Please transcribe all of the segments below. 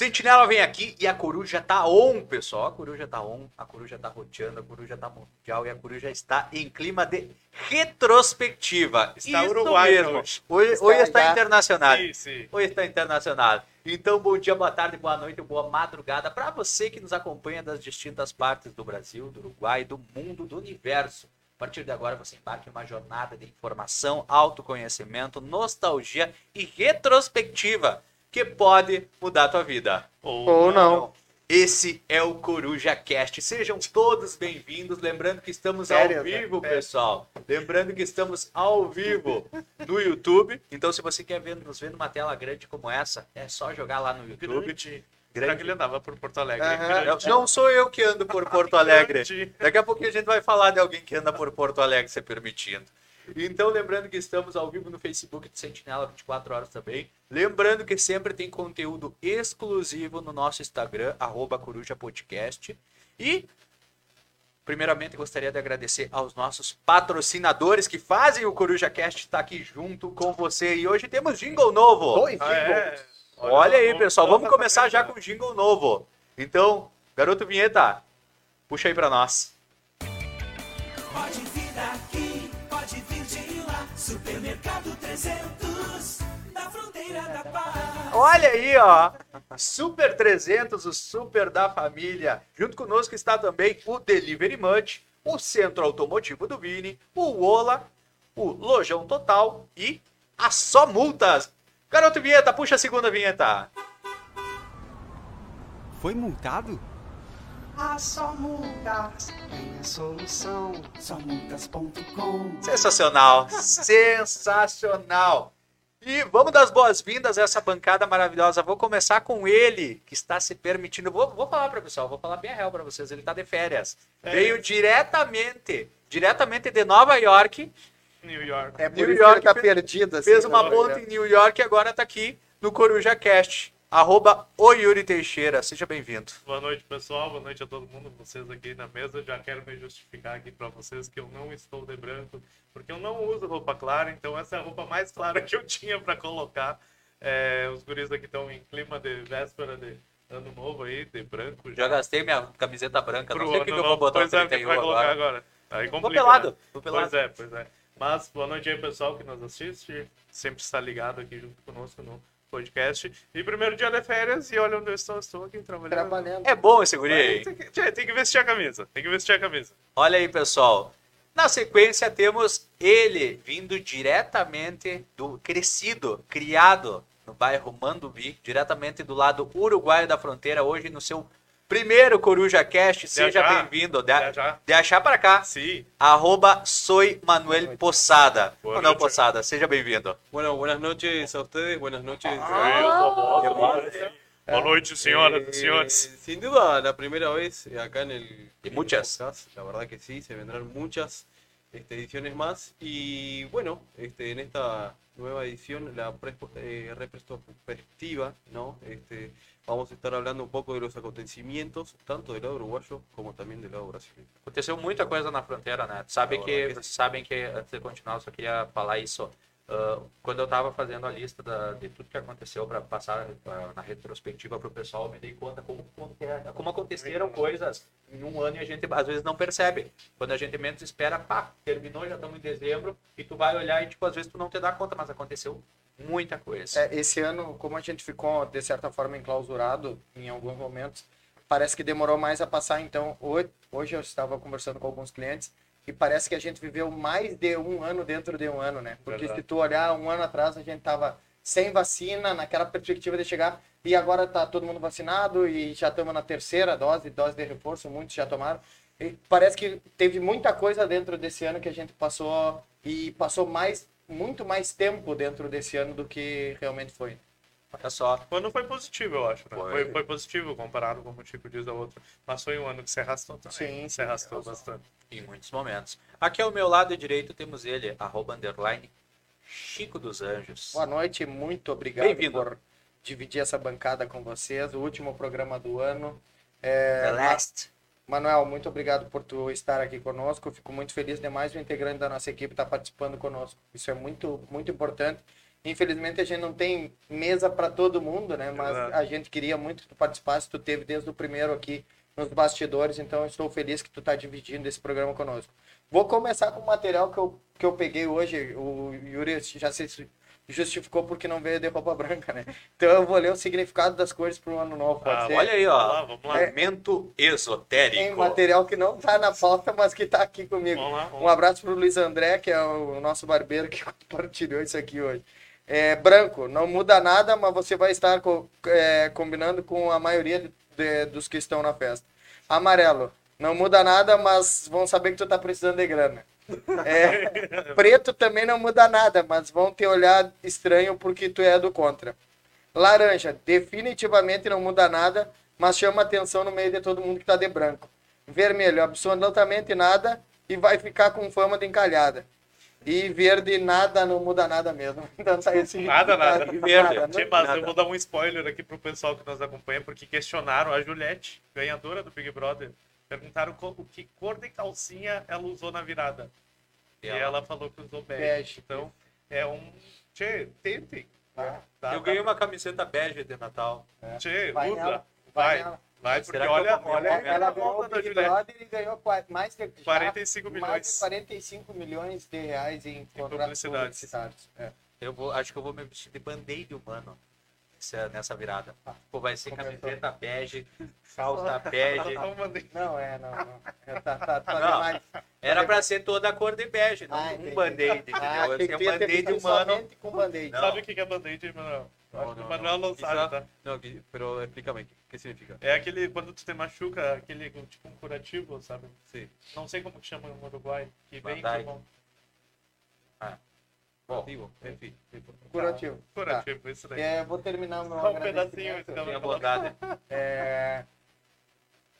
Sentinela vem aqui e a coruja tá on, pessoal. A coruja tá on, a coruja tá roteando, a coruja tá mundial e a coruja está em clima de retrospectiva. Está Isso Uruguai mesmo. hoje. Hoje, Está hoje está internacional. Sim, sim. Hoje está internacional. Então, bom dia, boa tarde, boa noite, boa madrugada para você que nos acompanha das distintas partes do Brasil, do Uruguai, do mundo, do universo. A partir de agora, você embarca em uma jornada de informação, autoconhecimento, nostalgia e retrospectiva que pode mudar a tua vida. Ou não. Esse é o Coruja Cast. Sejam todos bem-vindos. Lembrando que estamos Férias, ao né? vivo, pessoal. Lembrando que estamos ao vivo no YouTube. Então, se você quer ver, nos ver numa tela grande como essa, é só jogar lá no YouTube. Grande. Grande. Será que ele andava por Porto Alegre? Grande. Não sou eu que ando por Porto Alegre. Daqui a pouquinho a gente vai falar de alguém que anda por Porto Alegre, se permitindo. Então, lembrando que estamos ao vivo no Facebook de Sentinela 24 horas também. Lembrando que sempre tem conteúdo exclusivo no nosso Instagram, arroba Coruja Podcast. E, primeiramente, gostaria de agradecer aos nossos patrocinadores que fazem o Coruja Cast estar aqui junto com você. E hoje temos jingle novo. Dois Ah, é? Olha aí, vamos- pessoal, vamos começar já frente, com o jingle novo. Então, garoto vinheta, puxa aí pra nós. Pode vir 300, da fronteira da paz. Olha aí, ó. Super 300, o super da família. Junto conosco está também o Delivery Munch, o Centro Automotivo do Vini, o Ola, o Lojão Total e a Só Multas. Garoto vinheta, puxa a segunda vinheta. Foi multado? A só multas tem a solução. Somultas.com. Sensacional, sensacional. E vamos dar as boas-vindas a essa bancada maravilhosa. Vou começar com ele, que está se permitindo. Vou, vou falar para o pessoal, vou falar bem a real para vocês. Ele está de férias. É. Veio diretamente, diretamente de Nova York. New York. É New York ele tá fez- perdido. Assim, Fez uma né? ponta em New York e agora está aqui no Coruja Cast. Arroba o Yuri Teixeira. Seja bem-vindo. Boa noite, pessoal. Boa noite a todo mundo. Vocês aqui na mesa. Já quero me justificar aqui pra vocês que eu não estou de branco, porque eu não uso roupa clara. Então, essa é a roupa mais clara que eu tinha pra colocar. É, os guris aqui estão em clima de véspera de ano novo aí, de branco. Já gastei minha camiseta branca. Pro Não sei o que, eu vou novo. botar no Pois é, o que 31 vai colocar agora. agora. Aí Vou complica, pelado. né? Vou pelado. Pois é, pois é. Mas boa noite aí, pessoal que nos assiste. Sempre está ligado aqui junto conosco no podcast. E primeiro dia de férias, e olha onde eu estou, estou aqui trabalhando. Trabalhando. É bom esse guri aí. Tem que, tem que vestir a camisa. Tem que vestir a camisa. Olha aí, pessoal. Na sequência, temos ele vindo diretamente do crescido, criado no bairro Mandubi, diretamente do lado uruguaio da fronteira, hoje no seu primeiro Coruja Cast. Seja bem-vindo. De, de achar para cá. Sim. Arroba Soy Manuel Posada. Boa Manuel noite. Posada, seja bem-vindo. Bueno, buenas noches a ustedes, buenas noches. Ah, Boa Boa noite, senhoras Eh, e senhores. Sin duda, la primera vez acá en el. Y muchas. podcast, La verdad que sí, se vendrán muchas este, ediciones más. Y bueno, este, en esta nueva edición, la eh, retrospectiva, ¿no? Este, vamos a estar hablando un poco de los acontecimientos, tanto del lado uruguayo como también del lado brasileño. Aconteceu muita coisa na fronteira, né? Sabe que, sabem que, antes de continuar, eu só queria falar isso. Ah, quando eu estava fazendo a lista da- de tudo que aconteceu para passar ah, na retrospectiva para o pessoal, me dei conta como, como aconteceram coisas em um ano e a gente às vezes não percebe. Quando a gente menos espera, pá, terminou, já estamos em dezembro, e tu vai olhar e tipo, às vezes tu não te dá conta, mas aconteceu muita coisa. É, esse ano, como a gente ficou, de certa forma, enclausurado em alguns momentos, parece que demorou mais a passar. Então, hoje, hoje eu estava conversando com alguns clientes e parece que a gente viveu mais de um ano dentro de um ano, né? Porque Verdade. se tu olhar um ano atrás, a gente tava sem vacina, naquela perspectiva de chegar, e agora tá todo mundo vacinado e já estamos na terceira dose, dose de reforço, muitos já tomaram. E parece que teve muita coisa dentro desse ano que a gente passou e passou mais muito mais tempo dentro desse ano do que realmente foi. Olha só. O ano foi positivo, eu acho. Né? Foi. Foi. Foi, positivo comparado como o Chico diz ao outro. Mas foi um ano que se arrastou também. Sim, se arrastou. bastante. Em muitos momentos. Aqui ao meu lado direito temos ele, arroba underline Chico dos Anjos. Boa noite, muito obrigado por dividir essa bancada com vocês, o último programa do ano. É, The last. Manuel, muito obrigado por tu estar aqui conosco. Eu Fico muito feliz de mais um integrante da nossa equipe estar participando conosco. Isso é muito, muito importante. Infelizmente a gente não tem mesa para todo mundo, né? Mas Exato. a gente queria muito que tu participasse, tu teve desde o primeiro aqui nos bastidores, então estou feliz que tu tá dividindo esse programa conosco. Vou começar com o material que eu, que eu peguei hoje, o Yuri já se justificou porque não veio de roupa branca, né? Então eu vou ler o significado das cores para o ano novo, pode Ah, ser? Olha aí, ó. vamos lá. Momento esotérico. Tem material que não tá na pauta, mas que tá aqui comigo. Vamos lá, vamos Um abraço pro Luiz André, que é o nosso barbeiro que compartilhou isso aqui hoje. É, branco, não muda nada, mas você vai estar co- é, combinando com a maioria de- de- dos que estão na festa. Amarelo, não muda nada, mas vão saber que tu tá precisando de grana. É, preto também não muda nada, mas vão te olhar estranho porque tu é do contra. Laranja, definitivamente não muda nada, mas chama atenção no meio de todo mundo que tá de branco. Vermelho, absolutamente nada e vai ficar com fama de encalhada. E verde, nada, não muda nada mesmo. Então tá esse Nada, nada. E verde? Nada, Tchê, não- mas Nada. eu vou dar um spoiler aqui pro pessoal que nos acompanha, porque questionaram a Juliette, ganhadora do Big Brother. Perguntaram o que cor de calcinha ela usou na virada. E ela falou que usou bege. Bege. Então, é um. Tchê, tentem. Tá. Tá, Eu ganhei uma camiseta bege de Natal. Tchê, Vai usa. nela, Vai, vai vai, porque que eu olha, olha, Ela, ganhou volta o Big. Brother e ganhou mais de, já 45 mais milhões. de 45 milhões de reais em contratos publicidades. publicitários. É. Eu vou, acho que eu vou me vestir de band-aid humano nessa, virada. Pô, vai ser camiseta bege, calça bege. Mandei- Não, é, não, não. É, tá, tá, tá Não. demais. Era pra ser toda a cor de bege, não Ah, um band-aid, entendeu? Ah, ser que um band-aid humano. com. Não. Sabe o que que é band-aid, Manuel? No, Acho que no, o Manuel não Quizá- sabe, tá? Qui- pero explícame, ¿qué significa? É aquele, quando tu te machuca, aquele tipo um curativo, sabe? Sí. Não sei como que chama no Uruguai. Que vem Bandai. como Bom, Curativo, en fin. no importa. Curativo. Tá. curativo, isso daí. É, vou terminar o meu Só um pedacinho, então. bondade. É,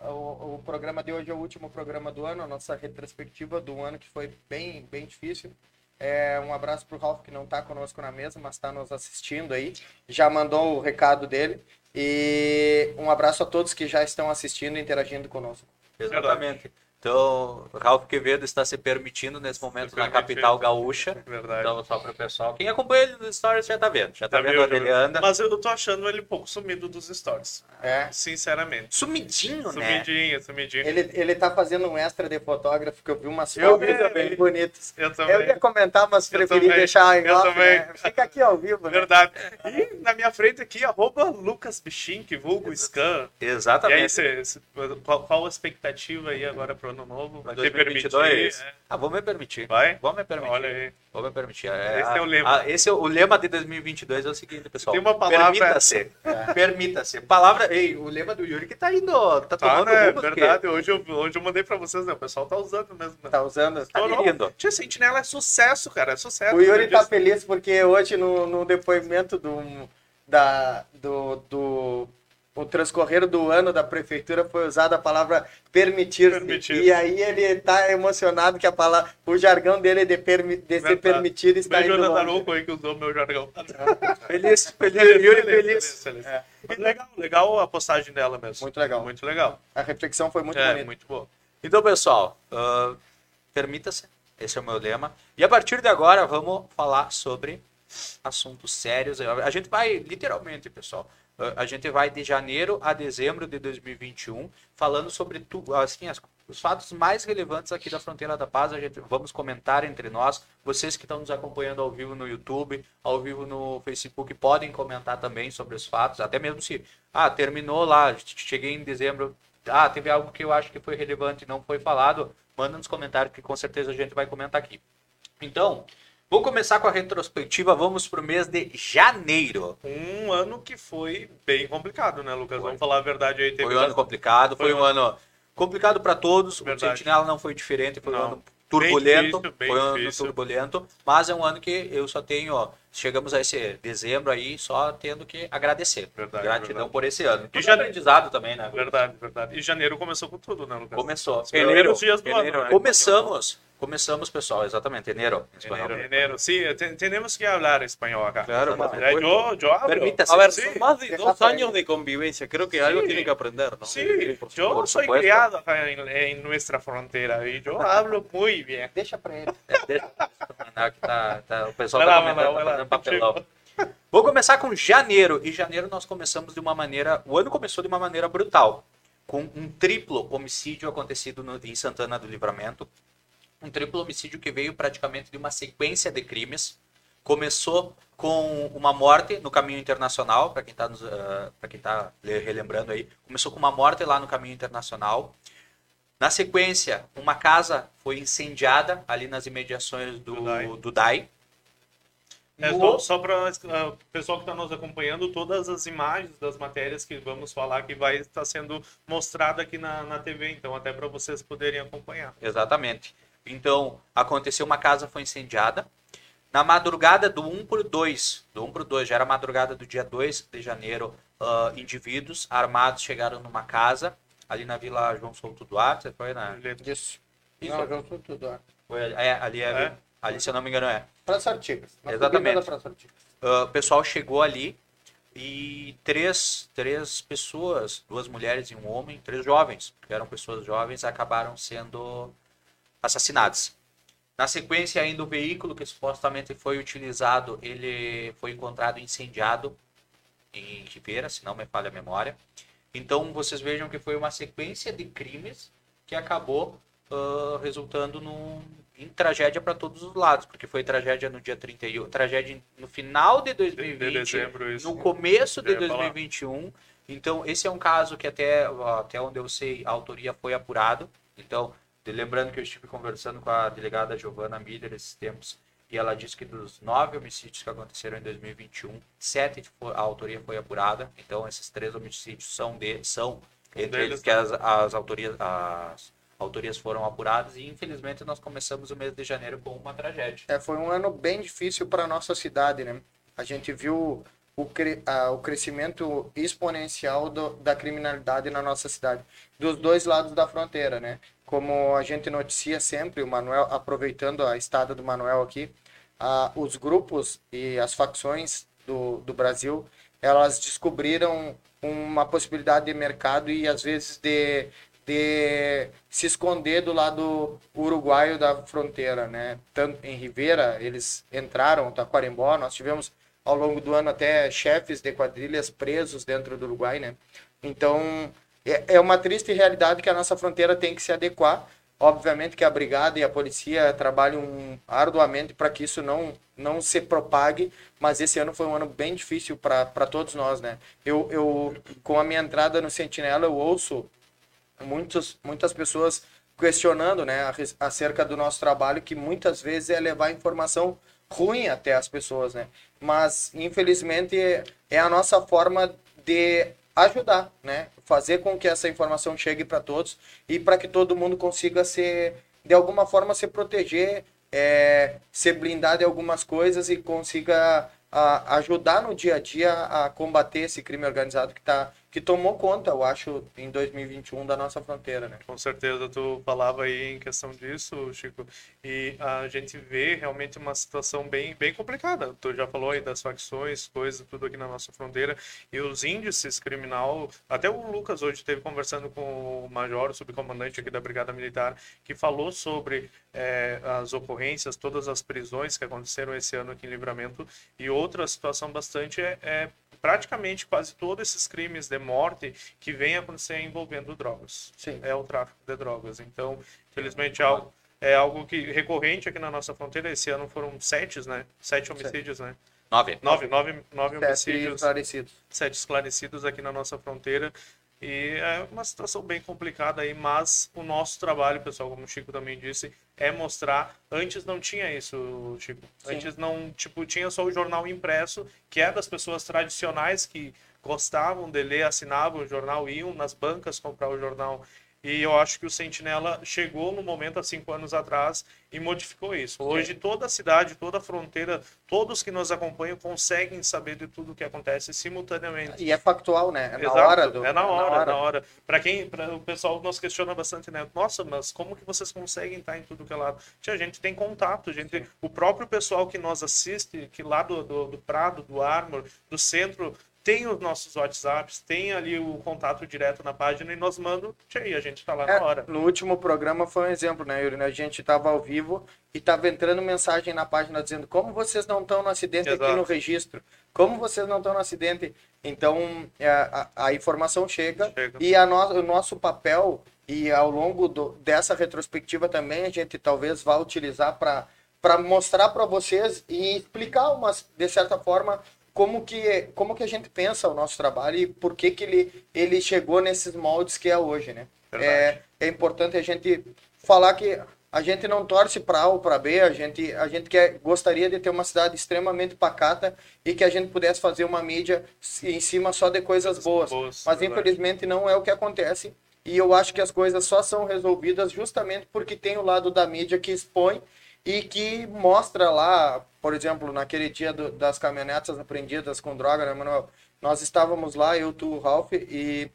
o, o programa de hoje é o último programa do ano, a nossa retrospectiva do ano que foi bem, bem difícil. É, um abraço pro Ralph que não está conosco na mesa, mas está nos assistindo aí. Já mandou o recado dele. E um abraço a todos que já estão assistindo e interagindo conosco. Exatamente. Então, Ralph Quevedo está se permitindo nesse momento na capital gaúcha. Verdade. Então, só para o pessoal. Quem acompanha ele nos stories já tá vendo. Já tá, Tá vendo onde ele anda. Mas eu tô achando ele um pouco sumido dos stories. É. Sinceramente. Sumidinho, né? Sumidinho, sumidinho. Ele, ele tá fazendo um extra de fotógrafo que eu vi umas Eu fotos vi também. bonitas. Eu Eu também. ia comentar, mas Eu preferi deixar em Eu off, também. né? Fica aqui ao vivo, né? Verdade. E na minha frente aqui, arroba Lucas Bichink, vulgo Scan. E aí, Exatamente. cê, cê- qual, qual a expectativa aí agora pro ano novo? Vai ter 2022. permitir? É. Ah, vou me permitir. Vai? Vou me permitir. Olha aí. Vou me permitir. Esse é o lema. a- esse é o, lema de 2022 é o seguinte, pessoal. Tem uma palavra- Permita-se. Permita-se. Palavra. Ei, o lema do Yuri que tá indo. Tá Tá, tomando né? rumo? Verdade. Hoje eu, hoje eu mandei pra vocês, né? O pessoal tá usando mesmo. Né? Tá usando. Tá aderindo. Tia Sentinela é sucesso, cara. É sucesso. O Yuri tá disse- feliz porque hoje no, no depoimento do, da, do, do o transcorrer do ano da prefeitura foi usada a palavra permitir-se. Permitir. E aí ele tá emocionado que a palavra, o jargão dele de, permi, de ser permitido está Beijo indo longe. Aí que usou meu jargão. Feliz, feliz. Yuri feliz. feliz. Mas Legal, legal a postagem dela mesmo. Muito legal. Muito legal. A reflexão foi muito é, bonita. muito boa. Então, pessoal, ah, permita-se. Esse é o meu lema. E a partir de agora, vamos falar sobre assuntos sérios. A gente vai, literalmente, pessoal, a gente vai de janeiro a dezembro de 2021 falando sobre tu, assim, as- os fatos mais relevantes aqui da Fronteira da Paz. A gente vamos comentar entre nós. Vocês que estão nos acompanhando ao vivo no YouTube, ao vivo no Facebook, podem comentar também sobre os fatos. Até mesmo se, ah, terminou lá, cheguei em dezembro, ah, teve algo que eu acho que foi relevante e não foi falado, manda nos comentários que com certeza a gente vai comentar aqui. Então, vou começar com a retrospectiva, vamos pro mês de janeiro. Um ano que foi bem complicado, né, Lucas? Foi. Vamos falar a verdade aí. Teve Foi um ano complicado, foi, um ano complicado para todos, Verdade. o Sentinela não foi diferente, foi um Não. ano turbulento, difícil, bem foi um ano difícil. turbulento, mas é um ano que eu só tenho, ó, chegamos a esse dezembro aí só tendo que agradecer. Verdade, Gratidão verdade. por esse ano. E já- aprendizado também, né? Verdade, verdade. E janeiro começou com tudo, né, Lucas? Começou. Dias do Enero, ano. né? Começamos, começamos, pessoal, exatamente, enero. espanhol. Enero, enero. Sí, te- tenemos que hablar español acá. Claro, por Eh, yo, yo hablo. Permítase. A ver, Sí. son más de Deja dos años ahí. de convivencia. Creo que algo Sí. tienen que aprender, ¿no? Sí, por yo por soy supuesto. criado acá en, en nuestra frontera y yo hablo muy bien. Deixa pra ele. Deixa- que tá, tá- o pessoal Vai tá lá, comentando, papelão. Vou começar com janeiro. E janeiro nós começamos de uma maneira. O ano começou de uma maneira brutal. Com um triplo homicídio acontecido no- em Santana do Livramento. Um triplo homicídio que veio praticamente de uma sequência de crimes. Começou com uma morte no caminho internacional, para quem está para quem tá le- relembrando aí. Começou com uma morte lá no caminho internacional. Na sequência, uma casa foi incendiada ali nas imediações do, Do DAI. do DAI. É, só, só para o pessoal que está nos acompanhando, todas as imagens das matérias que vamos falar que vai estar sendo mostrada aqui na, na TV, então até para vocês poderem acompanhar. Exatamente. Então, aconteceu uma casa foi incendiada. Na madrugada do 1 por 2, do 1 por 2, já era madrugada do dia 2 de janeiro, ah, indivíduos armados chegaram numa casa, ali na Vila João Souto Duarte, foi na... Isso. Isso. Não, eu sou tudo. ó. Foi, é, ali, é, É? ali, se eu não me engano, é. Praça Artigas. Exatamente. Praça Artigas. Ah, o pessoal chegou ali e três, três pessoas, duas mulheres e um homem, três jovens, que eram pessoas jovens, acabaram sendo assassinadas. Na sequência, ainda o veículo que supostamente foi utilizado, ele foi encontrado incendiado em Ribeira, se não me falha a memória. Então, vocês vejam que foi uma sequência de crimes que acabou ah, resultando num, em tragédia para todos os lados, porque foi tragédia no dia 31, tragédia no final de De 2020, dezembro, isso. no começo de Eu ia falar. 2021. Então, esse é um caso que até, até onde eu sei, a autoria foi apurado. Então, de- lembrando que eu estive conversando com a delegada Giovana Miller esses tempos, e ela disse que dos nove homicídios que aconteceram em 2021, sete a autoria foi apurada. Então, esses três homicídios são de são entre eles que as, as autorias as autorias foram apuradas e infelizmente nós começamos o mês de janeiro com uma tragédia. É, foi um ano bem difícil para nossa cidade, né? A gente viu o, cre- ah, o crescimento exponencial do- da criminalidade na nossa cidade, dos dois lados da fronteira, né? Como a gente noticia sempre, o Manuel, aproveitando a estada do Manuel aqui, ah, os grupos e as facções do, do Brasil, elas descobriram uma possibilidade de mercado e às vezes de, de se esconder do lado uruguaio da fronteira, né? Tanto em Rivera, eles entraram, Taquarembó, nós tivemos ao longo do ano até chefes de quadrilhas presos dentro do Uruguai, né? Então, é, é uma triste realidade que a nossa fronteira tem que se adequar. Obviamente que a brigada e a polícia trabalham arduamente para que isso não, não se propague, mas esse ano foi um ano bem difícil para todos nós, né? Eu, eu, com a minha entrada no Sentinela, eu ouço muitos, muitas pessoas questionando né, acerca do nosso trabalho, que muitas vezes é levar informação ruim até as pessoas, né? Mas, infelizmente, é- a nossa forma de ajudar, né? Fazer com que essa informação chegue para todos e para que todo mundo consiga se, de alguma forma, se proteger, é, se blindar de algumas coisas e consiga a- ajudar no dia a dia a combater esse crime organizado que, tá, que tomou conta, eu acho, em 2021 da nossa fronteira, né? Com certeza tu falava aí em questão disso, Chico, e a gente vê realmente uma situação bem, bem complicada. Tu já falou aí das facções, coisas, tudo aqui na nossa fronteira, e os índices criminal, até o Lucas hoje esteve conversando com o major, o subcomandante aqui da Brigada Militar, que falou sobre eh, as ocorrências, todas as prisões que aconteceram esse ano aqui em Livramento, e outra situação bastante é, é praticamente quase todos esses crimes de morte que vêm acontecer envolvendo drogas Sim. é o tráfico de drogas. Então, infelizmente, é algo, é algo que recorrente aqui na nossa fronteira. Esse ano foram sete, né? Sete homicídios, né? Nove. Nove, nove, nove Sete homicídios, esclarecidos. sete esclarecidos aqui na nossa fronteira. E é uma situação bem complicada aí, mas o nosso trabalho, pessoal, como o Chico também disse, é mostrar. Antes não tinha isso, Chico. Sim. Antes não, tipo, tinha só o jornal impresso, que é das pessoas tradicionais que gostavam de ler, assinavam o jornal, iam nas bancas comprar o jornal. E eu acho que o Sentinela chegou no momento há cinco anos atrás e modificou isso. Hoje toda a cidade, toda a fronteira, todos que nos acompanham conseguem saber de tudo o que acontece simultaneamente. E é factual, né? É na Exato, hora do. É na hora, é na hora. Para quem, pra, o pessoal nos questiona bastante, né? Nossa, mas como que vocês conseguem estar em tudo que é lado? Tia, a gente tem contato, gente, o próprio pessoal que nos assiste, que lá do, do, do Prado, do Armor, do centro, tem os nossos WhatsApps, tem ali o contato direto na página e nós mandam, tchê, e a gente tá lá É, na hora. no último programa foi um exemplo, né, Yuri? A gente estava ao vivo e estava entrando mensagem na página dizendo como vocês não estão no acidente aqui Exato. no registro, como vocês não estão no acidente. Então, é, a, a informação chega, Chega. e a no, o nosso papel, e ao longo do- dessa retrospectiva também, a gente talvez vá utilizar para para mostrar para vocês e explicar, umas, de certa forma, como que, como que a gente pensa o nosso trabalho e por que, que ele, ele chegou nesses moldes que é hoje, né? É, é importante a gente falar que a gente não torce para A ou para B, a gente, a gente quer, gostaria de ter uma cidade extremamente pacata e que a gente pudesse fazer uma mídia em cima só de coisas boas. boas, Mas verdade. infelizmente não é o que acontece e eu acho que as coisas só são resolvidas justamente porque tem o lado da mídia que expõe e que mostra lá, por exemplo, naquele dia do- das caminhonetas apreendidas com droga, né, Manuel? Nós estávamos lá, eu, tu, o Ralph, e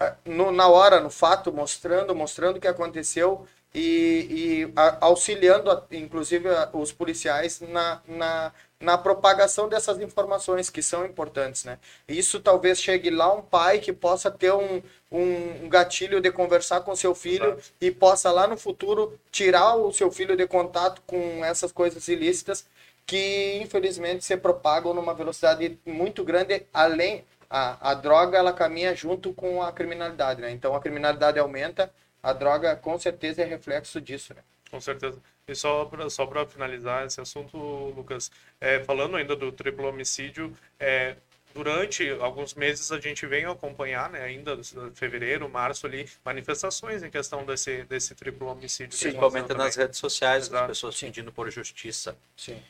ah, no- na hora, no fato, mostrando, mostrando o que aconteceu e, e a- auxiliando, a- inclusive, a- os policiais na, na, na propagação dessas informações que são importantes, né? Isso talvez chegue lá um pai que possa ter um, um gatilho de conversar com seu filho Exato. e possa lá no futuro tirar o seu filho de contato com essas coisas ilícitas que infelizmente se propagam numa velocidade muito grande além a, a droga ela caminha junto com a criminalidade né então a criminalidade aumenta a droga com certeza é reflexo disso né Com certeza. E só para só pra finalizar esse assunto, Lucas, é, falando ainda do triplo homicídio, é, durante alguns meses a gente vem acompanhar, né, ainda fevereiro, março ali, manifestações em questão desse, desse triplo homicídio. Principalmente nas redes sociais, as Exato. pessoas pedindo por justiça. sim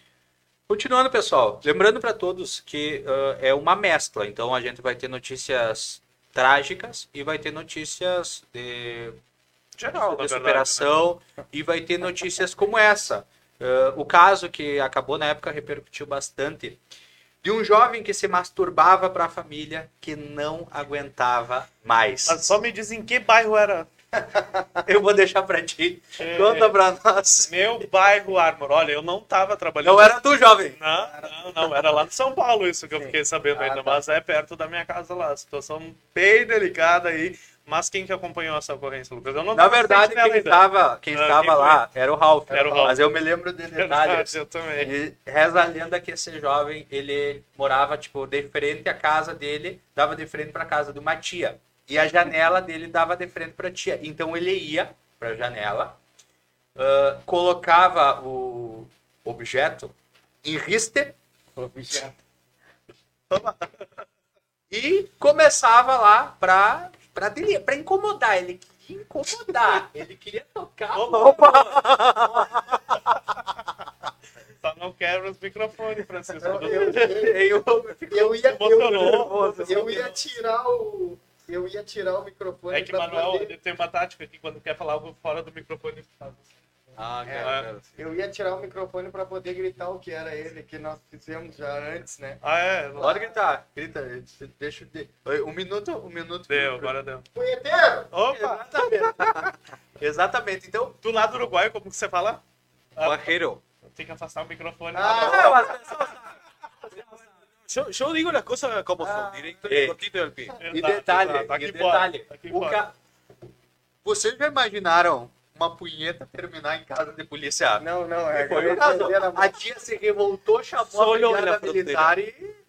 Continuando, pessoal, lembrando para todos que ah, é uma mescla, então a gente vai ter notícias trágicas e vai ter notícias de, Geral, de verdade, né? superação e vai ter notícias como essa. Ah, o caso que acabou na época repercutiu bastante de um jovem que se masturbava para a família que não aguentava mais. Mas só me diz em que bairro era. Eu vou deixar para ti. É. Conta para nós. Meu bairro Armor. Olha, eu não tava trabalhando. Não era tu, jovem. Não, não, não, era lá de São Paulo isso que eu Sim. fiquei sabendo Ah, ainda, tá. mas é perto da minha casa lá. Situação bem delicada aí. Mas quem que acompanhou essa ocorrência, Lucas? Eu não Na verdade, quem estava, quem Ah, estava quem lá era o Ralph. Era o Ralph. Mas eu me lembro de detalhes. Verdade, eu também. E reza a lenda que esse jovem, ele morava, tipo, de frente à casa dele, dava de frente para casa de uma tia. E a janela dele dava de frente para a tia. Então ele ia para a janela, ah, colocava o objeto em riste e começava lá pra, pra, dele- pra incomodar. Ele queria incomodar. Ele queria tocar. Opa! Só não quebra os microfones, Francisco. eu, eu, Eu, eu ia eu, ia tirar o eu ia tirar o microfone É que, Manuel, tem uma tática aqui, quando quer falar algo fora do microfone, faz assim. Ah, É. claro, claro, sí. Eu ia tirar o microfone para poder gritar o que era ele, que nós fizemos já antes, né? Ah, é? Pode gritar. Grita. Deixa eu... Um minuto, um minuto. Deu, agora deu. Punheteiro! Opa! Exatamente. Exatamente. Então, Do lado do Uruguai, como que você fala? Ah, Pajero. tem que afastar o microfone. Ah, as pessoas Yo, yo digo las cosas como Ah. son, directo Eh. cortito al pie. E detalhe, exato. Aqui e fora, detalhe. aqui o ca... Vocês já imaginaram uma punheta terminar em casa de polícia? Não, não, é. Foi o caso. A tia se revoltou, chamou Só a brigada militar e...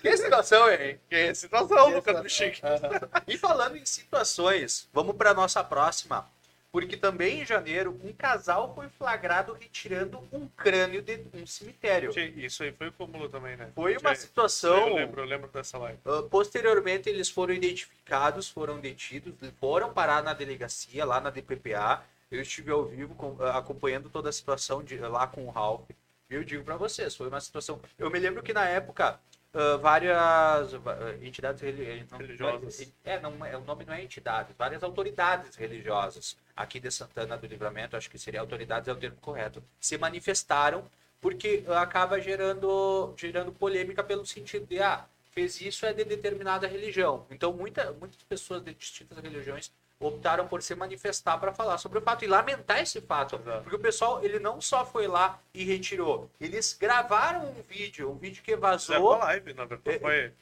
Que situação, hein? Que situação, Lucas do Chique. Aham. E falando em situações, vamos para nossa próxima. Porque também em janeiro, um casal foi flagrado retirando um crânio de um cemitério. Isso aí foi o cúmulo também, né? Foi uma situação. Eu lembro, eu lembro dessa live. Uh, posteriormente, eles foram identificados, foram detidos, foram parar na delegacia, lá na DPPA. Eu estive ao vivo uh, acompanhando toda a situação de, lá com o Ralph. E eu digo para vocês, foi uma situação. Eu me lembro que na época, uh, várias uh, entidades reli- não- Religiosas. É, não, é, o nome não é entidades, várias autoridades religiosas aqui de Santana do Livramento, acho que seria autoridades é o termo correto, se manifestaram porque acaba gerando, gerando polêmica pelo sentido de, ah, fez isso é de determinada religião. Então, muita, muitas pessoas de distintas religiões optaram por se manifestar para falar sobre o fato e lamentar esse fato. Exato. Porque o pessoal, ele não só foi lá e retirou, eles gravaram um vídeo, um vídeo que Fizeram vazou uma live, na verdade. É, Foi,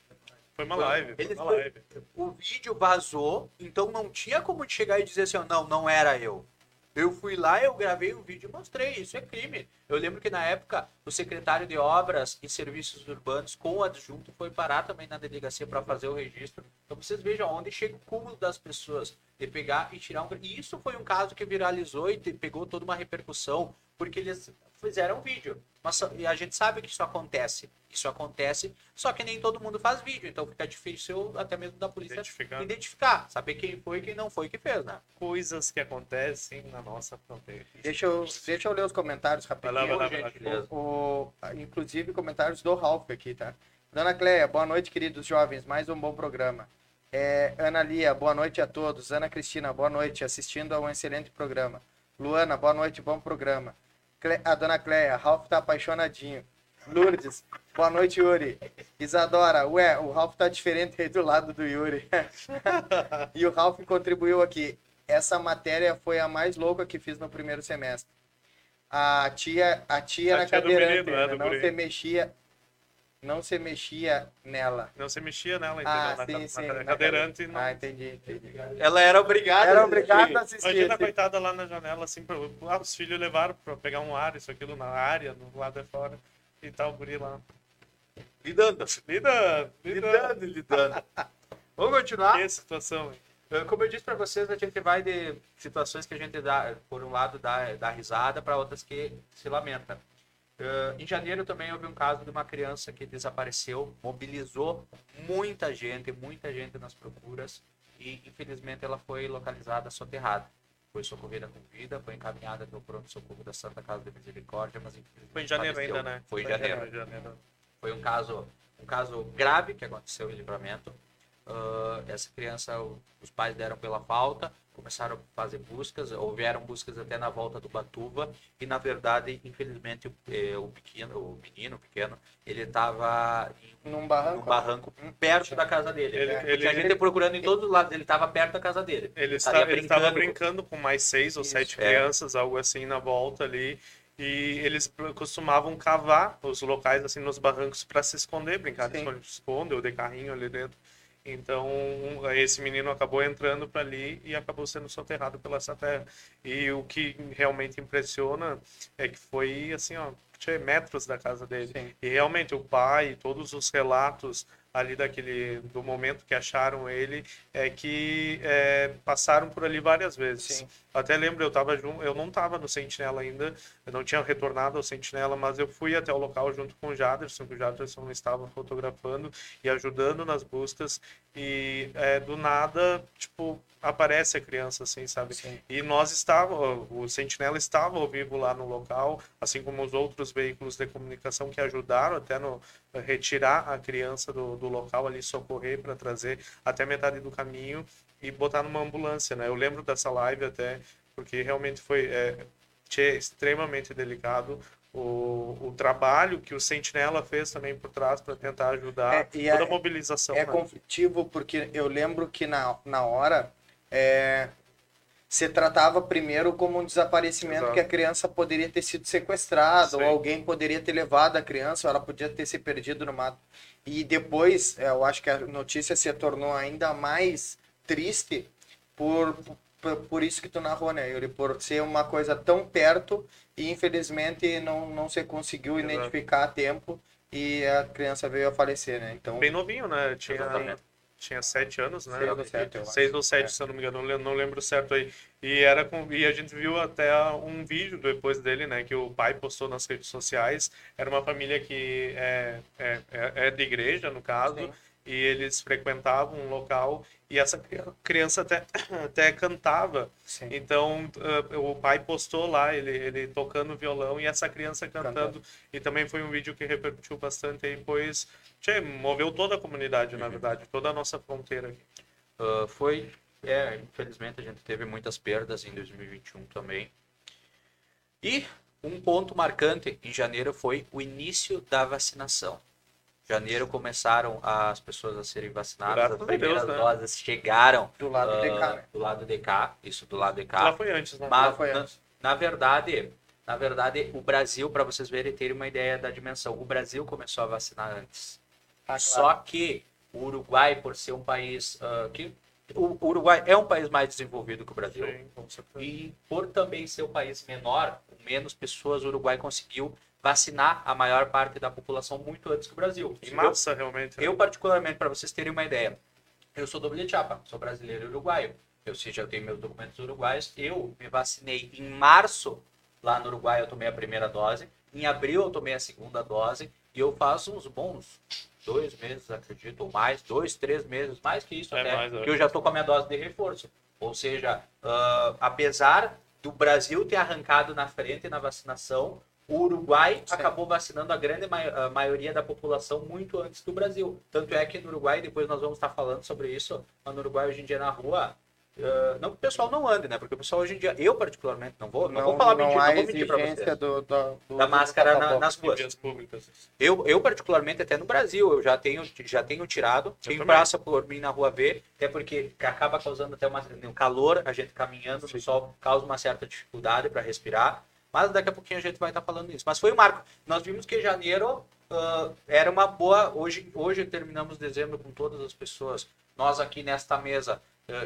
Foi uma Foi- live. Foi uma foi- live. O vídeo vazou, então não tinha como chegar e dizer assim, não, não era eu. Eu fui lá, eu gravei o vídeo e mostrei, isso é crime. Eu lembro que na época o secretário de Obras e Serviços Urbanos com o adjunto foi parar também na delegacia para fazer o registro. Então vocês vejam onde chega o cúmulo das pessoas de pegar e tirar um. E isso foi um caso que viralizou e pegou toda uma repercussão, porque eles fizeram um vídeo. Mas, e a gente sabe que isso acontece. Isso acontece, só que nem todo mundo faz vídeo, então fica difícil até mesmo da polícia Identificar. identificar, saber quem foi e quem não foi que fez, né? Coisas que acontecem na nossa fronteira. Deixa eu, deixa eu ler os comentários Vai rapidinho. lá, vai lá, vai lá. gentileza. O, inclusive comentários do Ralph aqui, tá? Dona Cleia, boa noite, queridos jovens. Mais um bom programa. É, Ana Lia, boa noite a todos. Ana Cristina, boa noite, assistindo a um excelente programa. Luana, boa noite, bom programa. Cle- a Dona Cleia, Ralph tá apaixonadinho. Lourdes, boa noite, Yuri. Isadora, ué, o Ralph tá diferente aí do lado do Yuri. e o Ralph contribuiu aqui. Essa matéria foi a mais louca que fiz no primeiro semestre. A tia, a tia A era tia cadeirante, menino, né? não se mexia, não se mexia nela. Não se mexia nela, entendeu? Ah, na, sim, na- sim. na na cadeirante. Não... Ah, entendi, entendi. Ela era obrigada. Era a obrigado a assistir. Imagina a coitada lá na janela, assim, pra... ah, os filhos levaram pra pegar um ar, isso, aquilo, na área, no lado de fora, e tal, o guri lá. Lidando. Lidando, lidando. Lidando, lidando. Vamos continuar? Que situação, hein? Eh, Como eu disse para vocês, a gente vai de situações que a gente dá, por um lado, dá, dá risada, para outras que se lamenta. Eh, em janeiro também houve um caso de uma criança que desapareceu, mobilizou muita gente, muita gente nas procuras e infelizmente ela foi localizada soterrada. Foi socorrida com vida, foi encaminhada pelo pronto-socorro da Santa Casa de Misericórdia, mas infelizmente Foi em janeiro faleceu. ainda, né? Foi em janeiro. Foi janeiro. Foi um caso, um caso grave que aconteceu em Livramento. Ah, essa criança, os pais deram pela falta, começaram a fazer buscas, houveram buscas até na volta do Batuva e na verdade, infelizmente, o, eh, o pequeno, o menino pequeno, ele estava Num num barranco. barranco perto da casa dele. Ele- Porque ele- a gente procurando em todos os lados, ele estava perto da casa dele. Ele, está, ele estava brincando. brincando com mais seis ou Isso, sete é. crianças, algo assim, na volta ali. E eles costumavam cavar os locais, assim, nos barrancos para se esconder, brincar de Sim. esconde-esconde ou de carrinho ali dentro. Então, esse menino acabou entrando para ali e acabou sendo soterrado pela essa terra. E o que realmente impressiona é que foi, assim, ó, metros da casa dele. Sim. E realmente o pai, todos os relatos ali daquele do momento que acharam ele é que é, passaram por ali várias vezes. Sim. Até lembro, eu tava junto, eu não estava no Sentinela ainda, eu não tinha retornado ao Sentinela, mas eu fui até o local junto com o Jaderson, que o Jaderson estava fotografando e ajudando nas buscas e é, do nada, tipo, aparece a criança assim, sabe? Sim. E nós estávamos, o Sentinela estava ao vivo lá no local, assim como os outros veículos de comunicação que ajudaram até no retirar a criança do, do local ali, socorrer para trazer até metade do caminho e botar numa ambulância, né? Eu lembro dessa live até, porque realmente foi é, extremamente delicado. O, o trabalho que o Sentinela fez também por trás para tentar ajudar É, e toda é- a mobilização. É né? conflitivo porque eu lembro que na, na hora é, se tratava primeiro como um desaparecimento Exato. que a criança poderia ter sido sequestrada ou alguém poderia ter levado a criança, ou ela podia ter se perdido no mato. E depois, é, eu acho que a notícia se tornou ainda mais triste por, por, por isso que tu narrou, né, Yuri? Por ser uma coisa tão perto e infelizmente não, não se conseguiu Exato. identificar a tempo e a criança veio a falecer, né? Então, Bem novinho, né? Tinha. Tinha sete anos, né? Seis ou sete. Seis ou sete, É. se eu não me engano, não lembro certo aí. E, era com, e a gente viu até um vídeo depois dele, né? Que o pai postou nas redes sociais. Era uma família que é, é, é é de igreja, no caso. Sim. E eles frequentavam um local e essa cri- criança até, até cantava. sim. Então, uh, o pai postou lá, ele, ele tocando violão e essa criança cantando. Cantando. E também foi um vídeo que repercutiu bastante aí, pois tchê, moveu toda a comunidade, na verdade, toda a nossa fronteira aqui. Ah, foi, é, infelizmente a gente teve muitas perdas em 2021 também. E um ponto marcante em janeiro foi o início da vacinação. Janeiro começaram as pessoas a serem vacinadas, Graças as a Deus, primeiras né? doses chegaram Do lado de cá, ah, né? do lado de cá, isso do lado de cá. Lá foi antes, né? Mas, Lá foi na, antes. na verdade, na verdade, o Brasil, para vocês verem, terem uma ideia da dimensão, o Brasil começou a vacinar antes. Ah, claro. Só que O Uruguai, por ser um país ah, que. O Uruguai é um país mais desenvolvido que o Brasil. Sim. E por também ser um país menor, com menos pessoas, o Uruguai conseguiu vacinar a maior parte da população muito antes que o Brasil. Em massa, realmente. né? eu, particularmente, para vocês terem uma ideia, eu sou doble chapa, sou brasileiro e uruguaio. Ou seja, eu tenho meus documentos uruguaios. Eu me vacinei em março, lá no Uruguai eu tomei a primeira dose. Em abril eu tomei a segunda dose. E eu faço uns bons dois meses, acredito, ou mais, dois, três meses, mais que isso É até, mais, eu que eu já estou com a minha dose de reforço. Ou seja, ah, apesar do Brasil ter arrancado na frente na vacinação, o Uruguai Sim. acabou vacinando a grande mai- a maioria da população muito antes do Brasil. Tanto é que no Uruguai, depois nós vamos estar falando sobre isso, mas no Uruguai hoje em dia na rua, ah, não que o pessoal não ande, né? Porque o pessoal hoje em dia, eu particularmente, não vou, não, vou falar não mentira, não vou mentir pra exigência vocês. do, do, do- Da máscara na- nas ruas. Eu, eu, particularmente, até no Brasil, eu já tenho, já tenho tirado. Quem também. passa por mim na rua vê, até porque acaba causando até uma, um calor, a gente caminhando no sol causa uma certa dificuldade para respirar. Mas daqui a pouquinho a gente vai estar falando isso. Mas foi o marco. Nós vimos que janeiro ah, era uma boa. Hoje, hoje terminamos dezembro com todas as pessoas. Nós aqui nesta mesa,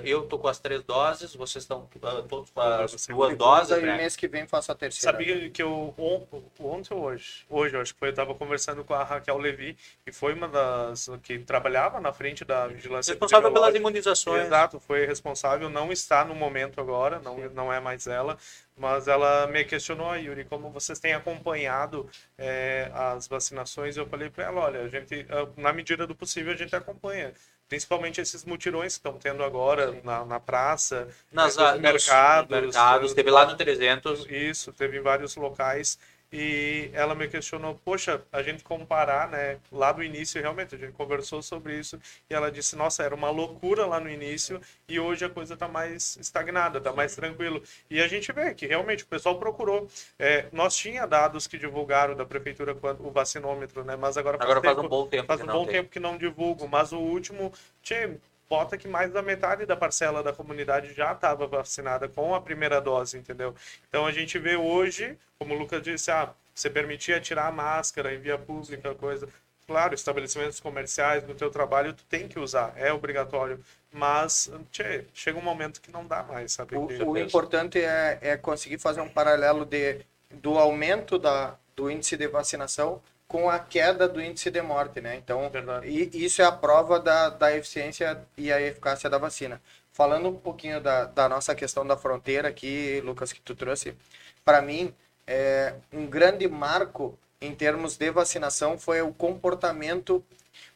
eu tô com as três doses, vocês estão ah, todos com as duas doses. Aí né? mês que vem faço a terceira. Sabia que eu on- ontem ou hoje, hoje eu acho que foi, eu tava conversando com a Raquel Levi, que foi uma das que trabalhava na frente da vigilância Responsável pelas imunizações. Exato, foi responsável, não está no momento agora, não, não é mais ela, mas ela me questionou, "Ah, Yuri, como vocês têm acompanhado eh, as vacinações? Eu falei para ela, olha, a gente, ah, na medida do possível, a gente acompanha. Principalmente esses mutirões que estão tendo agora na, na praça, Nas, nos ah, nos mercados, mercados. Teve lá no 300. isso, teve em vários locais. E ela me questionou, poxa, a gente comparar, né? Lá do início, realmente, a gente conversou sobre isso. E ela disse, nossa, era uma loucura lá no início. E hoje a coisa tá mais estagnada, tá mais tranquilo. E a gente vê que realmente o pessoal procurou. É, nós tinha dados que divulgaram da prefeitura quando o vacinômetro, né? Mas agora faz, Agora faz tempo, um bom tempo faz que um não bom tem. tempo que não divulgo. Mas o último, tchê, bota que mais da metade da parcela da comunidade já estava vacinada com a primeira dose, entendeu? Então a gente vê hoje, como o Lucas disse, ah, você permitia tirar a máscara em via pública, coisa. Claro, estabelecimentos comerciais, no teu trabalho, tu tem que usar, é obrigatório. Mas, tchê, chega um momento que não dá mais, sabe? O, o importante é, é conseguir fazer um paralelo de, do aumento da, do índice de vacinação com a queda do índice de morte, né? Então, Verdade. e, isso é a prova da, da eficiência e a eficácia da vacina. Falando um pouquinho da, da nossa questão da fronteira aqui, Lucas, que tu trouxe, para mim, é, um grande marco em termos de vacinação foi o comportamento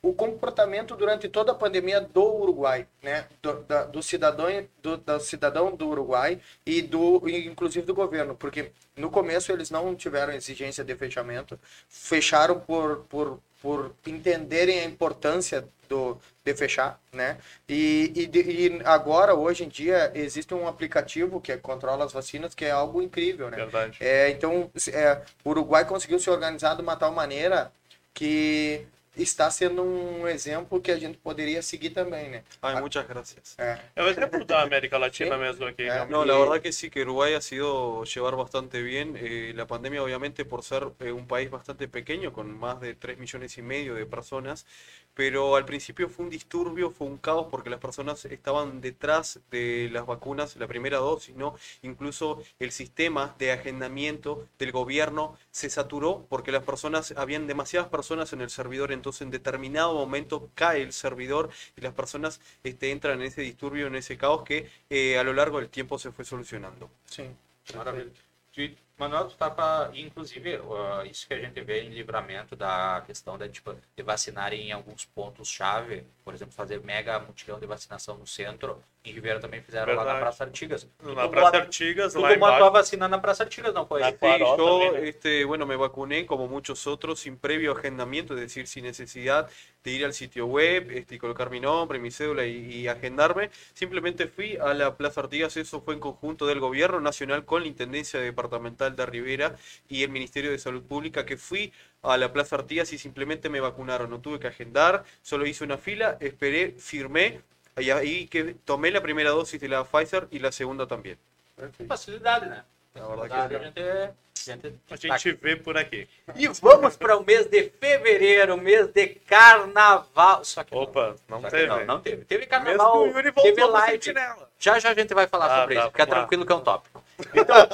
o comportamento durante toda a pandemia do Uruguai, né, do, da- do cidadão do, do cidadão do Uruguai e do inclusive do governo, porque no começo eles não tiveram exigência de fechamento, fecharam por por, por entenderem a importância do de fechar, né? E, e, de- e agora hoje em dia existe um aplicativo que controla as vacinas que é algo incrível, né? Verdade. É, então, é, o Uruguai conseguiu se organizar de uma tal maneira que está sendo um exemplo que a gente poderia seguir também, né? Ay, muchas gracias. É, É o exemplo da América Latina Sí. mesmo aqui. É. No, la verdad que sí, que Uruguay ha sido llevar bastante bien eh, la pandemia, obviamente por ser eh, un país bastante pequeño, con más de 3 millones y medio de personas, pero al principio fue un disturbio, fue un caos porque las personas estaban detrás de las vacunas, la primera dosis, ¿no? Incluso el sistema de agendamiento del gobierno se saturó porque las personas, habían demasiadas personas en el servidor, entonces en determinado momento cae el servidor y las personas este, entran en esse disturbio, en ese caos que eh, a lo largo del tiempo se fue solucionando. E, Manuel, tu tá pra, inclusive, uh, isso que a gente vê em livramento da questão de, tipo, de vacinar em alguns pontos-chave, por exemplo, fazer mega mutirão de vacinação no centro. Em Ribeira também fizeram lá na Verdade. Praça Artigas. Tu Na tomou Praça a- Artigas, Tu lá tomou a vacina na Praça Artigas, não foi? Na Sí, yo también, ¿eh? este, bueno, me vacuné como muchos otros sin previo agendamiento, es decir, sin necesidad de ir al sitio web, este, y colocar mi nombre, mi cédula y, y agendarme. Simplemente fui a la Plaza Artigas, eso fue en conjunto del Gobierno Nacional con la Intendencia Departamental de Rivera y el Ministerio de Salud Pública, que fui a la Plaza Artigas y simplemente me vacunaron. No tuve que agendar, solo hice una fila, esperé, firmé. Y ahí que tomé la primera dosis de la Pfizer y la segunda también. La verdad Tá, que a gente, vê por aqui. E vamos para o mês de fevereiro, mês de carnaval. Só que Opa, não Só que teve. Não, não teve. Teve carnaval, teve live. Já já a gente vai falar Ah, sobre tá, isso. Fica lá. tranquilo que é um tópico. Então,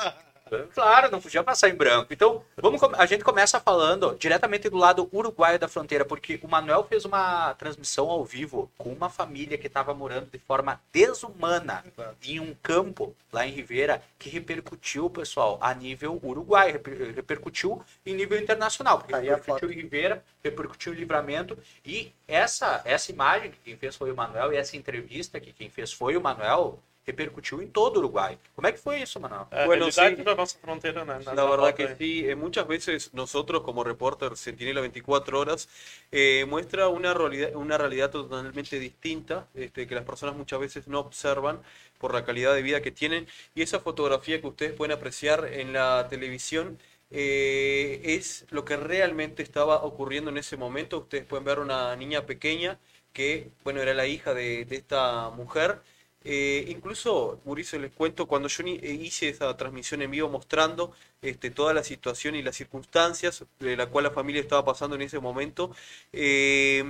claro, não podia passar em branco. Então, vamos, a gente começa falando diretamente do lado uruguaio da fronteira, porque o Manuel fez uma transmissão ao vivo com uma família que estava morando de forma desumana em um campo lá em Ribeira, que repercutiu, pessoal, a nível uruguai, reper- repercutiu em nível internacional, porque Tá aí a repercutiu em Ribeira, repercutiu em Livramento, e essa, essa imagem que quem fez foi o Manuel, e essa entrevista que quem fez foi o Manuel, repercutiu em todo o Uruguai. Como é que foi isso, Manuel? É a Bueno, sí. da nossa fronteira, né? La verdad que sí, eh, muchas veces nosotros como reporter Centinela 24 horas eh, muestra una realidad, una realidad totalmente distinta este, que las personas muchas veces no observan por la calidad de vida que tienen y esa fotografía que ustedes pueden apreciar en la televisión eh, es lo que realmente estaba ocurriendo en ese momento. Ustedes pueden ver una niña pequeña que, bueno, era la hija de, de esta mujer. Eh, incluso, Mauricio, les cuento, cuando yo eh, hice esa transmisión en vivo mostrando este, toda la situación y las circunstancias de la cual la familia estaba pasando en ese momento, eh,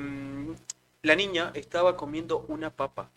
la niña estaba comiendo una papa,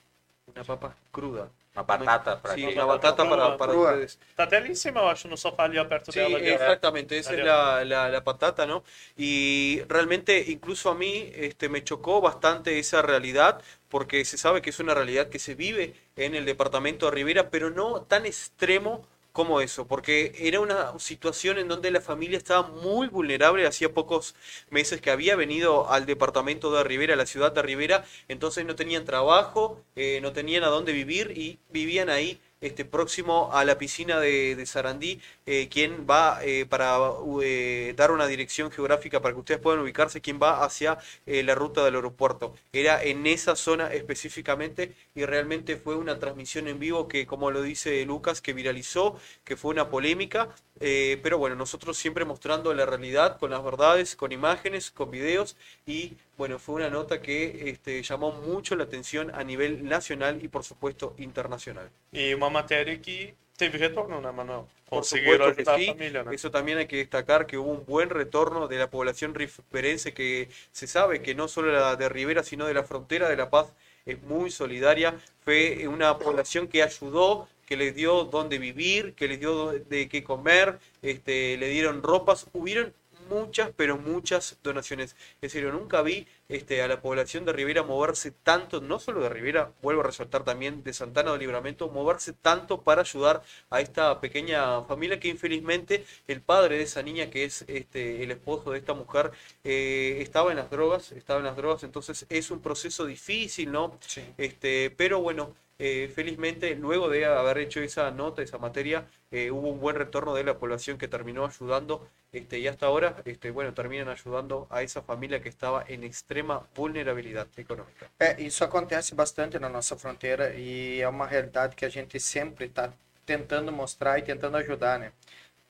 una papa cruda. Uma batata para Sí, quem- una batata para, para ustedes. Tá até ali em cima, eu acho, no sofá ali, perto Sí, dela. exactamente, esa es la, la- la patata, ¿no? Y realmente incluso a mí este, me chocó bastante esa realidad, porque se sabe que es una realidad que se vive en el departamento de Rivera, pero no tan extremo como eso, porque era una situación en donde la familia estaba muy vulnerable, hacía pocos meses que había venido al departamento de Rivera, a la ciudad de Rivera, entonces no tenían trabajo, eh, no tenían a dónde vivir y vivían ahí este, próximo a la piscina de, Sarandí, eh, quien va eh, para eh, dar una dirección geográfica para que ustedes puedan ubicarse, quien va hacia la ruta del aeropuerto. Era en esa zona específicamente y realmente fue una transmisión en vivo que, como lo dice Lucas, que viralizó, que fue una polémica, pero bueno, nosotros siempre mostrando la realidad con las verdades, con imágenes, con videos y bueno, fue una nota que este, llamó mucho la atención a nivel nacional y por supuesto internacional. E uma matéria que teve retorno, né, Manuel? Por supuesto que ajudar a sí. família, né? Eso también hay que destacar que hubo un buen retorno de la población riverense que se sabe que no solo la de Rivera, sino de la frontera de La Paz es muy solidaria. Fue una población que ayudó, que les dio dónde vivir, que les dio de qué comer, este, le dieron ropas. Hubieron muchas, pero muchas donaciones. Es decir, yo nunca vi este, a la población de Rivera moverse tanto, no solo de Rivera, vuelvo a resaltar también de Santana de Libramento, moverse tanto para ayudar a esta pequeña familia que infelizmente el padre de esa niña, que es este, el esposo de esta mujer, eh, estaba en las drogas, estaba en las drogas, entonces es un proceso difícil, ¿no? Este, pero bueno, eh, felizmente luego de haber hecho esa nota, esa materia, eh, hubo un buen retorno de la población que terminó ayudando este, y hasta ahora, este, bueno, terminan ayudando a esa familia que estaba en extrema vulnerabilidad económica. É, isso acontece bastante na nossa fronteira e é uma realidade que a gente sempre está tentando mostrar e tentando ajudar, né?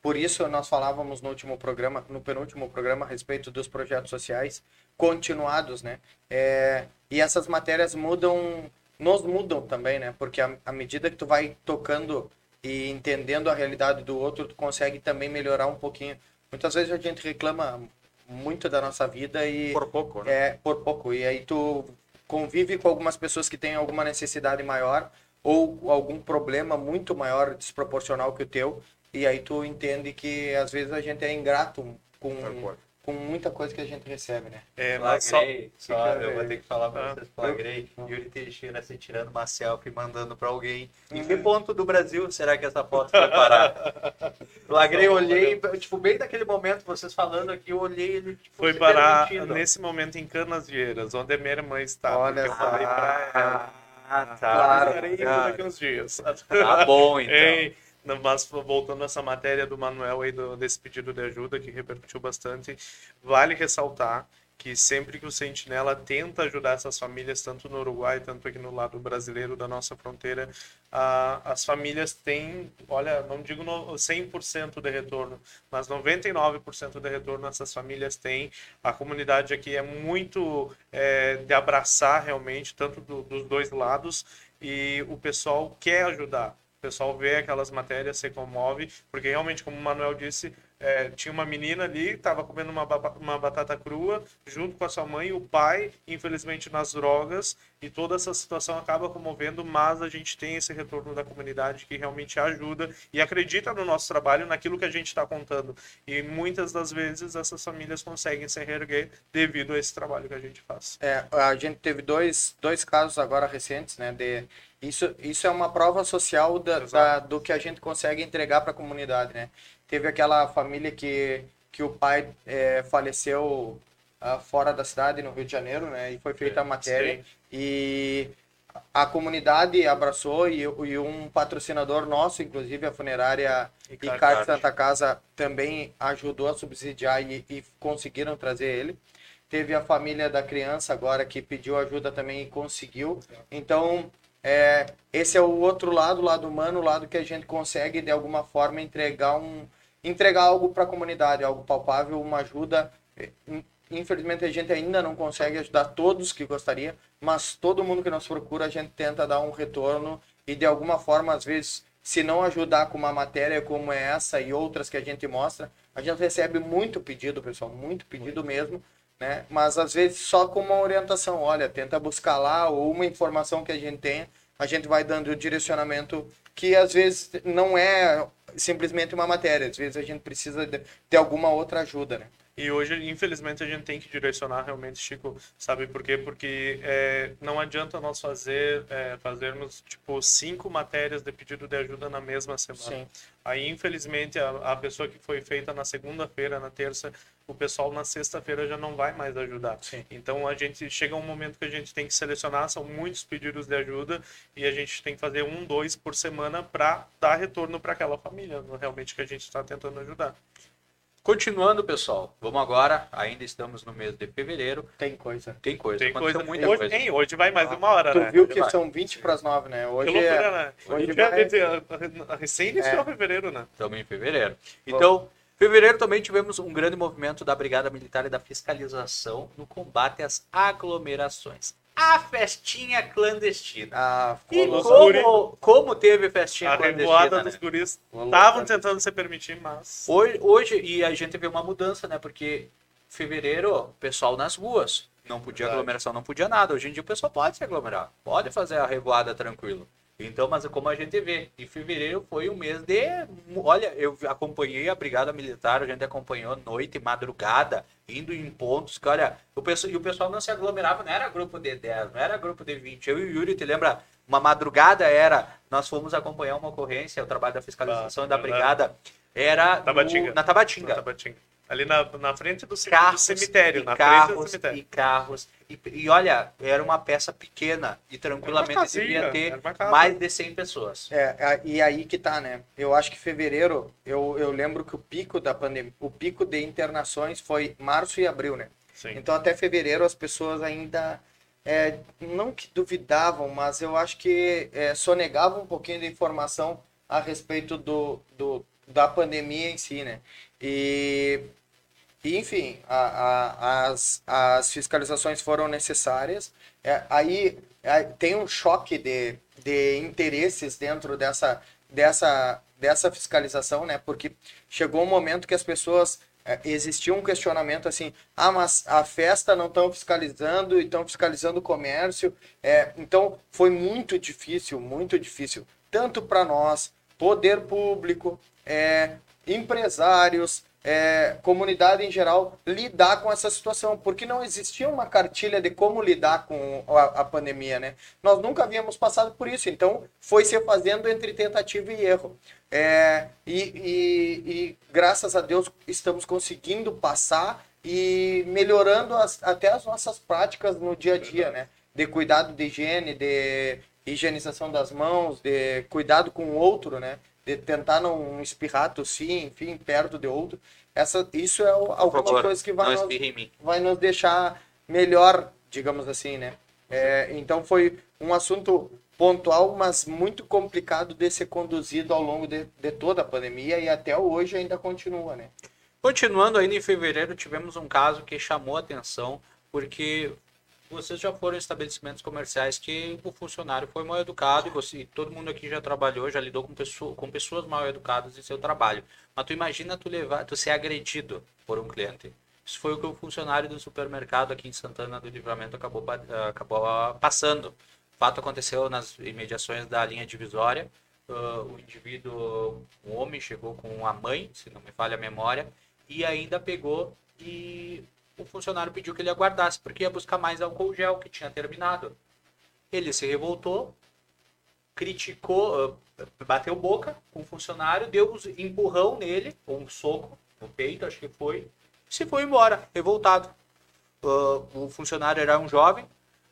Por isso nós falávamos no último programa, no penúltimo programa a respeito dos projetos sociais continuados, né? É, e essas matérias mudam, nos mudam também, né? Porque à medida que tu vai tocando e entendendo a realidade do outro, tu consegue também melhorar um pouquinho. Muitas vezes a gente reclama muito da nossa vida e Por poco, ¿no? é, por pouco. E aí tu convive com algumas pessoas que têm alguma necessidade maior ou algum problema muito maior, desproporcional que o teu. E aí tu entende que às vezes a gente é ingrato com. Com muita coisa que a gente recebe, né? É, mas só... Flagrei, só, eu vou ter que falar pra Ah. vocês, flagrei, Yuri Teixeira se tirando uma selfie, mandando pra alguém. Em que ponto do Brasil será que essa foto foi parar? Flagrei, olhei, tipo, bem naquele momento, vocês falando aqui, eu olhei ele, tipo, Foi parar permitindo. nesse momento em Canas Vieiras, onde a minha irmã está. Olha porque eu falei pra ela. Ah, tá. Claro. Estarei indo cara. daqui uns dias. Tá bom, então. Ei, mas voltando a essa matéria do Manuel aí, do- desse pedido de ajuda que repercutiu bastante, vale ressaltar que sempre que o Sentinela tenta ajudar essas famílias, tanto no Uruguai, tanto aqui no lado brasileiro da nossa fronteira, as famílias têm, olha, não digo no, 100% de retorno, mas 99% de retorno essas famílias têm. A comunidade aqui é muito é, de abraçar realmente, tanto do- dos dois lados, e o pessoal quer ajudar. Pessoal vê aquelas matérias, se comove, porque realmente, como o Manuel disse, é, tinha uma menina ali, estava comendo uma, uma batata crua, junto com a sua mãe, o pai, infelizmente, nas drogas, e toda essa situação acaba comovendo, mas a gente tem esse retorno da comunidade que realmente ajuda e acredita no nosso trabalho, naquilo que a gente está contando. E muitas das vezes essas famílias conseguem se reerguer devido a esse trabalho que a gente faz. É, a gente teve dois, dois casos agora recentes, né? De, isso, isso é uma prova social da, da- do que a gente consegue entregar para a comunidade, né? Teve aquela família que, que o pai é, faleceu ah, fora da cidade, no Rio de Janeiro, né? E foi feita a matéria. Sim. E a comunidade abraçou e, e um patrocinador nosso, inclusive a funerária Icar Icar Card. Santa Casa, também ajudou a subsidiar e, e conseguiram trazer ele. Teve a família da criança agora que pediu ajuda também e conseguiu. Então, é, esse é o outro lado, o lado humano, o lado que a gente consegue de alguma forma entregar um entregar algo para a comunidade, algo palpável, uma ajuda. In- Infelizmente a gente ainda não consegue ajudar todos que gostaria, mas todo mundo que nos procura a gente tenta dar um retorno e de alguma forma às vezes se não ajudar com uma matéria como é essa e outras que a gente mostra, a gente recebe muito pedido, pessoal, muito pedido mesmo, né? Mas às vezes só com uma orientação, olha, tenta buscar lá ou uma informação que a gente tenha, a gente vai dando o direcionamento que às vezes não é simplesmente uma matéria, às vezes a gente precisa de, de alguma outra ajuda, né? E hoje, infelizmente, a gente tem que direcionar realmente, Chico, sabe por quê? Porque é, não adianta nós fazer, é, fazermos, tipo, cinco matérias de pedido de ajuda na mesma semana. Sim. Aí, infelizmente, a, a pessoa que foi feita na segunda-feira, na terça, o pessoal na sexta-feira já não vai mais ajudar. Sim. Então, a gente chega um momento que a gente tem que selecionar, são muitos pedidos de ajuda, e a gente tem que fazer um, dois por semana para dar retorno para aquela família, realmente, que a gente está tentando ajudar. Continuando, pessoal, vamos agora. Ainda estamos no mês de fevereiro. Tem coisa. Tem coisa, Tem aconteceu coisa. muita hoje, coisa. hein, hoje vai mais uma hora, Tu né? viu que vai. são 20 para as 9, né? Que Hoje loucura, é... né? hoje Hoje vai- é... Recém iniciou É. fevereiro, né? Estamos em fevereiro. Então, fevereiro também tivemos um grande movimento da Brigada Militar e da Fiscalização no combate às aglomerações. A festinha clandestina. Ah, E como, como teve festinha A revoada clandestina, dos né? guris Ficou estavam louco. tentando se permitir, mas... Hoje, hoje, e a gente vê uma mudança, né? Porque fevereiro, o pessoal nas ruas. Não podia Verdade. aglomeração, não podia nada. Hoje em dia o pessoal pode se aglomerar. Pode fazer a revoada tranquilo. Então, mas como a gente vê, em fevereiro foi um mês de. Olha, eu acompanhei a Brigada Militar, a gente acompanhou noite e madrugada, indo em pontos que, olha, o pessoal, e o pessoal não se aglomerava, não era grupo de 10, não era grupo de 20. Eu e o Yuri, te lembra? Uma madrugada era. Nós fomos acompanhar uma ocorrência, o trabalho da fiscalização Ah, e da verdade. brigada. Era no- Tabatinga. na Tabatinga Na Tabatinga. Ali na, na frente do, ce- do carros cemitério, e na carros frente do cemitério. e carros e, e olha era uma peça pequena e tranquilamente casinha, devia ter mais de 100 pessoas É, a- e aí que tá, né? Eu acho que fevereiro, eu, eu lembro que o pico da pandemia, o pico de internações foi março e abril, né? Sim. Então até fevereiro as pessoas ainda é, não que duvidavam, mas eu acho que é, sonegavam um pouquinho de informação a respeito do, do, da pandemia em si, né? E, enfim, a- a- as, as fiscalizações foram necessárias. É, aí é, tem um choque de, de interesses dentro dessa, dessa, dessa fiscalização, né? Porque chegou um momento que as pessoas é, existia um questionamento assim, ah, mas a festa não estão fiscalizando e estão fiscalizando o comércio. É, então foi muito difícil, muito difícil, tanto para nós, poder público, é, empresários, é, comunidade em geral, lidar com essa situação, porque não existia uma cartilha de como lidar com a, a pandemia, né? Nós nunca havíamos passado por isso, então foi se fazendo entre tentativa e erro. É, e, e- e graças a Deus estamos conseguindo passar e melhorando as- até as nossas práticas no dia a dia, né? De cuidado de higiene, de higienização das mãos, de cuidado com o outro, né? De tentar não espirrar, tossir, enfim, perto de outro. Essa, isso é o- alguma favor coisa que vai nos, vai nos deixar melhor, digamos assim, né? É, então foi um assunto pontual, mas muito complicado de ser conduzido ao longo de, de toda a pandemia e até hoje ainda continua, né? continuando ainda em fevereiro tivemos um caso que chamou a atenção porque vocês já foram em estabelecimentos comerciais que o funcionário foi mal educado e você, todo mundo aqui já trabalhou, já lidou com, pessoa, com pessoas mal educadas em seu trabalho. Mas tu imagina tu levar, tu ser agredido por um cliente. Isso foi o que o funcionário do supermercado aqui em Santana do Livramento acabou, ah, acabou ah, passando. O fato aconteceu nas imediações da linha divisória. Ah, o indivíduo, um homem, chegou com a mãe, se não me falha a memória, e ainda pegou e o funcionário pediu que ele aguardasse, porque ia buscar mais álcool gel, que tinha terminado. Ele se revoltou, criticou, ah, bateu boca com o funcionário, deu um empurrão nele, um soco no peito, acho que foi, e se foi embora, revoltado. Ah, o funcionário era um jovem,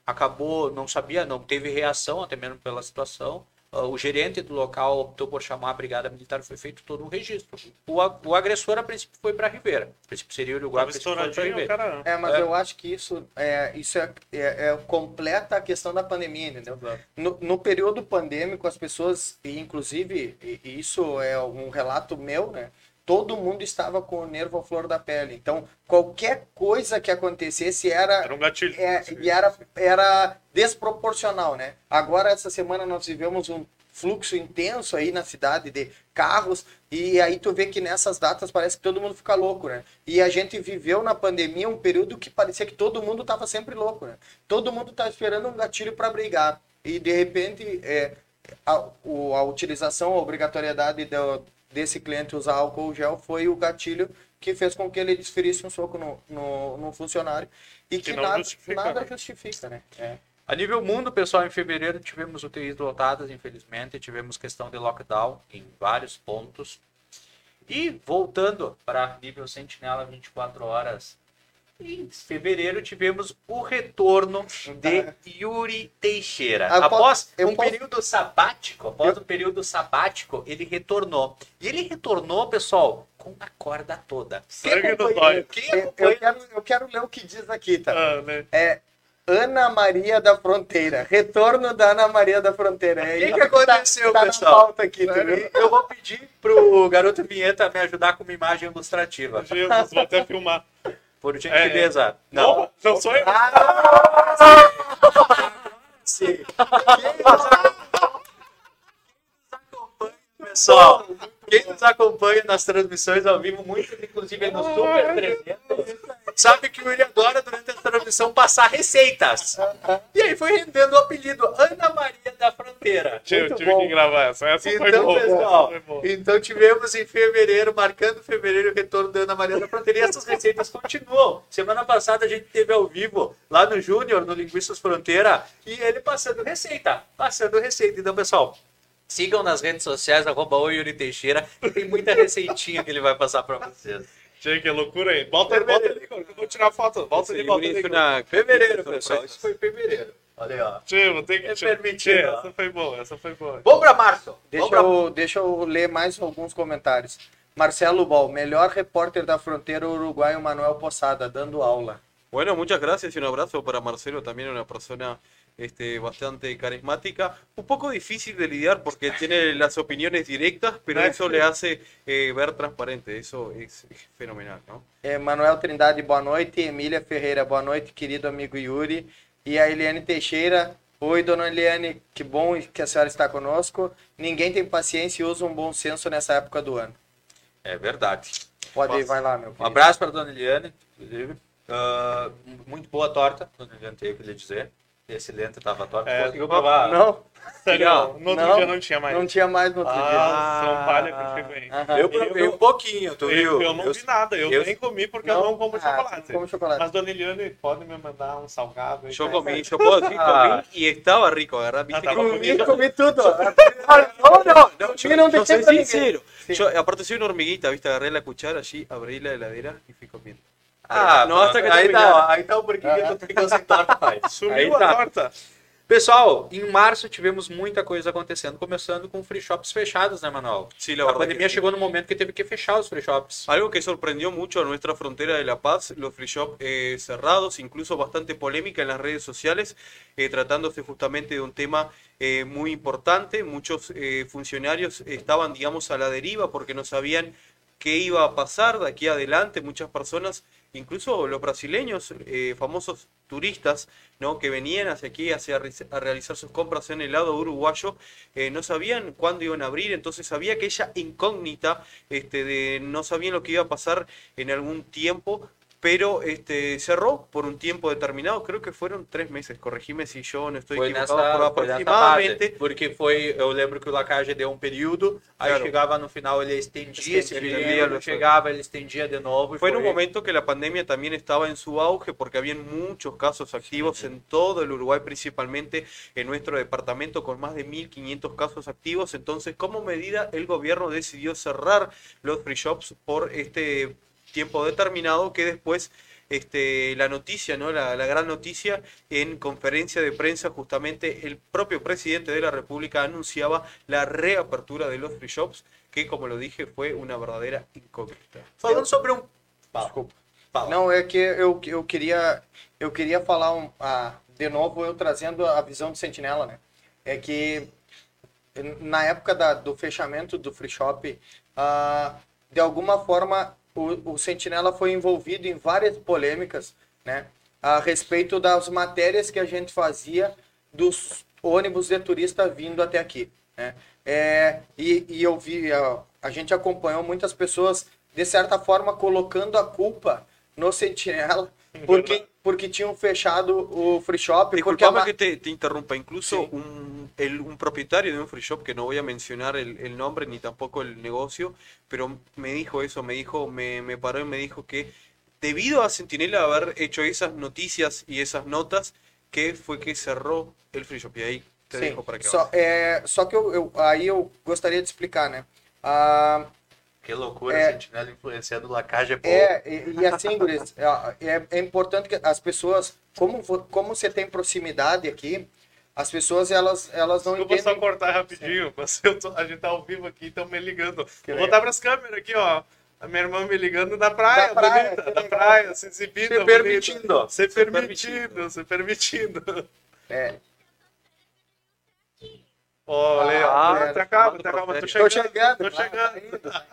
acabou, não sabia, não teve reação, até mesmo pela situação. Ah, o gerente do local optou por chamar a brigada militar, foi feito todo um registro. O, o agressor, a princípio, foi para Ribeira. A princípio seria o Uruguai, a princípio Ribeira. cara... É, mas É. eu acho que isso é, isso é, é, é completa a questão da pandemia, entendeu? No, no período pandêmico, as pessoas, e inclusive, e- e isso é um relato meu, né? Todo mundo estava com o nervo à flor da pele. Então, qualquer coisa que acontecesse era Era um gatilho. é, e era, era desproporcional, né? Agora, essa semana, nós vivemos um fluxo intenso aí na cidade de carros, e aí tu vê que nessas datas parece que todo mundo fica louco, né? E a gente viveu na pandemia um período que parecia que todo mundo tava sempre louco, né? Todo mundo tá esperando um gatilho para brigar. E, de repente, é, a, a utilização, a obrigatoriedade do- desse cliente usar álcool gel foi o gatilho que fez com que ele desferisse um soco no, no, no funcionário e que, Que nada, justifica, nada né? justifica, né? É. A nível mundo, pessoal, em fevereiro tivemos UTIs lotadas, infelizmente, tivemos questão de lockdown em vários pontos. E voltando para nível Sentinela 24 horas, em fevereiro tivemos o retorno de Yuri Teixeira. Ah, eu após eu um posso- período sabático, após um período sabático, ele retornou. E ele retornou, pessoal, com a corda toda. Sangue olhos. quem Eu, eu quero, eu quero ler o que diz aqui, tá? Ah, né? É Ana Maria da Fronteira. Retorno da Ana Maria da Fronteira. É O que isso que aconteceu, tá, tá pessoal? na pauta aqui, tá? Eu vou pedir pro garoto Vinheta me ajudar com uma imagem ilustrativa. Jesus, vou até filmar. Por gentileza. Não. Opa, não sou eu. Sim. Quem nos acompanha, pessoal, quem nos acompanha nas transmissões ao vivo, muitos inclusive no Super 300, sabe que o William adora durante a transmissão passar receitas. E aí foi rendendo o apelido Ana Maria da Fronteira. Muito tive bom. que gravar essa. Essa foi Então, boa. pessoal, foi boa. então tivemos em fevereiro, marcando fevereiro, o retorno da Ana Maria da Fronteira. E essas receitas continuam. Semana passada a gente teve ao vivo, lá no Júnior, no Linguistas Fronteira, e ele passando receita. Passando receita. Então, pessoal, sigam nas redes sociais, arroba o Yuri Teixeira, que tem muita receitinha que ele vai passar para vocês. Che, que loucura aí. Volta, volta ali, que eu vou tirar foto. Volta ali, volta ali. Una Fevereiro, pessoal. Isso foi fevereiro. Olha aí, ó. Vou ter que... É permitido, ó. essa foi boa, essa foi boa. Vamos para março. Deixa pra... eu, deixa eu ler mais alguns comentários. Marcelo Bol, melhor repórter da fronteira uruguaio Manuel Poçada, dando aula. Bueno, muchas gracias y un abrazo para Marcelo, también una persona este, bastante carismática. Un poco difícil de lidiar porque tiene las opiniones directas, pero eso le hace eh, ver transparente. Eso es, fenomenal, ¿no? É, Manuel Trindade, boa noite. Emília Ferreira, boa noite, querido amigo Yuri. E a Eliane Teixeira, oi, dona Eliane, que bom que a senhora está conosco. Ninguém tem paciência e usa um bom senso nessa época do ano. É verdade. Pode ir, vai lá, meu Um querido. abraço para dona Eliane, inclusive. Ah, muito boa torta, dona Eliane, tenho que lhe dizer. Excelente, tava a torta. É, Conseguiu provar? Não, Sério, Não, no outro não, dia não tinha mais. não tinha mais no outro Ah, dia. São Palha aí. Aham. Eu provei Eu- um pouquinho, tu Eu, viu? eu não vi nada, eu, eu- nem comi porque eu não como Ah, chocolate. como chocolate. Mas dona Eliane pode me mandar um salgado aí. Yo tá? yo decir, Ah. y estaba rico. Viste Ah, tava comí- Comi, comi tudo. No, no, yo, Mira, no yo te soy siento ni sincero. Yo, aparte soy una hormiguita, ¿viste? Agarré la cuchara allí, abrí la heladera y fui comiendo. Ah, Não, hasta que aí tá, ó, aí tá o porquê que sem torta, pai. Aí Sumiu a tá. torta. Pessoal, em março tivemos muita coisa acontecendo, começando com free shops fechados, né, Manuel? Sí, la pandemia que sí. chegou no momento que teve que fechar os free shops. Algo que sorprendió mucho a nuestra frontera de La Paz, los free shop eh, cerrados, incluso bastante polémica en las redes sociales, eh, tratándose justamente de un tema eh, muy importante. Muchos eh, funcionarios estaban, digamos, a la deriva porque no sabían qué iba a pasar de aquí adelante. Muchas personas, incluso los brasileños, eh, famosos turistas ¿no? que venían hacia aquí hacia, a realizar sus compras en el lado uruguayo, eh, no sabían cuándo iban a abrir, entonces había aquella incógnita este, de no sabían lo que iba a pasar en algún tiempo, pero este, cerró por un tiempo determinado, creo que fueron tres meses, corregime si yo no estoy Foi equivocado, nessa, por foi aproximadamente parte, porque foi, eu lembro que o Lacage deu um período, aí Claro. chegava no final ele estendia esse período, chegava, ele estendia de novo. e Fue en un foi- momento que la pandemia también estaba en su auge porque habían muchos casos activos en todo el Uruguay, principalmente en nuestro departamento con más de 1.500 casos activos. Entonces, como medida, el gobierno decidió cerrar los free shops por este tiempo determinado que después este, la noticia, ¿no? La, la gran noticia en conferencia de prensa, justamente el propio presidente de la República anunciaba la reapertura de los free shops, que como lo dije fue una verdadera incógnita. Falando sobre um. Desculpa. Fala. Não, é que eu, eu queria eu queria falar um, ah, de novo eu trazendo a visão do Sentinela, né? É que na época da- do fechamento do free shop, ah, de alguma forma o, o Sentinela foi envolvido em várias polêmicas, né? A respeito das matérias que a gente fazia dos ônibus de turista vindo até aqui, né? É, e, e eu vi, a, a gente acompanhou muitas pessoas, de certa forma, colocando a culpa no Sentinela, porque, porque tinham fechado o free shop. porque Disculpame ma- que te, te interrumpa, incluso Sí. un, el- un propietario de un free shop, que no voy a mencionar el, el nombre ni tampoco el negocio, pero me dijo eso, me dijo, me, me paró y me dijo que debido a Centinela haber hecho esas noticias y esas notas, que fue que cerró el free shop. Y ahí te Sim, para que só, é, só que eu, eu- aí eu gostaria de explicar, né? Ah, Que loucura, É. Sentinela influenciando o Lacage é bom. é, e, e assim, guris, é, é- é importante que as pessoas, como, como você tem proximidade aqui, as pessoas, elas, elas não Desculpa só entendem... cortar rapidinho, mas eu tô- a gente tá ao vivo aqui, estão me ligando. Que Vou legal. botar pras câmeras aqui, ó. A minha irmã me ligando da praia, Da praia, bonita, da praia, se exibindo. Se permitindo. Se Se permitindo, se permitindo. É, Olha, Ah, tá calma, tá calma, tô chegando, Tô tô chegando, chegando.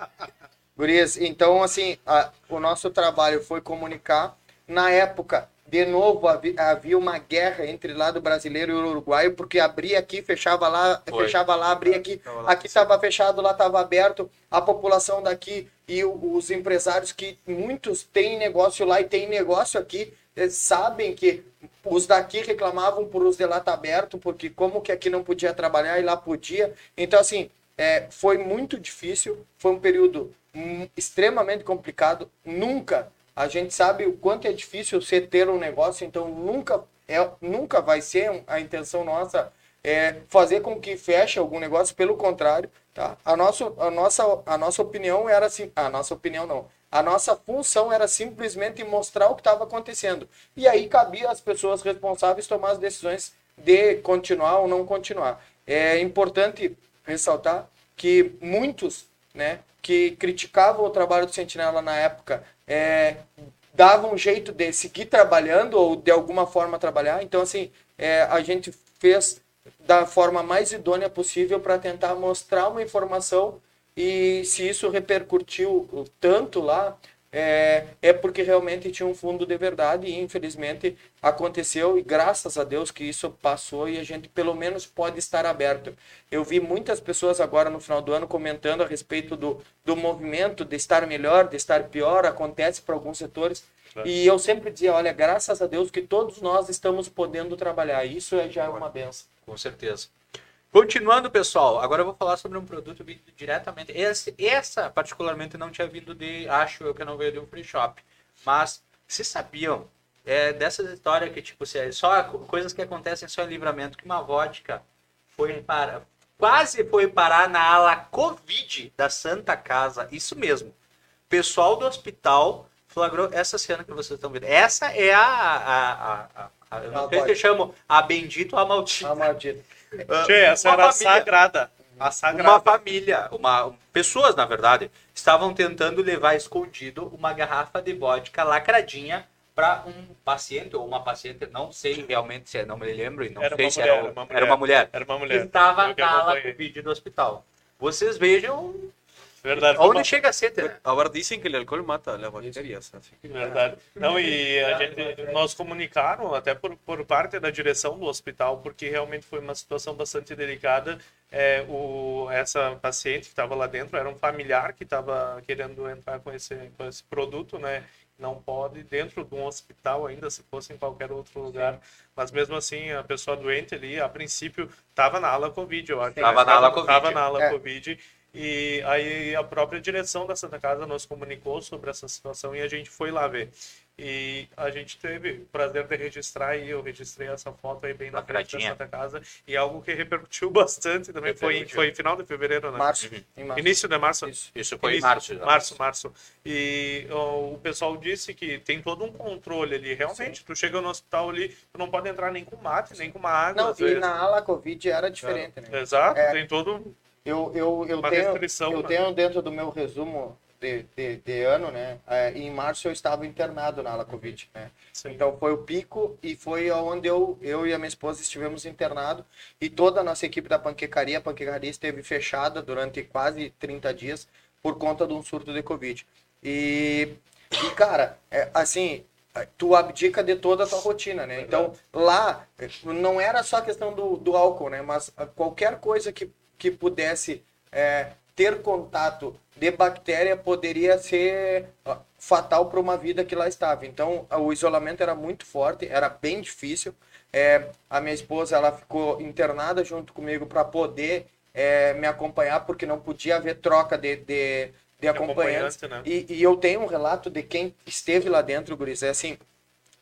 Gurias, então assim, a- o nosso trabalho foi comunicar. Na época, de novo, havi- havia uma guerra entre lado brasileiro e o uruguaio, porque abria aqui, fechava lá, Foi. fechava lá, abria aqui. Aqui estava fechado, lá estava aberto. A população daqui e o- os empresários que muitos têm negócio lá e têm negócio aqui, sabem que os daqui reclamavam por os de lá tá aberto, porque como que aqui não podia trabalhar e lá podia. Então, assim, é, foi muito difícil, foi um período hum, extremamente complicado. Nunca, a gente sabe o quanto é difícil você ter um negócio, então nunca, é, nunca vai ser a intenção nossa é, fazer com que feche algum negócio, pelo contrário, tá? A nossa, a nossa, a nossa opinião era assim, a nossa opinião não. A nossa função era simplesmente mostrar o que estava acontecendo. E aí cabia às pessoas responsáveis tomar as decisões de continuar ou não continuar. É importante ressaltar que muitos, né, que criticavam o trabalho do Sentinela na época, é, davam um jeito de seguir trabalhando ou de alguma forma trabalhar. Então, assim, é, a gente fez da forma mais idônea possível para tentar mostrar uma informação e se isso repercutiu tanto lá, é, é porque realmente tinha um fundo de verdade e infelizmente aconteceu e graças a Deus que isso passou e a gente pelo menos pode estar aberto. Eu vi muitas pessoas agora no final do ano comentando a respeito do, do movimento de estar melhor, de estar pior, acontece para alguns setores. Claro. E eu sempre dizia, olha, graças a Deus que todos nós estamos podendo trabalhar. Isso é já uma benção. Com certeza. Continuando, pessoal, agora eu vou falar sobre um produto vindo diretamente. Esse, essa, particularmente, não tinha vindo de. Acho eu que não veio de um free shop. Mas, vocês sabiam é, dessas histórias que, tipo, se é só co- coisas que acontecem só em livramento, que uma vodka foi para. Quase foi parar na ala Covid da Santa Casa. Isso mesmo. Pessoal do hospital flagrou essa cena que vocês estão vendo. Essa é a. a, a, a- a- eu não A sei se chamam a bendita ou a maldita. Ah, maldito. Essa Uma era família. sagrada. A uma sagrada. família, uma, pessoas na verdade, estavam tentando levar escondido uma garrafa de vodka lacradinha para um paciente ou uma paciente, não sei realmente se é, não me lembro não Era sei uma se mulher, era, uma era uma mulher, Era uma que mulher. estava Eu que na ala. Covid do hospital. Vocês vejam Verdade. Onde chega a ser, né? A ver, dicen que el alcohol mata a las bacterias, así que... Verdade. Não, e a gente, nós comunicaram até por, por parte da direção do hospital, porque realmente foi uma situação bastante delicada. É, o, essa paciente que estava lá dentro era um familiar que estava querendo entrar com esse, com esse produto, né? Não pode dentro de um hospital ainda, se fosse em qualquer outro lugar. Mas mesmo assim, a pessoa doente ali, a princípio, estava na ala Covid, eu acho. Tava na ala Covid. Tava na ala É. Covid. E aí a própria direção da Santa Casa nos comunicou sobre essa situação e a gente foi lá ver. E a gente teve o prazer de registrar e eu registrei essa foto aí bem na frente da. Santa Casa. E algo que repercutiu bastante também foi, foi final de fevereiro, né? Março. Em março. Início de março. Isso. Isso foi em Início- março. já. Março, março. E ó, o pessoal disse que tem todo um controle ali. Realmente, tu chega no hospital ali, tu não pode entrar nem com mate, nem com uma água. Não, e vezes. na ala Covid era diferente, né? Exato, É. tem todo. Eu, eu, eu, Uma tenho, eu né? tenho dentro do meu resumo de, de, de ano, né? é, em março eu estava internado na ala Covid, né? Sim. Então foi o pico e foi onde eu, eu e a minha esposa estivemos internados e toda a nossa equipe da panquecaria, a panquecaria esteve fechada durante quase 30 dias por conta de um surto de Covid. E, e cara, é, assim, tu abdica de toda a tua rotina, né? Então, lá, eh, não era só a questão do, do álcool, né? Mas qualquer coisa que, que pudesse eh, ter contato de bactéria poderia ser fatal para uma vida que lá estava. Então, o isolamento era muito forte, era bem difícil. Eh, a minha esposa, ela ficou internada junto comigo para poder eh, me acompanhar, porque não podia haver troca de, de, de acompanhantes. acompanhante, né? E, e eu tenho um relato de quem esteve lá dentro, Guris. É assim,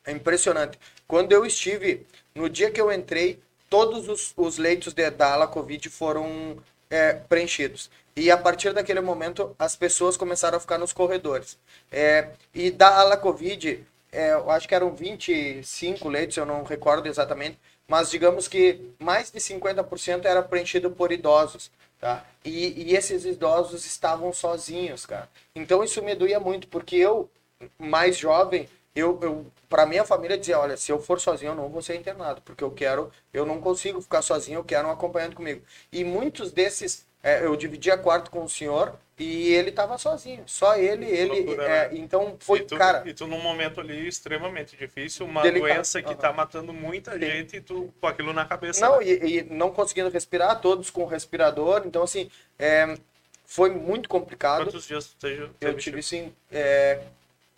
é impressionante. Quando eu estive, no dia que eu entrei, todos os, os leitos de, da Covid foram é, preenchidos. E a partir daquele momento, as pessoas começaram a ficar nos corredores. É, e da ala Covid, é, eu acho que eram 25 leitos, eu não recordo exatamente, mas digamos que mais de 50% era preenchido por idosos. Tá? E, e esses idosos estavam sozinhos, cara. Então isso me doía muito, porque eu, mais jovem, eu, eu para minha família dizia, olha, se eu for sozinho eu não vou ser internado, porque eu quero, eu não consigo ficar sozinho, eu quero um acompanhante comigo. E muitos desses, é, eu dividia quarto com o senhor e ele estava sozinho, só ele, ele, loucura, é, né? então foi, e tu, cara, E tu num momento ali extremamente difícil, uma Delicado. doença que Aham. tá matando muita Sim. gente e tu com aquilo na cabeça. Não, né? e, e não conseguindo respirar, todos com respirador. Então, assim, é, foi muito complicado. Quantos dias tu teve? Eu tive, assim, é,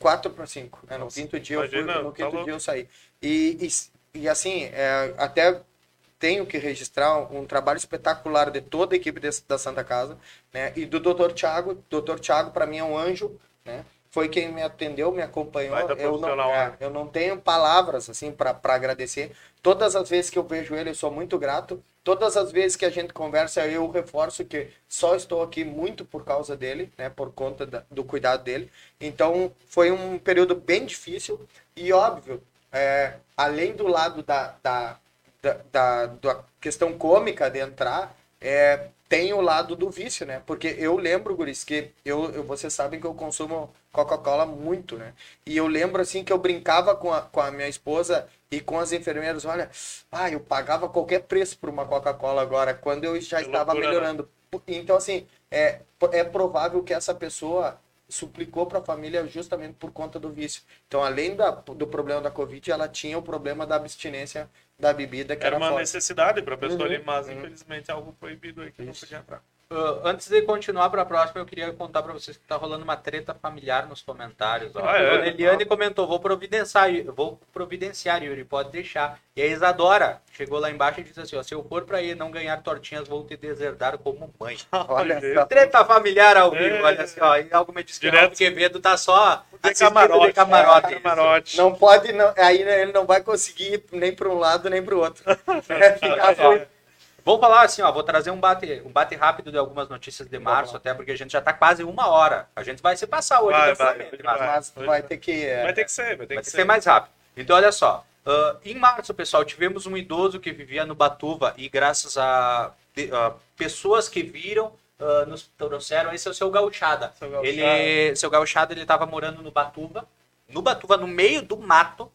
4 para 5. no Nossa, quinto dia eu imagina, fui, no tá quinto louco. dia eu saí. E, e, e, assim, é, até tenho que registrar um trabalho espetacular de toda a equipe desse- da Santa Casa, né? E do Dr. Thiago. Dr. Thiago, para mim, é um anjo, né? Foi quem me atendeu, me acompanhou. Eu não, é, né? eu não tenho palavras, assim, para agradecer. Todas as vezes que eu vejo ele, eu sou muito grato. Todas as vezes que a gente conversa, eu reforço que só estou aqui muito por causa dele, né? Por conta da- do cuidado dele. Então, foi um período bem difícil. E, óbvio, é, além do lado da, da, da, da, da questão cômica de entrar, é, tem o lado do vício, né? Porque eu lembro, Guris, que eu, eu, vocês sabem que eu consumo Coca-Cola muito, né? E eu lembro, assim, que eu brincava com a, com a minha esposa e com as enfermeiras, olha, ah, eu pagava qualquer preço por uma Coca-Cola agora, quando eu já Que estava loucura, né? melhorando. Então, assim, é, é provável que essa pessoa suplicou para a família justamente por conta do vício. Então, além da, do problema da Covid, ela tinha o problema da abstinência da bebida, que Era era, uma forte. necessidade para a pessoa Uhum, ali, mas uhum. infelizmente algo proibido aí que não Isso. podia entrar. Ah, antes de continuar para a próxima, eu queria contar para vocês que tá rolando uma treta familiar nos comentários. Ó. Ah, é? Eliane comentou: vou providenciar, vou providenciar, Yuri, pode deixar. E a Isadora chegou lá embaixo e disse assim: ó, se eu for para aí não ganhar tortinhas, vou te deserdar como mãe. Olha. Treta familiar ao vivo, É. olha assim, ó. E algo me disse que o Quevedo tá só De assistindo camarote. de camarote. É, camarote. Não pode, não, aí né, ele não vai conseguir ir nem para um lado nem para o outro. É, ficar Vou falar assim, ó, vou trazer um bate, um bate rápido de algumas notícias de março, lá. até porque a gente já tá quase uma hora. A gente vai se passar hoje, Vai, definitivamente, vai, mas mas vai ter que. é, Vai ter que ser, vai ter vai que ser ser. mais rápido. Então, olha só. ah, em março, pessoal, tivemos um idoso que vivia no Batuva e graças a, de- a pessoas que viram, ah, nos trouxeram, esse é o seu gauchada. Seu Gauchada. Ele, seu gauchada, ele estava morando no Batuva, no Batuva, no meio do mato.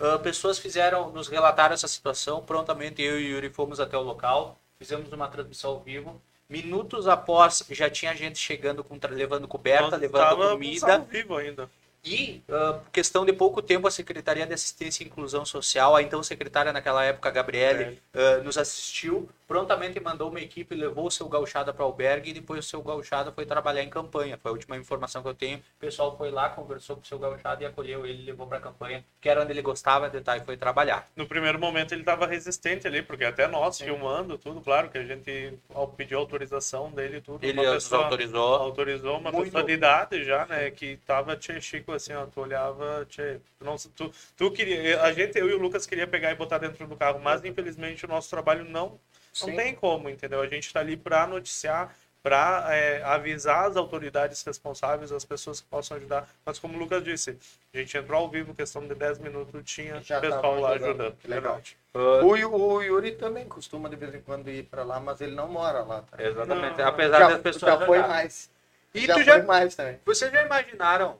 Ah, pessoas fizeram, nos relataram essa situação. Prontamente eu e o Yuri fomos até o local, fizemos uma transmissão ao vivo. Minutos após, já tinha gente chegando, com, levando coberta, Nós levando comida. ao vivo ainda. E, ah, questão de pouco tempo, a Secretaria de Assistência e Inclusão Social, a então secretária naquela época, a Gabriele, ah, nos assistiu, prontamente mandou uma equipe, levou o seu gauchada para o albergue e depois o seu gauchada foi trabalhar em campanha. Foi a última informação que eu tenho. O pessoal foi lá, conversou com o seu gauchada e acolheu ele, levou para a campanha, que era onde ele gostava de estar e foi trabalhar. No primeiro momento ele estava resistente ali, porque até nós filmando tudo, claro que a gente pediu autorização dele e tudo. Ele nos pessoa- autorizou. autorizou uma Muito. pessoa de idade já, né, que tava tchê, Chico assim, ó, tu olhava, tchê, tu não, tu, tu queria, a gente, eu e o Lucas queria pegar e botar dentro do carro, mas infelizmente o nosso trabalho não, não Sim. tem como, entendeu? A gente tá ali para noticiar, para avisar as autoridades responsáveis, as pessoas que possam ajudar, mas como o Lucas disse, a gente entrou ao vivo, questão de 10 minutos, tinha Já pessoal lá ajudando. legal. Ah, O, o Yuri também costuma de vez em quando ir pra lá, mas ele não mora lá. Tá? exatamente. Não, Apesar Já, das pessoas. já foi mais. E já tu foi já, mais também. Vocês já imaginaram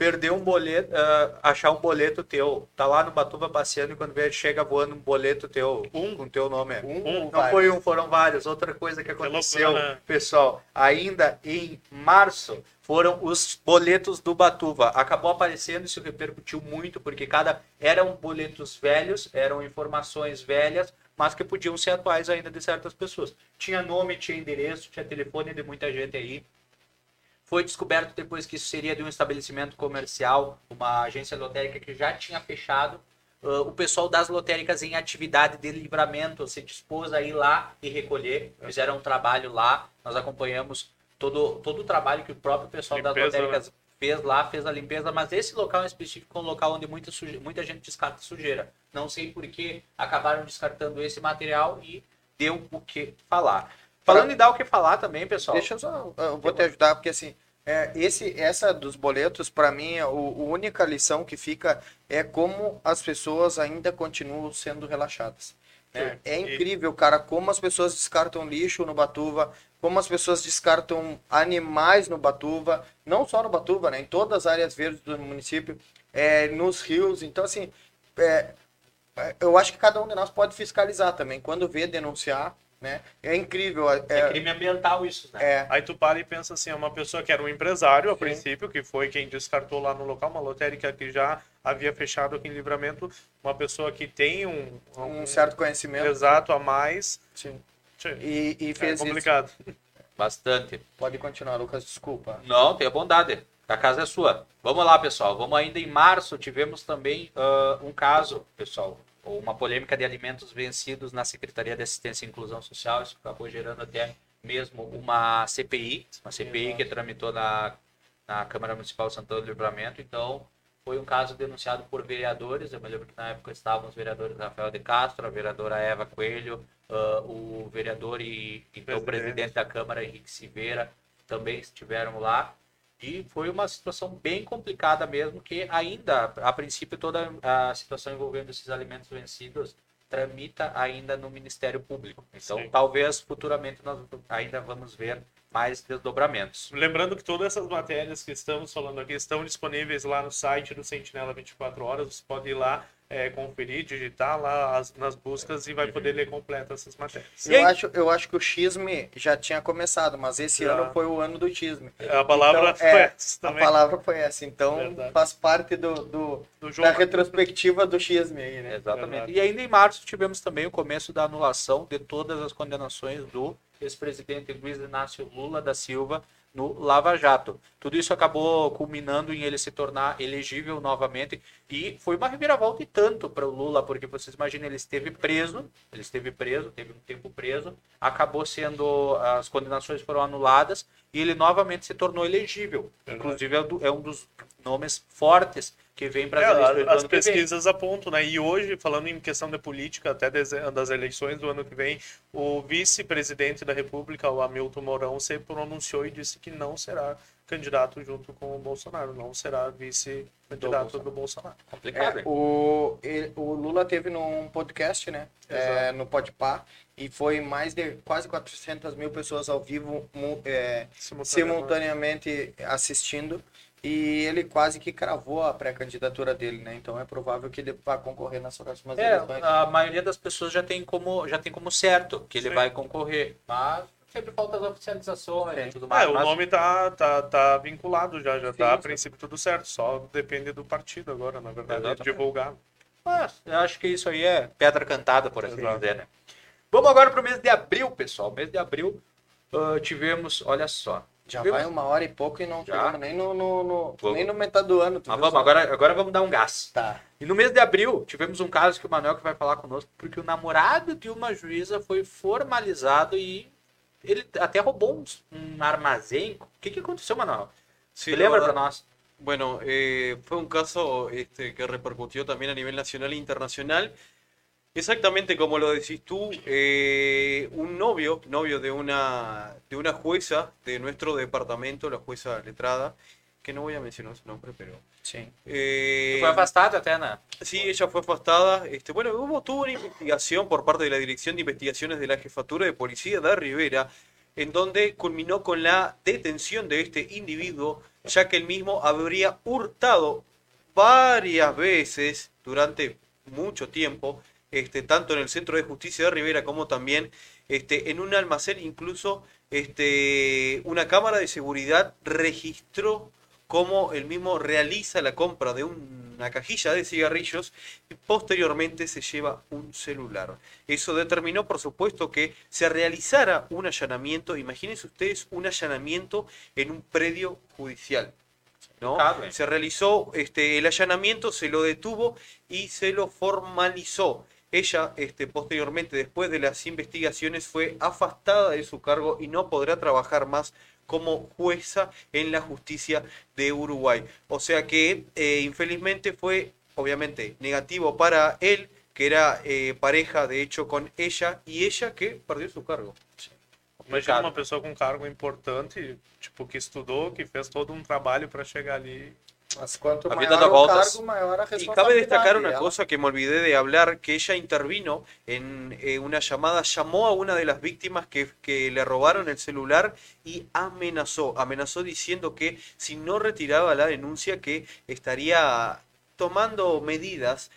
perder um boleto, ah, achar um boleto teu, tá lá no Batuva passeando e quando vê, chega voando um boleto teu, Um. com teu nome. Um, Um, Não vários? foi um, foram vários. Outra coisa que aconteceu, né? pessoal, ainda em março, foram os boletos do Batuva. Acabou aparecendo, isso repercutiu muito, porque cada eram boletos velhos, eram informações velhas, mas que podiam ser atuais ainda de certas pessoas. Tinha nome, tinha endereço, tinha telefone de muita gente aí. Foi descoberto depois que isso seria de um estabelecimento comercial, uma agência lotérica que já tinha fechado. Ah, o pessoal das lotéricas em atividade de livramento se dispôs a ir lá e recolher. Fizeram um trabalho lá. Nós acompanhamos todo, todo o trabalho que o próprio pessoal das Limpeza, lotéricas fez lá, fez a limpeza. Mas esse local em específico é um local onde muita, muita gente descarta sujeira. Não sei por que acabaram descartando esse material e deu o que falar. Falando em dar o que falar também, pessoal. Deixa eu só, eu vou te ajudar, porque assim, é, esse, essa dos boletos, para mim, a, a única lição que fica é como as pessoas ainda continuam sendo relaxadas. né? É E- incrível, cara, como as pessoas descartam lixo no Batuva, como as pessoas descartam animais no Batuva, não só no Batuva, né? Em todas as áreas verdes do município, é, nos rios. Então, assim, é, é, eu acho que cada um de nós pode fiscalizar também. Quando vê, denunciar, né? É incrível. É, É crime ambiental isso, né? é, Aí tu para e pensa assim, é uma pessoa que era um empresário a Sim. princípio, que foi quem descartou lá no local, uma lotérica que já havia fechado aqui em livramento, uma pessoa que tem um, um certo conhecimento. exato a mais. Sim. Tchê, E, e É fez isso. complicado. Bastante. Pode continuar, Lucas, desculpa. Não, tenha bondade. A casa é sua. Vamos lá, pessoal. Vamos ainda em março. Tivemos também ah, um caso, pessoal, ou uma polêmica de alimentos vencidos na Secretaria de Assistência e Inclusão Social. Isso acabou gerando até mesmo uma CPI, uma CPI que tramitou na, na Câmara Municipal de Santana do Livramento. Então, foi um caso denunciado por vereadores. Eu me lembro que na época estavam os vereadores Rafael de Castro, a vereadora Eva Coelho, ah, o vereador e então, o Presidente. presidente da Câmara, Henrique Silveira, também estiveram lá. E foi uma situação bem complicada mesmo, que ainda, a princípio, toda a situação envolvendo esses alimentos vencidos tramita ainda no Ministério Público. Então, Sim. talvez futuramente nós ainda vamos ver mais desdobramentos. Lembrando que todas essas matérias que estamos falando aqui estão disponíveis lá no site do Sentinela 24 horas. Você pode ir lá é, conferir, digitar lá as- nas buscas e vai poder ler completa essas matérias. Eu acho, eu acho que o xisme já tinha começado, mas esse Já. ano foi o ano do xisme. A palavra Então, foi é, essa A também palavra foi essa, então Verdade. faz parte do, do- do jogo. da retrospectiva do xisme aí, né? Exatamente. Verdade. E ainda em março tivemos também o começo da anulação de todas as condenações do ex-presidente Luiz Inácio Lula da Silva no Lava Jato. Tudo isso acabou culminando em ele se tornar elegível novamente e foi uma reviravolta e tanto para o Lula, porque vocês imaginam, ele esteve preso, ele esteve preso, teve um tempo preso, acabou sendo, as condenações foram anuladas e ele novamente se tornou elegível. Verdade. Inclusive é, é um dos nomes fortes que vem para É, as do pesquisas apontam, né? E hoje, falando em questão de política, até das eleições do ano que vem, o vice-presidente da República, o Hamilton Mourão, se pronunciou e disse que não será candidato junto com o Bolsonaro, não será vice-candidato do Bolsonaro. Complicado, É, o, ele- o Lula teve num podcast, né? É, no Podpah, e foi mais de quase 400 mil pessoas ao vivo é, simultaneamente assistindo. E ele quase que cravou a pré-candidatura dele, né? Então é provável que ele vá concorrer nas próximas É, eleições. a maioria das pessoas já tem como, já tem como certo que ele Sim. vai concorrer. Mas sempre falta as oficializações e tudo É, mais. o mas- nome tá, tá, tá vinculado já, já Sim, tá a princípio tudo certo. Só depende do partido agora, na verdade, Exatamente. divulgar. Mas eu acho que isso aí é pedra cantada, por assim Exato. dizer, né? Vamos agora para o mês de abril, pessoal. Mês de abril ah, tivemos, olha só. Já tivemos- vai uma hora e pouco e não Já? chegamos nem no, no, no- nem no metade do ano. Mas viu vamos, agora, agora vamos dar um gás. Tá. E no mês de abril, tivemos um caso que o Manuel que vai falar conosco, porque o namorado de uma juíza foi formalizado e ele até roubou um, um armazém. O que, que aconteceu, Manuel? Sí, la lembra para nós? Bueno, eh, fue un caso este, que repercutió también a nivel nacional e internacional. Exactamente como lo decís tú, eh, un novio, novio de una, de una jueza de nuestro departamento, la jueza letrada, que no voy a mencionar su nombre, pero... Sim. eh, Foi afastado até, né? Sí, ella fue afastada. Este, bueno, hubo, tuvo una investigación por parte de la Dirección de Investigaciones de la Jefatura de Policía de Rivera, en donde culminó con la detención de este individuo, ya que el mismo habría hurtado varias veces durante mucho tiempo, este, tanto en el Centro de Justicia de Rivera como también este, en un almacén, incluso este, una cámara de seguridad registró cómo el mismo realiza la compra de una cajilla de cigarrillos y posteriormente se lleva un celular. Eso determinó, por supuesto, que se realizara un allanamiento, imagínense ustedes un allanamiento en un predio judicial. ¿no? Eh. Se realizó este, el allanamiento, se lo detuvo y se lo formalizó. Ella, este, posteriormente, después de las investigaciones, fue afastada de su cargo y no podrá trabajar más como jueza en la justicia de Uruguay. O sea que, eh, infelizmente, fue obviamente negativo para él, que era eh, pareja de hecho con ella, y ella que perdió su cargo. Imagina Complicado. uma pessoa com um cargo importante, tipo, que estudou, que fez todo um trabalho para chegar ali. Mas Y cabe destacar una cosa que me olvidé de hablar, que ella intervino en eh, una llamada, llamó a una de las víctimas que, que le robaron el celular y amenazó, amenazó diciendo que si no retiraba la denuncia que estaría tomando medidas.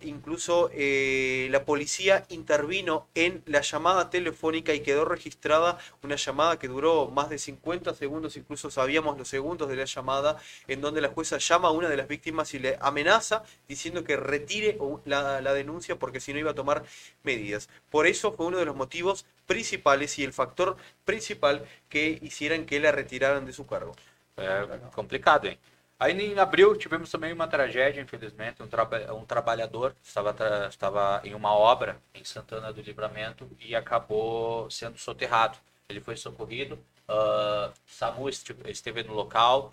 Incluso eh, la policía intervino en la llamada telefónica y quedó registrada una llamada que duró más de 50 segundos, incluso sabíamos los segundos de la llamada, en donde la jueza llama a una de las víctimas y le amenaza diciendo que retire la, denuncia porque si no iba a tomar medidas. Por eso fue uno de los motivos principales y el factor principal que hicieran que la retiraran de su cargo. É complicado? Aí em abril tivemos também uma tragédia, infelizmente. Um, um trabalhador estava, tra- estava em uma obra em Santana do Livramento e acabou sendo soterrado. Ele foi socorrido, ah, SAMU este- esteve no local,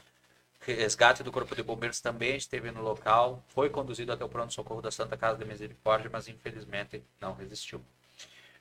resgate do Corpo de Bombeiros também esteve no local, foi conduzido até o pronto-socorro da Santa Casa de Misericórdia, mas infelizmente não resistiu.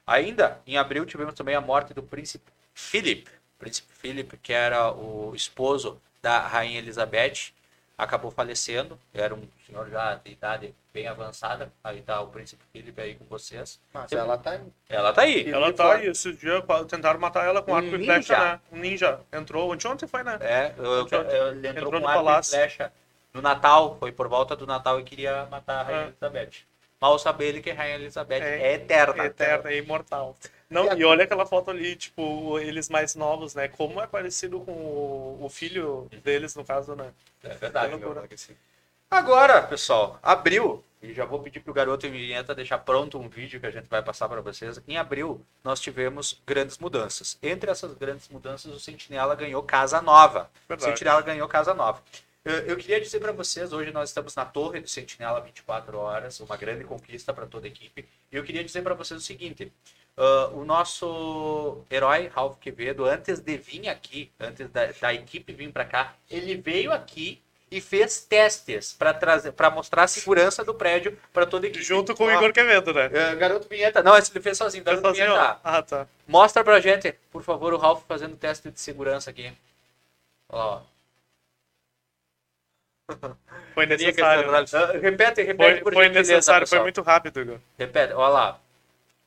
Ainda em abril tivemos também a morte do príncipe Philip. Príncipe Philip, que era o esposo da rainha Elizabeth, acabou falecendo. Era um senhor já de idade bem avançada. Aí tá o príncipe Philip aí com vocês. Mas ela tá aí. Ela tá aí. E Ela tá aí, esse dia tentaram matar ela com Um arco e flecha, né? Um ninja. Entrou, ontem ontem foi, né? É, eu- eu- eu- ele entrou, Entrou com no arco e palácio. flecha no Natal. Foi por volta do Natal e queria matar a rainha É. Elizabeth. Mal saber ele que a rainha Elizabeth é, É, eterna. Eterna, é imortal. Não, E e olha aquela foto ali, tipo, eles mais novos, né? Como é parecido com o, o filho deles, no caso, né? É verdade. sí. Agora, pessoal, abril, e já vou pedir pro garoto em vinheta deixar pronto um vídeo que a gente vai passar para vocês. Em abril, nós tivemos grandes mudanças. Entre essas grandes mudanças, o Sentinela ganhou casa nova. O Verdade. Sentinela ganhou casa nova. Eu, eu queria dizer para vocês, hoje nós estamos na torre do Sentinela 24 horas, uma grande conquista para toda a equipe. E eu queria dizer para vocês o seguinte: ah, o nosso herói Ralph Quevedo, antes de vir aqui, antes da, da equipe vir para cá, ele veio aqui e fez testes para trazer, para mostrar a segurança do prédio para toda a equipe. Junto com o Igor Quevedo, né? eh, garoto vinheta, não, esse ele fez sozinho. Garoto sozinho, vinheta. Ah, tá. mostra pra gente, por favor, o Ralph fazendo teste de segurança aqui. Olha lá, ó. Foi necessário. né? Ah, Repete, repete Foi, por foi gentileza, necessário, foi muito rápido, Igor. Repete, olha lá.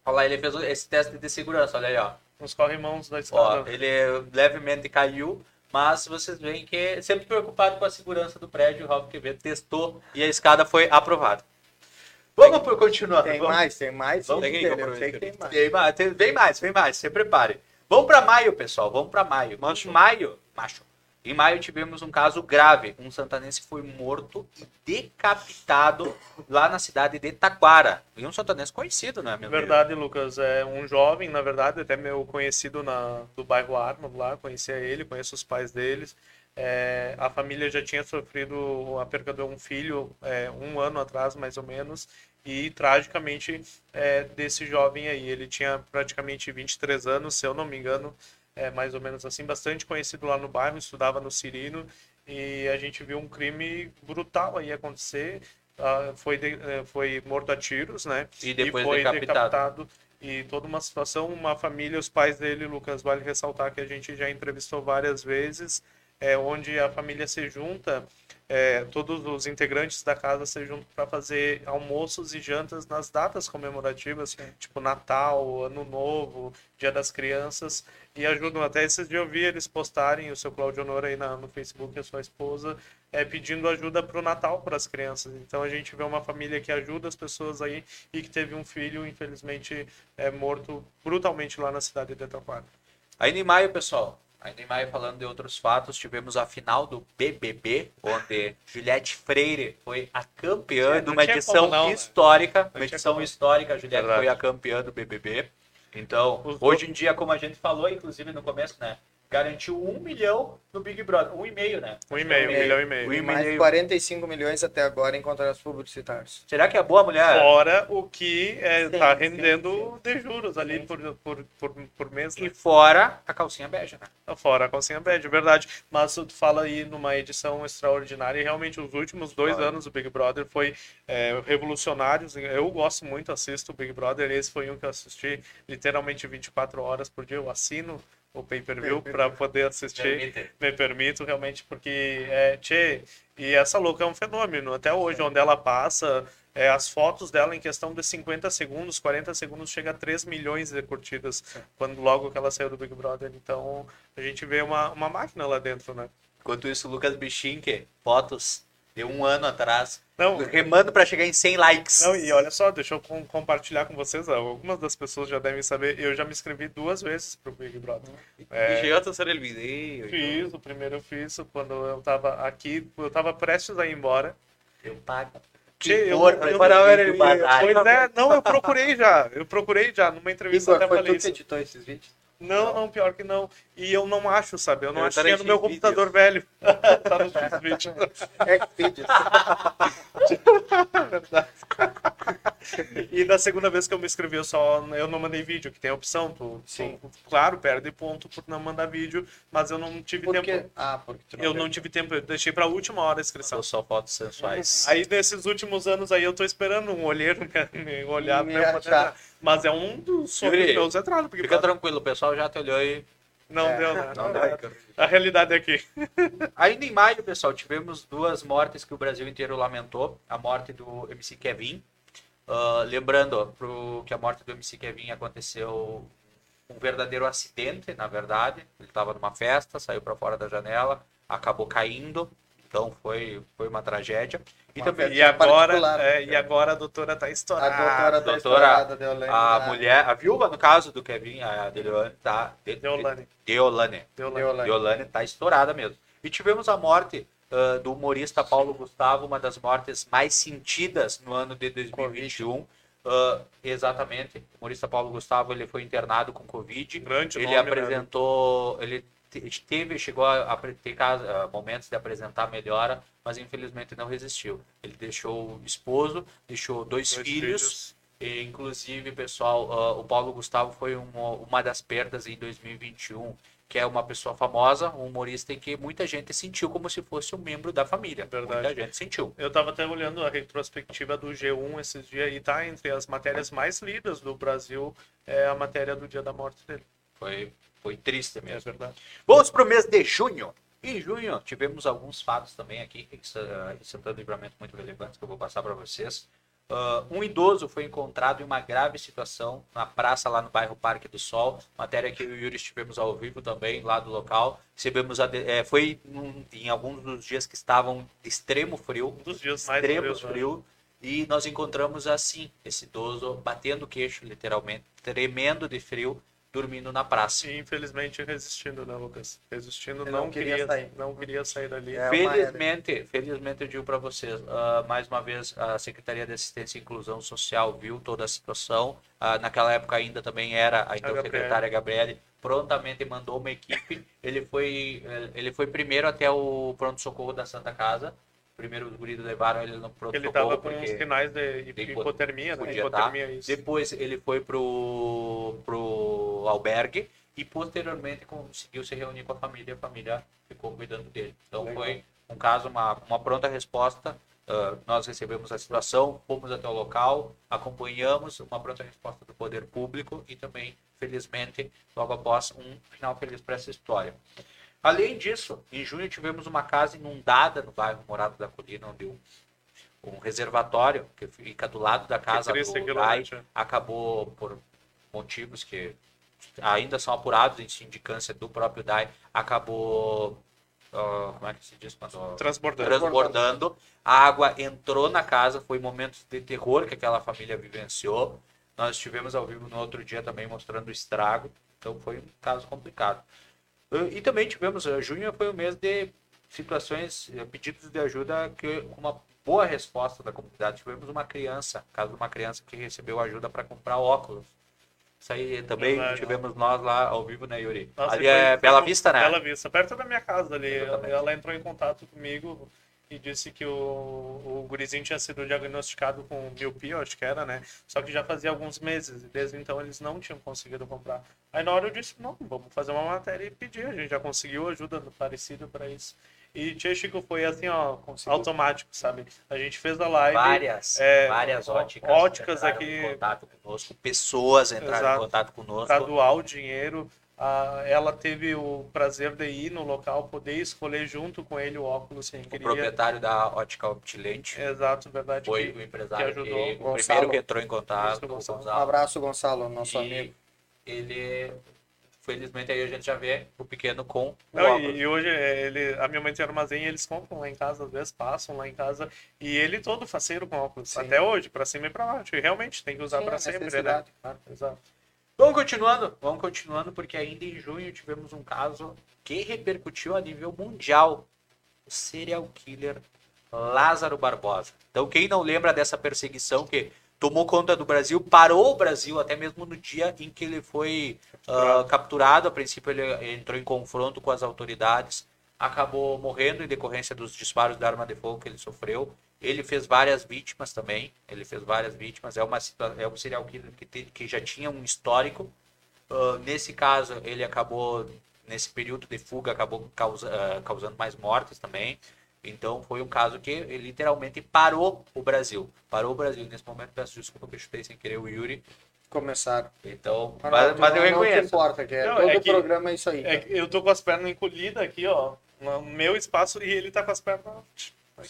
Olha lá, ele fez esse teste de segurança, olha aí, ó. Uns corrimãos da Ó, estrada. ele levemente caiu, Mas vocês veem que sempre preocupado com a segurança do prédio, o Ralf Quevedo testou e a escada foi aprovada. Vamos por continuar. Tem vamos. mais, tem mais. Vamos, tem? Eu sei que tem mais. Vem mais, tem- vem mais, vem mais, se prepare. Vamos para maio, pessoal, vamos para maio. Macho. Maio, macho. Em maio tivemos um caso grave. Um santanense foi morto e decapitado lá na cidade de Taquara. E um santanense conhecido, né, meu Verdade, Lucas. É um jovem, na verdade, até meu conhecido na, do bairro Arnold lá, conhecia ele, conheço os pais deles. É, a família já tinha sofrido a perda de um filho é, um ano atrás, mais ou menos, e tragicamente é, desse jovem aí. Ele tinha praticamente 23 anos, se eu não me engano, é, mais ou menos assim, bastante conhecido lá no bairro, estudava no Cirino, e a gente viu um crime brutal aí acontecer. Ah, foi, de- eh, foi morto a tiros, né? E depois foi decapitado. decapitado. E toda uma situação, uma família, os pais dele, Lucas, vale ressaltar que a gente já entrevistou várias vezes, é, onde a família se junta, é, todos os integrantes da casa se juntam para fazer almoços e jantas nas datas comemorativas, tipo Natal, Ano Novo, Dia das Crianças, e ajudam. Até esses dias eu vi eles postarem, o seu Claudio Honor aí na- no Facebook e a sua esposa, é, pedindo ajuda para o Natal para as crianças. Então a gente vê uma família que ajuda as pessoas aí e que teve um filho, infelizmente, é, morto brutalmente lá na cidade de Taquara. Ainda em maio, pessoal, ainda em maio, falando de outros fatos, tivemos a final do BBB, onde Juliette Freire foi a campeã de uma edição não, né? histórica. Uma edição histórica, a Juliette Verdade. foi a campeã do BBB. Então, hoje em dia, como a gente falou, inclusive no começo, né? Garantiu um milhão no Big Brother. Um e meio, né? Um e meio, um milhão e meio. Um e Mais meio. 45 milhões até agora em contratos publicitários. Será que é boa mulher? Fora o que está Sim, rendendo de juros ali por, por, por, por mês, E né? fora a calcinha bege, né? Fora a calcinha bad, verdade. Mas tu fala aí numa edição extraordinária e realmente os últimos dois Claro. anos do Big Brother foi é, revolucionários. Eu gosto muito, assisto o Big Brother. Esse foi um que eu assisti literalmente 24 horas por dia. Eu assino o pay-per-view para poder assistir. Permite. me permito realmente, porque é, tchê, e essa louca é um fenômeno. Até hoje, onde ela passa, é, as fotos dela em questão de 50 segundos, 40 segundos, chega a 3 milhões de curtidas, quando logo que ela saiu do Big Brother. Então, a gente vê uma, uma máquina lá dentro, né? Enquanto isso, Lucas Bichinque, fotos de um ano atrás, Não, remando pra chegar em 100 likes. não, e olha só, deixa eu com- compartilhar com vocês, algumas das pessoas já devem saber, eu já me inscrevi duas vezes pro Big Brother. É. Y llegaste a video. y Fiz, o primeiro eu fiz quando eu tava aqui, eu tava prestes a ir embora. Eu pago. Eu- eu- para. Pois é, não, eu procurei já. Eu procurei já. Numa entrevista Igor, até foi falei isso. editou esses vídeos? Não, não, pior que não. E eu não acho, sabe? Eu não Eu achei no também meu computador velho. tá no X-Video. É que vídeos. E da segunda vez que eu me inscrevi, eu só eu não mandei vídeo, que tem a opção. Tu, Sim. tu, claro, perde ponto por não mandar vídeo, mas eu não tive Por tempo. quê? Ah, porque tu Eu não tive tempo, eu deixei pra última hora a inscrição. São só fotos sensuais. Aí nesses últimos anos aí eu tô esperando um olheiro me, me olhar Me pra eu poder. Mas é um dos sonhos meus Big Fica Brother. tranquilo, o pessoal já te olhou e. Não É, deu, né? não deu. A realidade é aqui. Ainda em maio, pessoal, tivemos duas mortes que o Brasil inteiro lamentou. A morte do MC Kevin. Ah, lembrando ó, pro, que a morte do MC Kevin aconteceu um verdadeiro acidente, na verdade. Ele estava numa festa, saiu para fora da janela, acabou caindo. Então foi, foi uma tragédia. E Uma também. E agora, é, e agora a doutora tá A estourada. doutora da doutora, estourada, Deolane. a tá? mulher, a viúva, no caso do Kevin, a Deolane, tá. de- Deolane. Deolane. Deolane. Tá estourada mesmo. E tivemos a morte ah, do humorista Paulo Gustavo, uma das mortes mais sentidas no ano de 2021. Ah, exatamente. O humorista Paulo Gustavo ele foi internado com Covid. Grande Ele nome, né? apresentou, ele te- teve, chegou a, ter momentos de apresentar melhora, mas infelizmente não resistiu. Ele deixou o esposo, deixou dois, Dois filhos, e, inclusive, pessoal, ah, o Paulo Gustavo foi uma, uma das perdas em 2021, que é uma pessoa famosa, um humorista em que muita gente sentiu como se fosse um membro da família. Verdade. Muita gente sentiu. Eu tava até olhando a retrospectiva do G1 esses dias e tá entre as matérias mais lidas do Brasil é a matéria do dia da morte dele. Foi, foi triste É mesmo. verdade. Vamos para o mês de junho. Em junho, tivemos alguns fatos também aqui em Sa- em Santana do Livramento muito relevantes que eu vou passar para vocês. Ah, um idoso foi encontrado em uma grave situação na praça lá no bairro Parque do Sol. Matéria que eu e o Yuri estivemos ao vivo também lá do local. Recebemos a eh, foi num- em alguns dos dias que estavam de extremo frio, Um dos dias mais extremo frios, né? frio. E nós encontramos assim esse idoso batendo o queixo, literalmente, tremendo de frio, dormindo na praça. E infelizmente resistindo, né, Lucas? Resistindo, Ele não, não queria queria, sair. não queria sair dali. É. Felizmente, felizmente eu digo para vocês, ah, mais uma vez a Secretaria de Assistência e Inclusão Social viu toda a situação. Ah, naquela época ainda também era a então Gabriele. secretária Gabriele prontamente mandou uma equipe. Ele foi ele foi primeiro até o pronto socorro da Santa Casa. Primeiro os guris levaram ele no pronto Ele socorro tava com uns porque sinais de de hipo- hipotermia, né? podia tá. Hipotermia, isso. depois ele foi pro pro albergue e posteriormente conseguiu se reunir com a família, a família ficou cuidando dele. Então Legal. foi um caso, uma, uma pronta resposta. Ah, nós recebemos a situação, fomos até o local, acompanhamos uma pronta resposta do poder público e também, felizmente, logo após um final feliz para essa história. Além disso, em junho tivemos uma casa inundada no bairro Morado da Colina, onde um, um reservatório que fica do lado da casa do né, acabou por motivos que ainda são apurados em sindicância do próprio DAI, acabou ah, como é que se diz quando Transbordando. transbordando. A água entrou na casa, foi momentos de terror que aquela família vivenciou. Nós estivemos ao vivo no outro dia também mostrando o estrago, então foi um caso complicado. E também tivemos, eh, junho foi o mês de situações, eh, pedidos de ajuda que com uma boa resposta da comunidade. Tivemos uma criança, caso de uma criança que recebeu ajuda para comprar óculos. Isso aí também Verdade. tivemos nós lá ao vivo, né, Yuri? Nossa, Ali é Bela Vista, né? Bela Vista, perto da minha casa ali. Ela, Exatamente. ela entrou em contato comigo e disse que o, o gurizinho tinha sido diagnosticado com miopia, acho que era, né? Só que já fazia alguns meses e desde então eles não tinham conseguido comprar. Aí na hora eu disse, não, vamos fazer uma matéria e pedir. A gente já conseguiu ajuda parecida para isso. E Tia Chico foi assim, ó, automático, sabe? A gente fez a live. Várias, é, várias óticas, óticas entraram aqui. em contato conosco, pessoas entraram Exato. em contato conosco. para doar o dinheiro. Ah, ela teve o prazer de ir no local, poder escolher junto com ele o óculos que O queria. proprietário da ótica Optilente Exato, verdade. foi que- o empresário que que, ajudou. o Gonçalo. primeiro que entrou em contato. Isso, o Gonçalo. Um Gonçalo. abraço, Gonçalo, nosso E amigo. Ele, felizmente, aí a gente já vê o pequeno com o Não, e, e hoje ele, a minha mãe tem armazém e eles compram lá em casa, às vezes passam lá em casa. E ele todo faceiro com óculos. Sim. Até hoje, pra cima e pra baixo. E realmente tem que usar Sim, pra a sempre, né? claro. Exato. Vamos continuando, vamos continuando, porque ainda em junho tivemos um caso que repercutiu a nível mundial. O serial killer Lázaro Barbosa. Então, quem não lembra dessa perseguição que tomou conta do Brasil, parou o Brasil até mesmo no dia em que ele foi ah, capturado. A princípio, ele entrou em confronto com as autoridades, acabou morrendo em decorrência dos disparos da arma de fogo que ele sofreu. Ele fez várias vítimas também. Ele fez várias vítimas. É, uma, é um serial killer que, te- que já tinha um histórico. Ah, nesse caso, ele acabou, nesse período de fuga, acabou causa- ah, causando mais mortes também. Então, foi um caso que literalmente parou o Brasil. Parou o Brasil. Nesse momento, peço desculpa que eu chutei sem querer o Yuri. Começaram. Então, Mas, mas, eu não, não reconheço. importa, que é, Não, todo é que- programa é isso aí. É que eu tô com as pernas encolhidas aqui, ó. No meu espaço e ele tá com as pernas.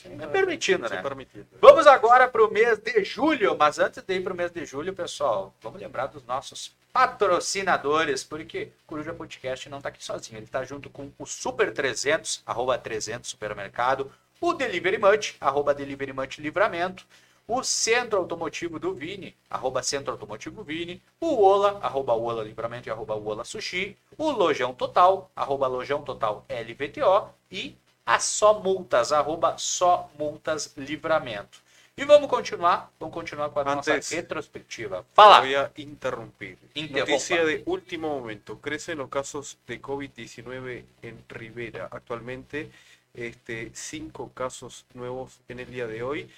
É né? permitido, é né? permitido. Vamos agora para o mês de julho, mas antes de ir para o mês de julho, pessoal, vamos lembrar dos nossos patrocinadores, porque Coruja Podcast não está aqui sozinho, ele está junto com o Super 300, arroba 300 Supermercado, o Delivery Much, arroba Delivery Livramento, o Centro Automotivo do Vini, arroba Centro Automotivo Vini, o Ola, arroba Ola Livramento e arroba Ola Sushi, o Lojão Total, arroba Lojão Total LVTO e a Só Multas, arroba Só Multas Livramento. E vamos continuar, vamos continuar com a nossa Antes- retrospectiva. Fala! Voy a interrumpir. Interrumpa. Noticia de último momento. Crecen los casos de COVID-19 en Rivera. Actualmente, este, cinco casos nuevos en el día de hoy.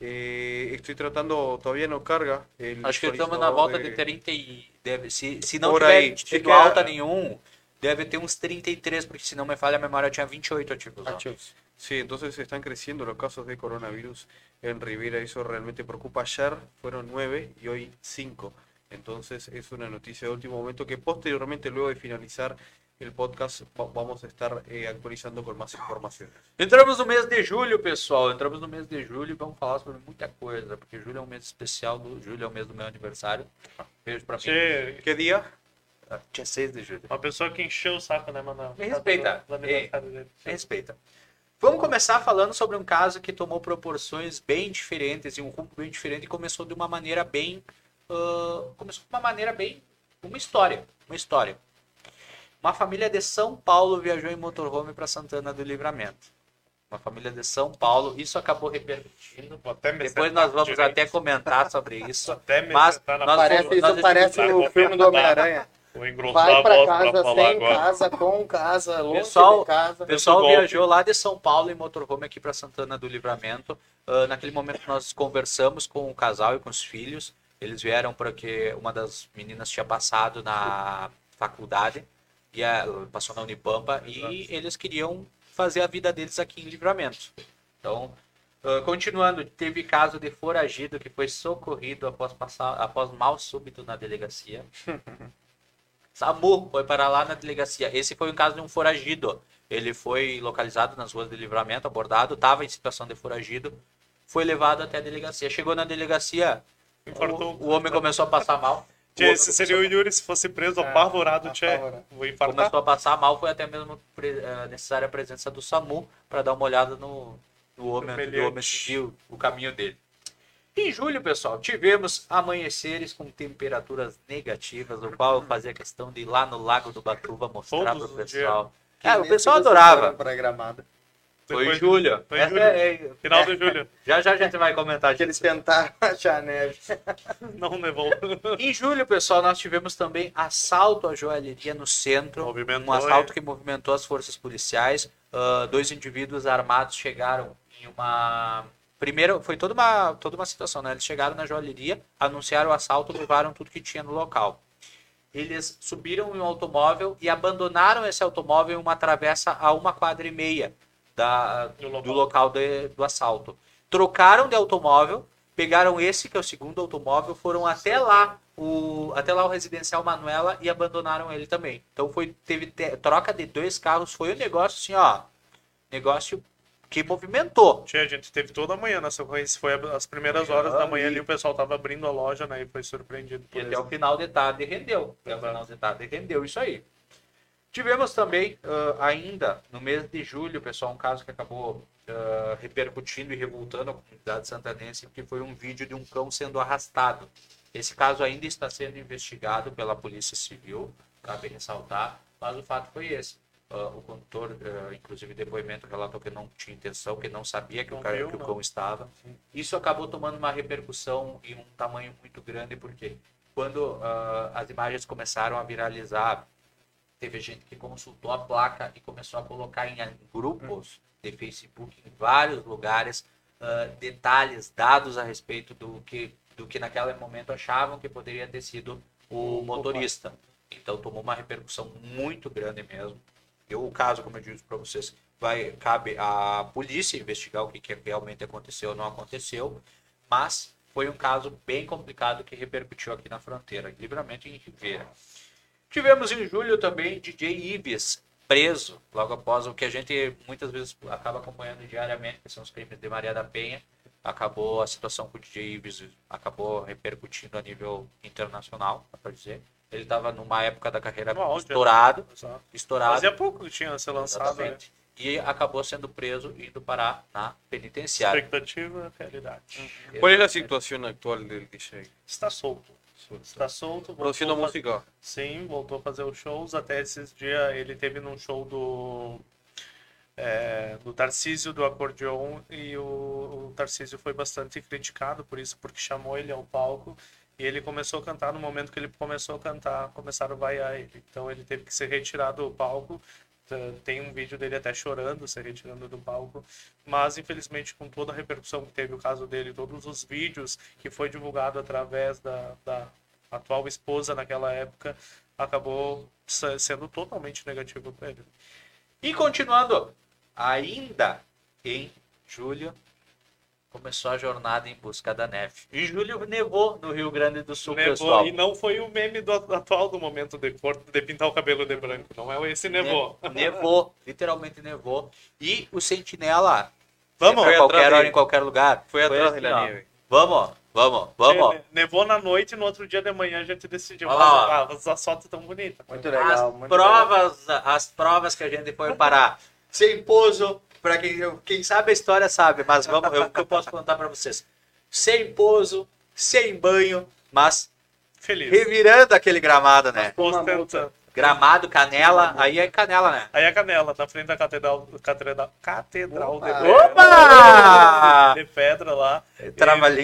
Eh, estoy tratando, todavía no carga. El Acho que estamos na volta de- de 30 e... Deve, se, se não tiver aí. tido É alta a- nenhum, deve ter uns 33, porque se não me falha a memória, tinha 28 ativos. ó. Ativos. Sí, entonces están creciendo los casos de coronavirus en Rivera. Eso realmente preocupa. Ayer fueron nueve y hoy cinco. Entonces es una noticia de último momento que posteriormente, luego de finalizar el podcast va- vamos a estar eh, actualizando con más informaciones. Entramos no mês de julho, pessoal. Entramos no mês de julho e vamos falar sobre muita coisa, porque julho é um mês especial. Do, julho é o mês do meu aniversário. Beijo pra mim. Tchê, ¿Qué día? Dia 6 de julho. uma pessoa que encheu o saco, né, Manuel? Me respeita. Do. Me respeita. Vamos começar falando sobre um caso que tomou proporções bem diferentes e um rumo bem diferente e começou de uma maneira bem. ah, começou de uma maneira bem. Uma história. Uma história. Uma família de São Paulo viajou em motorhome para Santana do Livramento. Uma família de São Paulo. Isso acabou repercutindo. Depois nós vamos direito. até comentar sobre isso. Até Mas nós- Parece, nós isso parece o filme do Homem-Aranha. Vai a pra voz casa, sem agora. casa, com casa, longe Pessoal- de casa. O pessoal viajou lá de São Paulo em motorhome aqui para Santana do Livramento. Ah, naquele momento nós conversamos com o casal e com os filhos. Eles vieram porque uma das meninas tinha passado na faculdade e passou na Unipampa e eles queriam fazer a vida deles aqui em Livramento. Então, ah, continuando, teve caso de foragido que foi socorrido após passar após mal súbito na delegacia. SAMU foi para lá na delegacia. Esse foi um caso de um foragido. Ele foi localizado nas ruas de livramento, abordado, estava em situação de foragido, foi levado até a delegacia. Chegou na delegacia, Infartou. o, o homem começou a passar mal. O Tchê, esse seria o começou, Yuri se fosse preso É, apavorado, Tchê. Vou infartar. começou a passar mal, foi até mesmo pre- eh, necessária a presença do SAMU para dar uma olhada no, no homem, do homem seguir o, o caminho dele. Em julho, pessoal, tivemos amanheceres com temperaturas negativas, o qual eu fazia questão de ir lá no Lago do Batuva mostrar para o pessoal. É, o pessoal adorava. Foi em Depois- julho. foi julho. é- é- Final de julho. já já a gente vai comentar Que eles tentaram achar neve. Não nevou. Em julho, pessoal, nós tivemos também assalto à joalheria no centro. Movimentou, um assalto hein? que movimentou as forças policiais. Ah, dois indivíduos armados chegaram em uma. Primeiro, foi toda uma, toda uma situação, né? Eles chegaram na joalheria, anunciaram o assalto, levaram tudo que tinha no local. Eles subiram em um automóvel e abandonaram esse automóvel em uma travessa a uma quadra e meia da, Do do local. local de- do assalto. Trocaram de automóvel, pegaram esse, que é o segundo automóvel, foram até lá, o, até lá o residencial Manuela e abandonaram ele também. Então foi, teve te- troca de dois carros, foi um negócio assim, ó. Negócio que movimentou. Tchê, a gente teve toda a manhã nessa ocorrência. Foi as primeiras horas da manhã ali, o pessoal tava abrindo a loja, né? E foi surpreendido E por até isso. o final de tarde rendeu. Até o final de tarde rendeu isso aí. Tivemos também, ah, ainda no mês de julho, pessoal, um caso que acabou ah, repercutindo e revoltando a comunidade santanense, que foi um vídeo de um cão sendo arrastado. Esse caso ainda está sendo investigado pela Polícia Civil, cabe ressaltar, mas o fato foi esse. Ah, o condutor, ah, inclusive, depoimento relatou que não tinha intenção, que não sabia que, o, Não cara, viu, que o cão estava. Isso acabou tomando uma repercussão e um tamanho muito grande, porque quando ah, as imagens começaram a viralizar, teve gente que consultou a placa e começou a colocar em, grupos de Facebook, em vários lugares, detalhes, dados a respeito do que, do que naquele momento achavam que poderia ter sido o motorista. Então tomou uma repercussão muito grande mesmo. O caso, como eu disse para vocês, vai cabe à polícia investigar o que, que realmente aconteceu ou não aconteceu, mas foi um caso bem complicado que repercutiu aqui na fronteira, em livramento em Ribeira. Tivemos em julho também DJ Ives preso, logo após o que a gente muitas vezes acaba acompanhando diariamente, que são os crimes de Maria da Penha. Acabou a situação com o DJ Ives, acabou repercutindo a nível internacional, pra dizer. Ele estava numa época da carreira auge, estourado, Exato. estourado. Fazia pouco que tinha sido lançado, né? E acabou sendo preso e indo parar na penitenciária. Expectativa, realidade. ¿Cuál es la situación actual del DJ? Está solto. Está solto. voltou Produciendo a música. Sim, voltou a fazer os shows. Até esses dias ele teve num show do. é, do Tarcísio do acordeon e o, o Tarcísio foi bastante criticado por isso, porque chamou ele ao palco e ele começou a cantar. No momento que ele começou a cantar, começaram a vaiar ele. Então ele teve que ser retirado do palco. Tem um vídeo dele até chorando, se retirando do palco. Mas, infelizmente, com toda a repercussão que teve o caso dele, todos os vídeos que foi divulgado através da, da atual esposa naquela época, acabou se- sendo totalmente negativo para ele. E continuando, ainda em julho, começou a jornada em busca da neve. Em julho nevou no Rio Grande do Sul, Nevou, pessoal. e não foi o meme do atual do momento de, de pintar o cabelo de branco. Não é esse nevou. Ne- Nevou, literalmente nevou. E o Sentinela, Vamos, a Foi qualquer hora, em qualquer lugar. Foi atrás assim, da neve. Vamos, vamos, vamos. Ne- Nevou na noite e no outro dia de manhã a gente decidiu. Olha lá. Ah, as fotos tão bonitas. Muito As legal, muito legal. provas, as provas que a gente foi parar. Sem pouso, para quem, quem sabe a história sabe, mas vamos, eu, o que eu posso contar para vocês. Sem pouso, sem banho, mas Feliz. revirando aquele gramado, né? Ostentando. Gramado, canela, aí é canela, né? Aí a canela, na frente da catedral, catedral, catedral de, pedra, Opa! de pedra lá. E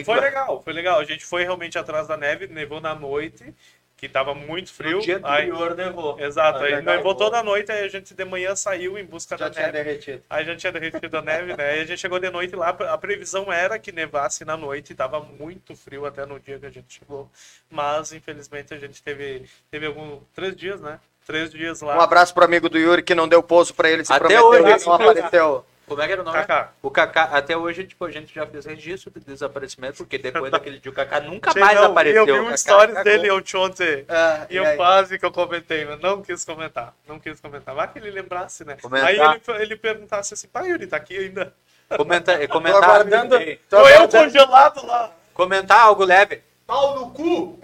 Foi legal, foi legal. A gente foi realmente atrás da neve, nevou na noite, que tava muito frio. No dia aí, anterior nevou. exato, Ah, aí legal. nevou toda a noite, aí a gente de manhã saiu em busca Já da tinha neve. derretido. Aí já tinha derretido a neve, né? Aí a gente chegou de noite lá, a previsão era que nevasse na noite, tava muito frio até no dia que a gente chegou. Mas, infelizmente, a gente teve, teve alguns três dias, né? Três dias lá. Um abraço pro amigo do Yuri que não deu pouso pra ele, se Até prometeu hoje, não apareceu. Como é que era o nome? Kaká. O Kaká, até hoje, tipo, a gente já fez registro de desaparecimento, porque depois daquele dia o Kaká nunca mais não, apareceu. Eu vi um Kaká stories dele ontem. Ah, E e eu aí? quase que eu comentei, mas não quis comentar. Não quis comentar. Vai que ele lembrasse, né? Comentar. Aí ele, ele perguntasse assim, pai, Yuri, tá aqui ainda. Comenta, Tô comentar, aguardando. Tô Tô eu aguardando. congelado lá. comentar algo leve. Pau no cu!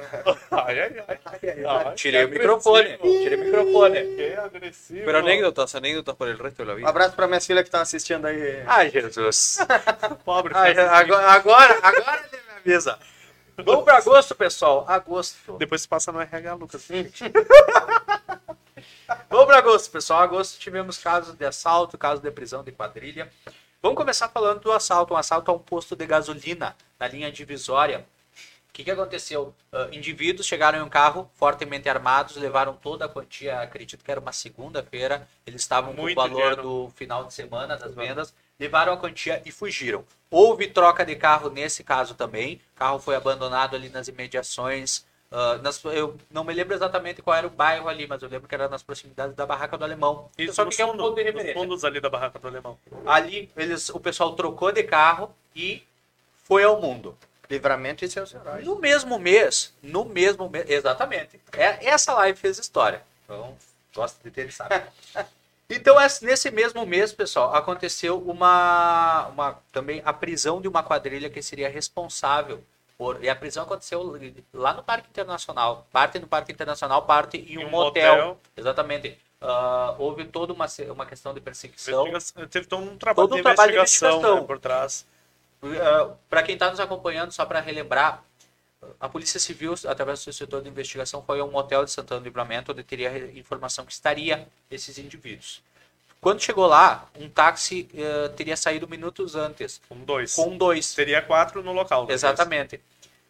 Ai, ai, ai. Ai, Tirei o microfone. Tirei o microfone. Que agressivo. Pero anécdotas, anécdotas por el resto de la Um vida. abraço pra minhas filhas que estão assistindo aí. Ai, Jesus. Pobre. Ai, filho. agora, agora, agora ele me avisa. Vamos para agosto, pessoal. Agosto. Depois se passa no RH, Lucas. Vamos para agosto, pessoal. Agosto tivemos casos de assalto, casos de prisão de quadrilha. Vamos começar falando do assalto. Um assalto a um posto de gasolina na linha divisória. O que, que aconteceu? Ah, indivíduos chegaram em um carro fortemente armados, levaram toda a quantia, acredito que era uma segunda-feira, eles estavam com o Muito valor dinheiro. do final de semana das vendas, levaram a quantia e fugiram. Houve troca de carro nesse caso também, o carro foi abandonado ali nas imediações, ah, nas- eu não me lembro exatamente qual era o bairro ali, mas eu lembro que era nas proximidades da Barraca do Alemão. Isso Só que é um ponto de referência. fundos ali da barraca do alemão. Ali eles, o pessoal trocou de carro e foi ao mundo. Livramento e seus heróis. No mesmo mês, no mesmo mês, exatamente. É, essa live fez história. Então, gosta de ter, sabe. Então, esse- nesse mesmo mês, pessoal, aconteceu uma, uma também a prisão de uma quadrilha que seria responsável por. E a prisão aconteceu lá no Parque Internacional. Parte no Parque Internacional, parte em um, Em um motel. motel. Exatamente. Ah, houve toda uma, uma questão de perseguição. Teve todo um trabalho, Todo um de, trabalho de investigação, investigação. né, por trás. Para quem está nos acompanhando, só para relembrar, a Polícia Civil, através do seu setor de investigação, foi a um motel de Santana do Livramento, onde teria informação que estaria esses indivíduos. Quando chegou lá, um táxi eh, teria saído minutos antes, Com dois. com dois. Teria quatro no local. depois. Exatamente.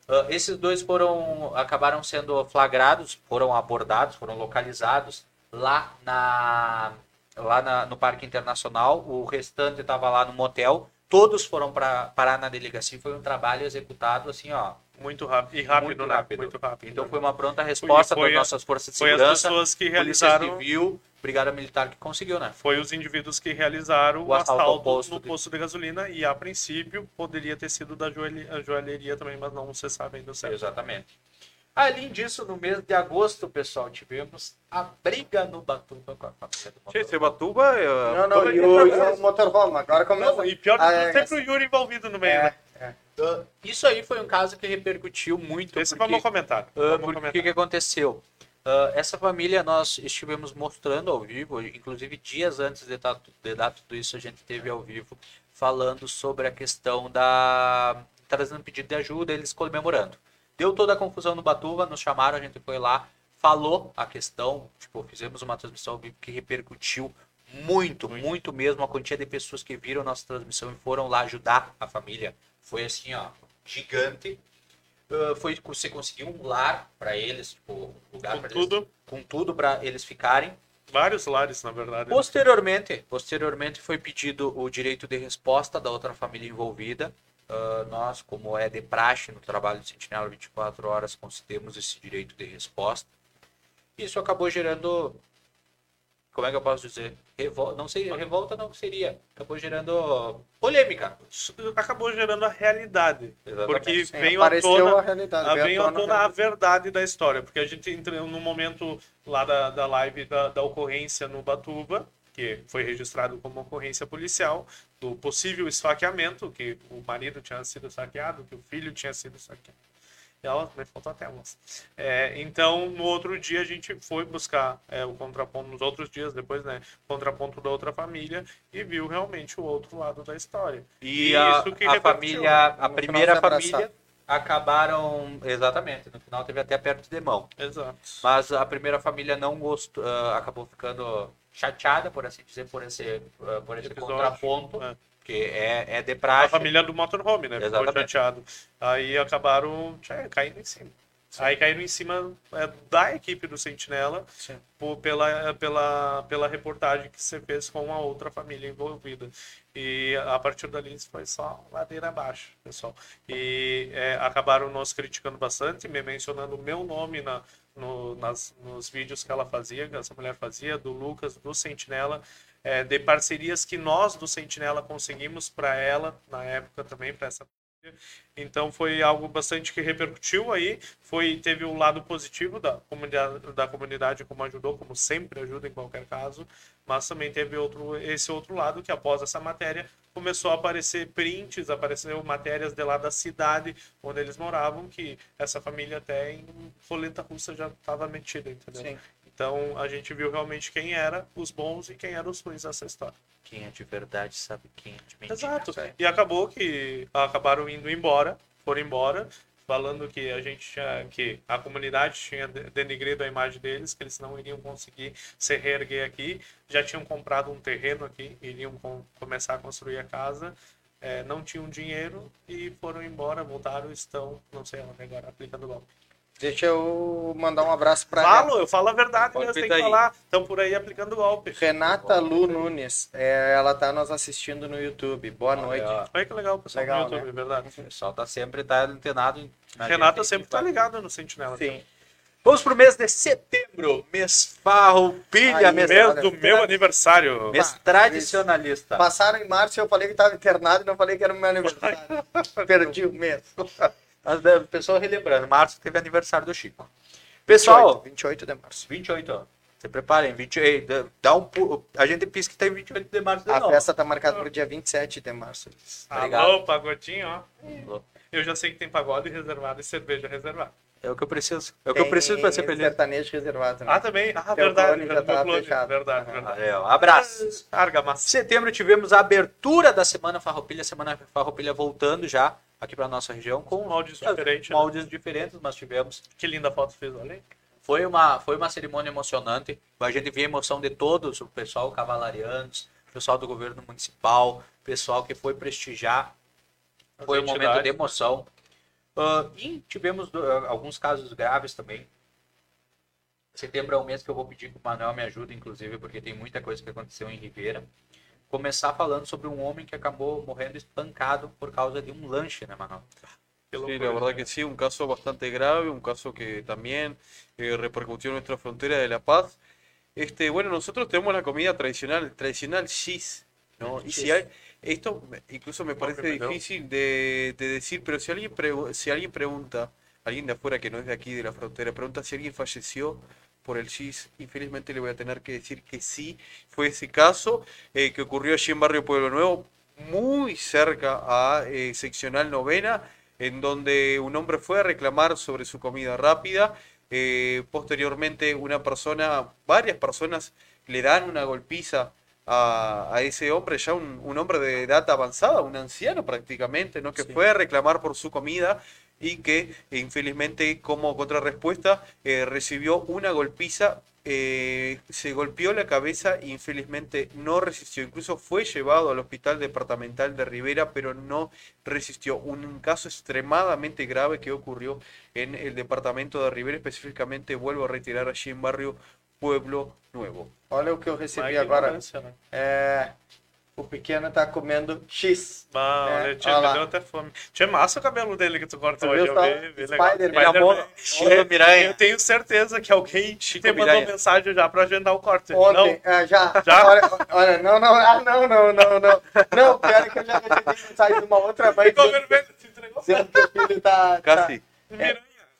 Ah, esses dois foram acabaram sendo flagrados, foram abordados, foram localizados lá na lá na- no Parque Internacional. O restante estava lá no motel. Todos foram para parar na delegacia. Foi um trabalho executado assim, ó. Muito rápido. E rápido, Muito né? rápido. Muito rápido. Então foi uma pronta resposta foi das a- nossas forças de Foi as segurança, pessoas que Polícia realizaram. Civil, Brigada Militar que conseguiu, né? Foi os indivíduos que realizaram O o assalto assalto, ao posto no de- posto de gasolina e a princípio poderia ter sido da joalheria também, mas não se sabe ainda o certo. Exatamente. Além disso, no mês de agosto, pessoal, tivemos a briga no Batuba com a família do Che, motorhome. Sebatuba. eh, Não, não, todo- e o, e o motorhome. Agora começa. Não, e pior de Ah, é, sempre o Yuri envolvido no meio, né? é. Ah, Isso aí foi um caso que repercutiu muito. Esse porque, vamos comentar. ah, Vamos porque comentar. o que, que aconteceu? Ah, essa família nós estivemos mostrando ao vivo, inclusive dias antes de dar, de dar tudo isso, a gente teve ao vivo falando sobre a questão da. trazendo pedido de ajuda, eles comemorando. Deu toda a confusão no Batuva, nos chamaram, a gente foi lá, falou a questão, tipo, fizemos uma transmissão que repercutiu muito, muito mesmo a quantia de pessoas que viram nossa transmissão e foram lá ajudar a família. Foi assim, ó, gigante. Ah, foi você conseguiu um lar para eles, tipo, um lugar tudo. eles, com tudo para eles ficarem. Vários lares, na verdade. né? Posteriormente, posteriormente foi pedido o direito de resposta da outra família envolvida. Ah, nós, como é de praxe no trabalho de Sentinela 24 horas, concedemos esse direito de resposta. Isso acabou gerando como é que eu posso dizer? Revol... Não sei, revolta não seria. Acabou gerando polêmica. Acabou gerando a realidade. Exatamente. Porque Sim, veio à tona a realidade. Ah, veio à tona a tona a verdade da história, porque a gente entrou no momento lá da, da live da, da ocorrência no Batuba, que foi registrado como ocorrência policial, do possível esfaqueamento, que o marido tinha sido saqueado, que o filho tinha sido saqueado. E ela me faltou até a moça. É, então, no outro dia, a gente foi buscar é, o contraponto, nos outros dias depois, né? Contraponto da outra família e viu realmente o outro lado da história. E E a, isso que a família, a primeira família acabaram, exatamente, no final teve até aperto de mão. Exato. Mas a primeira família não gostou, ah, acabou ficando chateada, por assim dizer, por esse, ah, por esse Episódio. contraponto, É. que é, é de A praxe. família do motorhome, né? Ficou Exatamente. chateado. Aí acabaram tchê, caindo em cima. Aí caíram em cima é, da equipe do Sentinela Sim. por- pela, pela, pela reportagem que você fez com a outra família envolvida. E a partir dali isso foi só ladeira abaixo, pessoal. E é, acabaram nos criticando bastante, me mencionando o meu nome na, no- nas, nos vídeos que ela fazia, que essa mulher fazia, do Lucas, do Sentinela, é, de parcerias que nós do Sentinela conseguimos para ela, na época também, para essa então foi algo bastante que repercutiu aí, foi teve o lado positivo da comunidade, da comunidade como ajudou, como sempre ajuda em qualquer caso, mas também teve outro esse outro lado que após essa matéria começou a aparecer prints, apareceram matérias de lá da cidade onde eles moravam que essa família até em roleta russa já estava metida, entendeu? Sim. Então a gente viu realmente quem era os bons e quem eram os ruins dessa história. Quem é de verdade sabe quem é de mentira. Exato. Isso aí. E acabou que acabaram indo embora, foram embora, falando que a gente tinha, que a comunidade tinha de- denegrido a imagem deles, que eles não iriam conseguir se reerguer aqui, já tinham comprado um terreno aqui, iriam com- começar a construir a casa, eh, não tinham dinheiro e foram embora, voltaram, estão, não sei onde agora, aplicando golpe. Deixa eu mandar um abraço para Falo, eu falo a verdade, Pode mas tem que falar, estão por aí aplicando golpe. Renata Lu Nunes. É, ela tá nos assistindo no YouTube. Boa noite. ó. Olha que legal, pessoal, Legal, no YouTube, né? verdade. O pessoal tá sempre tá antenado. Renata sempre tá ligada no Sentinela. Sim. Vamos pro mês de setembro, mês farroupilha, mês, Mês Olha, do meu aniversário. mês tradicionalista. Passaram em março e eu falei que tava internado e não falei que era o meu aniversário. Perdi o mês. É, O pessoal relembrando, março teve aniversário do Chico. Pessoal, 28 de março. 28, ó. Se preparem, 28, dá- dá um pu- A gente pisca que tem 28 de março de A novo. festa tá marcada pro dia 27 de março. Obrigado. Alô, pagodinho, ó. Alô. Eu já sei que tem pagode reservado e cerveja reservada. É o que eu preciso. É o que eu preciso pra ser Tem feliz. sertanejo reservado. Né? Ah, também? Ah, Teu verdade. clone já tá clone, fechado. Verdade. Valeu, abraços. Argamassa. Setembro tivemos a abertura da Semana Farroupilha, Semana Farroupilha voltando já aqui para nossa região com Moldes diferentes, né? moldes diferentes, nós tivemos. Que linda foto fez, aí. Foi uma, foi uma cerimônia emocionante. A gente viu a emoção de todos, o pessoal cavalarianos, o pessoal do governo municipal, o pessoal que foi prestigiar. As Foi um momento de entidades. emoção. Ah, e tivemos ah, alguns casos graves também. Setembro é um mês que eu vou pedir que o Manuel me ajude, inclusive, porque tem muita coisa que aconteceu em Ribeira. Começar falando sobre um homem que acabou morrendo espancado por causa de um lanche, né, Manuel? Sí, la verdad que sí, un caso bastante grave, un caso que también eh, repercutió en nuestra frontera de La Paz. Este, bueno, nosotros tenemos la comida tradicional, tradicional cheese, ¿no? Y si hay, esto incluso me parece difícil de, de decir, pero si alguien, pregu- si alguien pregunta, alguien de afuera que no es de aquí, de la frontera, pregunta si alguien falleció por el cheese, infelizmente le voy a tener que decir que sí, fue ese caso eh, que ocurrió allí en Barrio Pueblo Nuevo, muy cerca a eh, Seccional Novena, en donde un hombre fue a reclamar sobre su comida rápida. eh, posteriormente, una persona, varias personas le dan una golpiza a, a ese hombre, ya un, un hombre de edad avanzada, un anciano prácticamente, ¿no? que Sí. fue a reclamar por su comida y que infelizmente como contrarrespuesta eh, recibió una golpiza, eh, se golpeó la cabeza e infelizmente no resistió, incluso fue llevado al hospital departamental de Rivera, pero no resistió. Un caso extremadamente grave que ocurrió en el departamento de Rivera, específicamente vuelvo a retirar allí en barrio Pueblo Nuevo. Olha o que eu recebi agora. ignorância, né? É, o pequeno tá comendo X. Bah, É, olha me lá. deu até fome. Tinha massa o cabelo dele que tu cortou hoje. Eu vi. Spider-Man. Miranha. Eu tenho certeza que alguém te mandou Miranha. mensagem já pra agendar o corte. Ontem, é, já. Já? Olha, olha, não, não, ah, não, não, não, não. Não, pior é que eu já recebi mensagem de uma outra Não, mãe ficou vermelho, se entregou. dizendo que o filho tá... tá- Casi. Miranha.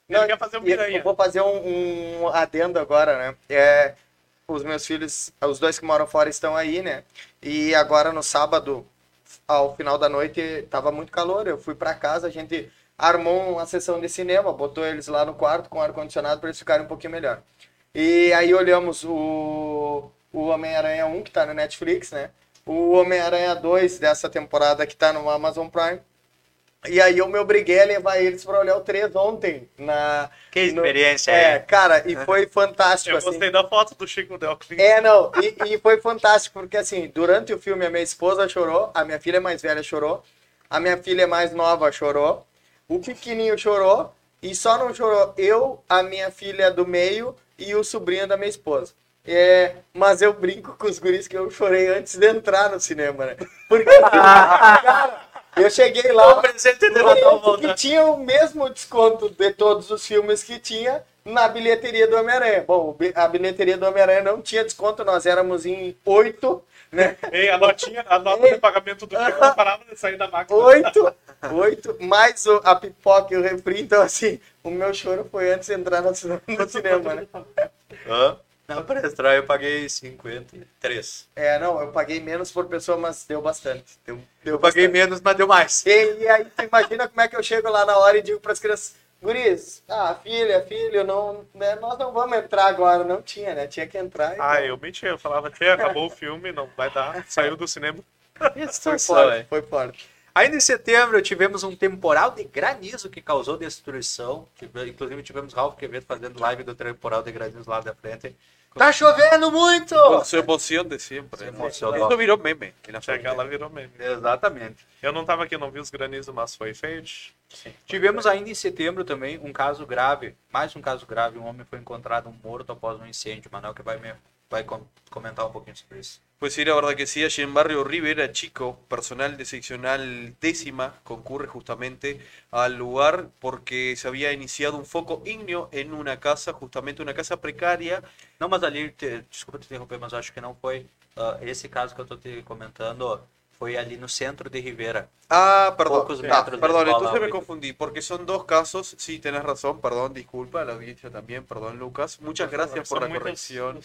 Não, Ele quer fazer um miranha. Eu vou fazer um, um adendo agora, né? É, os meus filhos, os dois que moram fora estão aí, né? E agora no sábado, ao final da noite, tava muito calor. Eu fui pra casa, a gente armou uma sessão de cinema, botou eles lá no quarto com ar-condicionado para eles ficarem um pouquinho melhor. E aí olhamos o, o Homem-Aranha 1, que tá no Netflix, né? O Homem-Aranha 2 dessa temporada que tá no Amazon Prime. E aí eu me obriguei a levar eles pra olhar o 3 ontem na, Que no- experiência é, é. cara, e foi fantástico, Eu assim. gostei da foto do Chico Delclin. É, não, e, e foi fantástico, porque assim, durante o filme a minha esposa chorou, a minha filha mais velha chorou, a minha filha mais nova chorou, o pequenininho chorou, e só não chorou eu, a minha filha do meio e o sobrinho da minha esposa. É, mas eu brinco com os guris que eu chorei antes de entrar no cinema, né? Porque, cara, eu cheguei lá... O presente de Por Natal isso que volta. tinha o mesmo desconto de todos os filmes que tinha na bilheteria do Homem-Aranha. Bom, a bilheteria do Homem-Aranha não tinha desconto, nós éramos em oito, né? Ei, a notinha, a nota de pagamento do Chico não parava de sair da máquina. Oito, oito, mais o- a pipoca e o refri. Então, assim, o meu choro foi antes de entrar no, no cinema, né? Hã? Não, para entrar eu paguei 53. É, não, eu paguei menos por pessoa, mas deu bastante. Deu, deu Eu paguei bastante. menos, mas deu mais. E, e aí, tu imagina como é que eu chego lá na hora e digo para as crianças, guris, ah, filha, filho, não, né, nós não vamos entrar agora. Não tinha, né? Tinha que entrar. e- Ah, eu menti, eu falava, tia, acabou o filme, não vai dar. Saiu do cinema. Foi forte, foi forte. Ainda em setembro tivemos um temporal de granizo que causou destruição. Inclusive tivemos Ralph Quevedo fazendo live do temporal de granizo lá da frente. Tá chovendo muito! Con su emoción de siempre. Se ¿no? emocionó. Esto viró meme. Chegar lá frontera. virou meme. Exatamente. Eu não tava aqui, não vi os granizos, mas foi feio. Tivemos ainda em setembro também um caso grave, mais um caso grave, um homem foi encontrado morto após um incêndio. Manuel que vai, me, vai com- comentar um pouquinho sobre isso. Pues sí, la verdad que sí, allí en Barrio Rivera Chico, personal de seccional décima concurre justamente al lugar porque se había iniciado un foco ígneo en una casa, justamente una casa precaria. Não, mas ali, te- desculpa te interromper, mas acho que não foi ah, esse caso que eu tô te comentando, foi ali no centro de Rivera. Ah, perdón, Pocos ah, metros perdón, entonces me confundí, porque son dos casos, sí, tenés razón, perdón, disculpa, la audiencia también, perdón Lucas, muchas gracias por la corrección.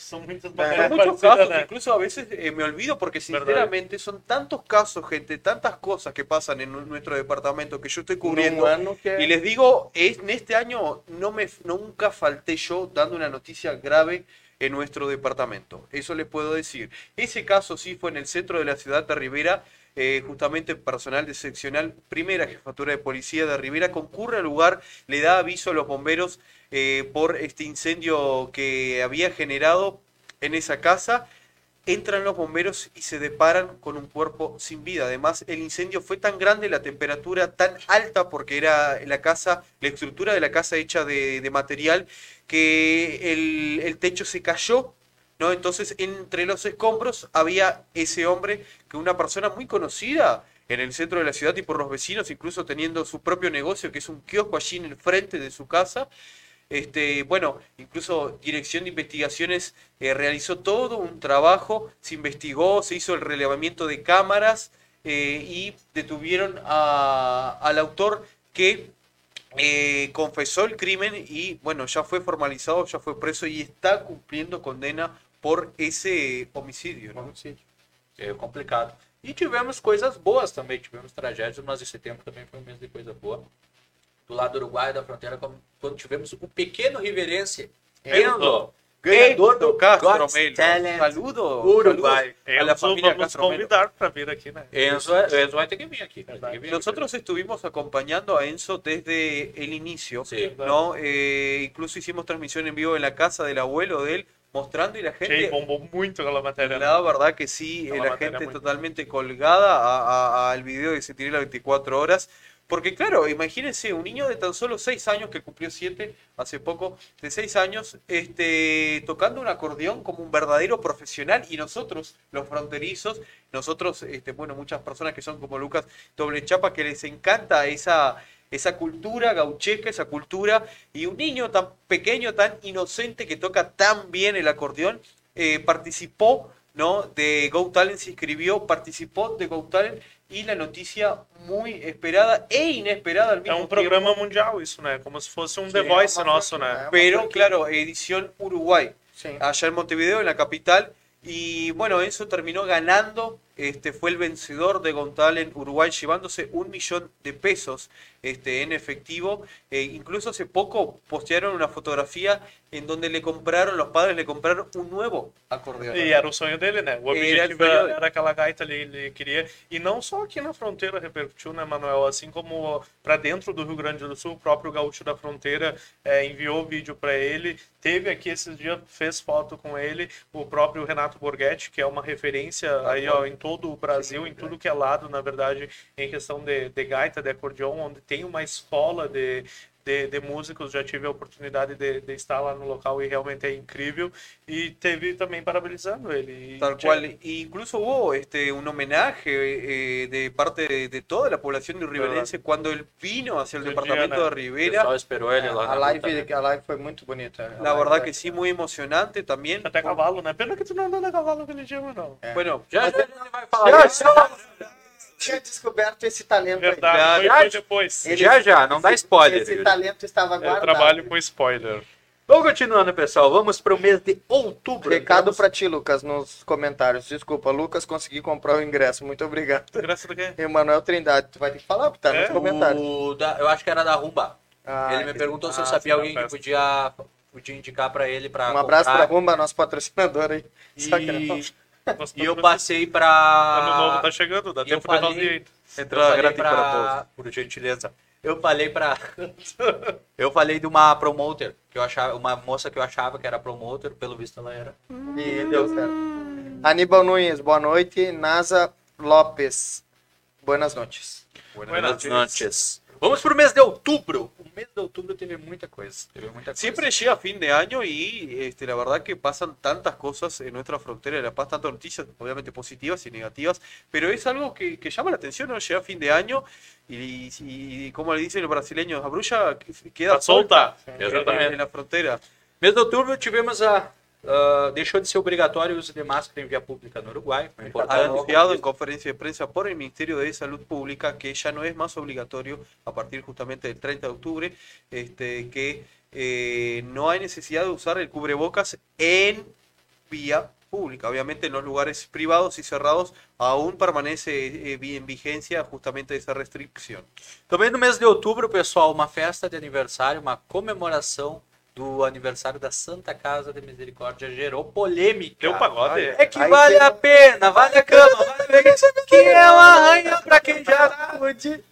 Matérias muchos parecidas, casos, né? incluso a veces eh, me olvido porque sinceramente son tantos casos, gente, tantas cosas que pasan en nu- nuestro departamento que yo estoy cubriendo. Que Y les digo, es- en este año no me, nunca falté yo dando una noticia grave en nuestro departamento. Eso les puedo decir. Ese caso sí fue en el centro de la ciudad de Rivera. eh, justamente personal de seccional primera jefatura de policía de Rivera concurre al lugar, le da aviso a los bomberos eh, por este incendio que había generado en esa casa. Entran los bomberos y se deparan con un cuerpo sin vida. Además, el incendio fue tan grande, la temperatura tan alta, porque era la casa, la estructura de la casa hecha de, material, que el, el techo se cayó. ¿no? Entonces, entre los escombros había ese hombre, que una persona muy conocida en el centro de la ciudad y por los vecinos, incluso teniendo su propio negocio, que es un kiosco allí en el frente de su casa. Este, bueno, incluso Dirección de Investigaciones eh, realizó todo un trabajo, se investigó, se hizo el relevamiento de cámaras eh, y detuvieron al autor que eh, confesó el crimen y bueno, ya fue formalizado, ya fue preso y está cumpliendo condena por ese homicidio. ¿no? Complicado. E tivemos coisas boas também, tivemos tragédias, mas em setembro também foi um mês de coisa boa. Do lado do Uruguai, da fronteira, quando tivemos o pequeno riverense, Enzo, ganhador do Castro Got Melo. Talent Saludo, Uruguai. saludos a la Enzo, vamos Castro Melo. convidar pra vir aqui, né? Enzo, Enzo vai ter que vir aqui. cara, tem que vir aqui. Nosotros estuvimos acompañando a Enzo desde el inicio, Sí. ¿no? Eh, incluso hicimos transmisión en vivo en la casa del abuelo de él, mostrando y la gente, bombou muito aquela matéria. né? la verdad que sí, No, eh, la la materia gente totalmente colgada al video de Se tiré las 24 horas. Porque claro, imagínense un niño de tan solo 6 años, que cumplió 7 hace poco, de 6 años, este, tocando un acordeón como un verdadero profesional y nosotros, los fronterizos, nosotros, este, bueno, muchas personas que son como Lucas Doble Chapa, que les encanta esa, esa cultura gauchesca, esa cultura, y un niño tan pequeño, tan inocente, que toca tan bien el acordeón, eh, participó ¿no? de Go Talent, se inscribió, participó de Go Talent, y la noticia muy esperada e inesperada al É mismo um tiempo. programa mundial isso, né? Como se fosse um Sim, The é Voice uma nosso, né? é. Pero claro, edición Uruguay, Sim. allá en Montevideo, en la capital. Y bueno, Enzo terminó ganando, este, fue el vencedor de Gontal en Uruguay, llevándose un millón de pesos este, en efectivo. Eh, incluso hace poco postearon una fotografía en donde le compraron, los padres le compraron un nuevo acordeón. E era o sonho dele, né? O Era objetivo era, dele. era aquela gaita ali, ele queria. E não só aqui na fronteira repercutiu, né, Manuel? Assim como para dentro do Rio Grande do Sul, o próprio Gaúcho da Fronteira é, enviou vídeo para ele. Teve aqui esses dias, fez foto com ele. O próprio Renato Borghetti, que é uma referência aí, ó, em todo o Brasil, em tudo que é lado, na verdade, em questão de, de gaita, de acordeon, onde tem uma escola de. De, de músicos, já tive a oportunidade de, de estar lá no local e realmente é incrível. E teve também parabenizando ele. E Tal cual. E incluso hubo este, un homenaje eh, de parte de, de toda la población de riverense cuando él vino hacia el departamento de Rivera. pessoal esperou ele lá A live, a live foi muito bonita. A La verdad da- que sí, muy emocionante también. Até cavalo, né? Pena que tu não andou a cavalo aquele dia, não. Bueno, Já, já vai falar. Tinha descoberto esse talento Verdade, foi, Já- foi depois. Ele- Já, já, não dá Esse- spoiler. Esse talento estava Eu guardado. trabalho com spoiler. Vamos continuando, pessoal. Vamos para o mês de outubro. Recado Vamos- pra ti, Lucas, nos comentários. Desculpa, Lucas, consegui comprar o ingresso. Muito obrigado. Graças a quê? Emanuel Trindade, tu vai ter que falar, porque tá É? nos comentários. O da- eu acho que era da Rumba. Ah, ele me perguntou se eu Ah, sabia alguém que podia, podia indicar para ele para Um abraço pra comprar. Rumba, nosso patrocinador aí. E, Nossa, e eu tá- passei Ano novo para tá chegando, dá E eu tempo de falei- fazer ainda. Eu falei grátis para pra... Por gentileza. Eu falei pra. eu falei de uma promoter, que eu achava, uma moça que eu achava que era promoter, pelo visto ela era. E deu certo. Aníbal Nunes, boa noite. Nasa Lopes, buenas noites. Buenas noches. Vamos pro mês de outubro. O mês de coisa. Teve muita coisa. Siempre llega fin de año y este, la verdad que pasan tantas cosas en nuestra frontera de La Paz, tantas noticias obviamente positivas y negativas, pero es algo que, que llama la atención, ¿no? Llega fin de año y, y, como le dicen los brasileños, a brulla queda Tá solta. en, la frontera. Mês de outubro tivemos a. ah, deixou de ser obrigatório o uso de máscara em vía pública no importante. anunciado en conferencia de prensa por el Ministerio de Salud Pública que ya no es más obligatorio a partir justamente del 30 de octubre, este, que eh, no hay necesidad de usar el cubrebocas en vía pública. Obviamente en los lugares privados y cerrados aún permanece eh, en vigencia justamente esa restricción. Também no mês de outubro, pessoal, uma festa de aniversário, uma comemoração do aniversário da Santa Casa de Misericórdia gerou polêmica. Deu pagode. É que Aí vale tem- a pena, vale a cama, vale a isso que é uma arranha pra quem já saúde.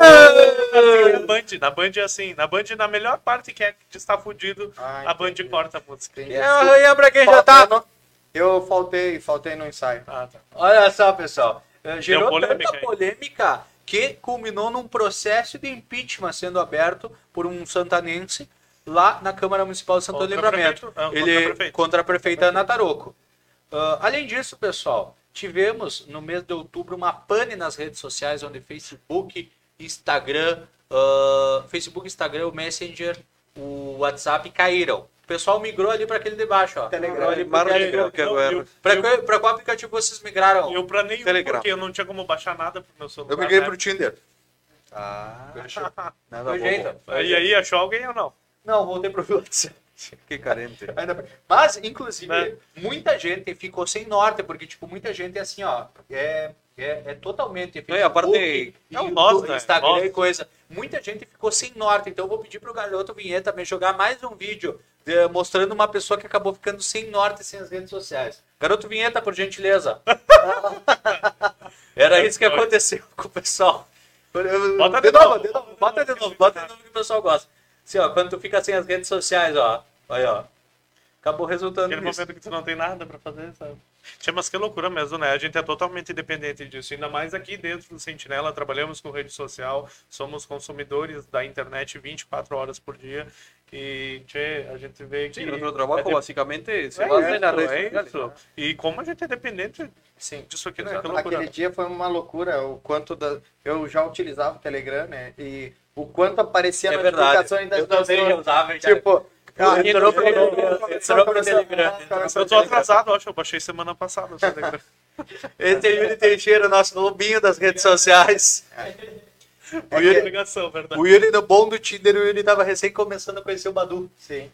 Na Band, na Band é assim, na Band, na melhor parte que é de estar fudido, Ah, a Band entendi. corta a música. Entendi. É uma arranha pra quem já tá. No- Eu faltei, faltei no ensaio. Ah, tá. Olha só, pessoal. Eh, Gerou polêmica tanta aí. polêmica que culminou num processo de impeachment sendo aberto por um santanense lá na Câmara Municipal de Santo Contra Livramento. prefeito? Ah, contra Ele prefeito. contra a prefeita Ana Taroco. Ah, além disso, pessoal, tivemos no mês de outubro uma pane nas redes sociais onde Facebook, Instagram, ah, Facebook, Instagram, o Messenger, o WhatsApp caíram. O pessoal migrou ali para aquele de baixo, ó. Telegram. Ali pro Telegram. pra qual aplicativo vocês migraram? Eu pra nenhum, Telegram. porque eu não tinha como baixar nada pro meu celular. Eu migrei né? pro Tinder. Ah, Nada foi bobo. jeito. E aí, achou alguém ou não? Não, voltei pro WhatsApp. Qué carente. Mas, inclusive, muita gente ficou sem norte, porque, tipo, muita gente é assim, ó, é, é, é totalmente É, a parte- Facebook, é YouTube, nós, né? Instagram e coisa. Muita gente ficou sem norte, então eu vou pedir pro Garoto Vinheta também jogar mais um vídeo eh, mostrando uma pessoa que acabou ficando sem norte sem as redes sociais. Garoto Vinheta, por gentileza. Era isso que aconteceu com o pessoal. Bota de de novo, novo. de novo, bota de novo, bota de novo que o pessoal gosta. Assim, ó, quando tu fica sem as redes sociais, ó, aí, ó, acabou resultando Aquele nisso. momento que tu não tem nada pra fazer, sabe? Tinha, mas que loucura mesmo, né? A gente é totalmente independente disso. Ainda mais aqui dentro do Sentinela, trabalhamos com rede social, somos consumidores da internet 24 horas por dia. E tchê, a gente vê que. Sí, nuestro trabajo é de- básicamente se é las isso, redes é isso. E como a gente é dependente Sim. disso aqui, né? Aquele dia foi uma loucura, o quanto da... eu já utilizava o Telegram, né? E o quanto aparecia É verdade. notificações das Eu também usava. já. Tipo, ah, entrou pro- Telegram. Eu tô atrasado, acho. Eu baixei semana passada. o Telegram. Esse é Yuri Teixeira, nosso lobinho das redes sociais. É Yuri- obrigação, verdade. O Yuri, no bom do Tinder, o Yuri tava recém começando a conhecer o Badu. Sim.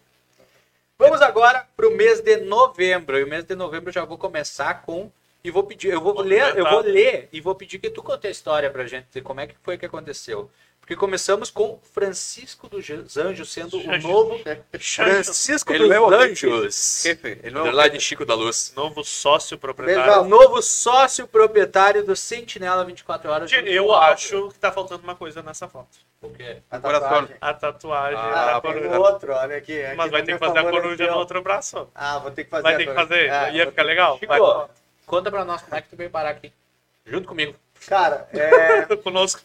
Vamos agora pro mês de novembro. E o mês de novembro eu já vou começar com. E vou pedir, eu vou ler, eu vou ler e vou pedir que tu conte a história pra gente, como é que foi que aconteceu. Porque começamos com Francisco dos Anjos sendo o novo Francisco El dos nuevo Anjos. Jefe, el nuevo Underline Chico da Luz. Novo sócio O proprietário. novo sócio proprietário do Sentinela 24 horas. Eu acho que tá faltando uma coisa nessa foto. O quê? A tatuagem. A tatuagem Ah, Tem coruja. outro, olha aqui. aqui Mas vai ter que fazer a coruja no outro braço. Ah, vou ter que fazer. Vai a ter que fazer. É, Ia ficar legal. Vai. Chico, conta pra nós como é que tu veio parar aqui. Junto comigo. Cara, é, Conosco.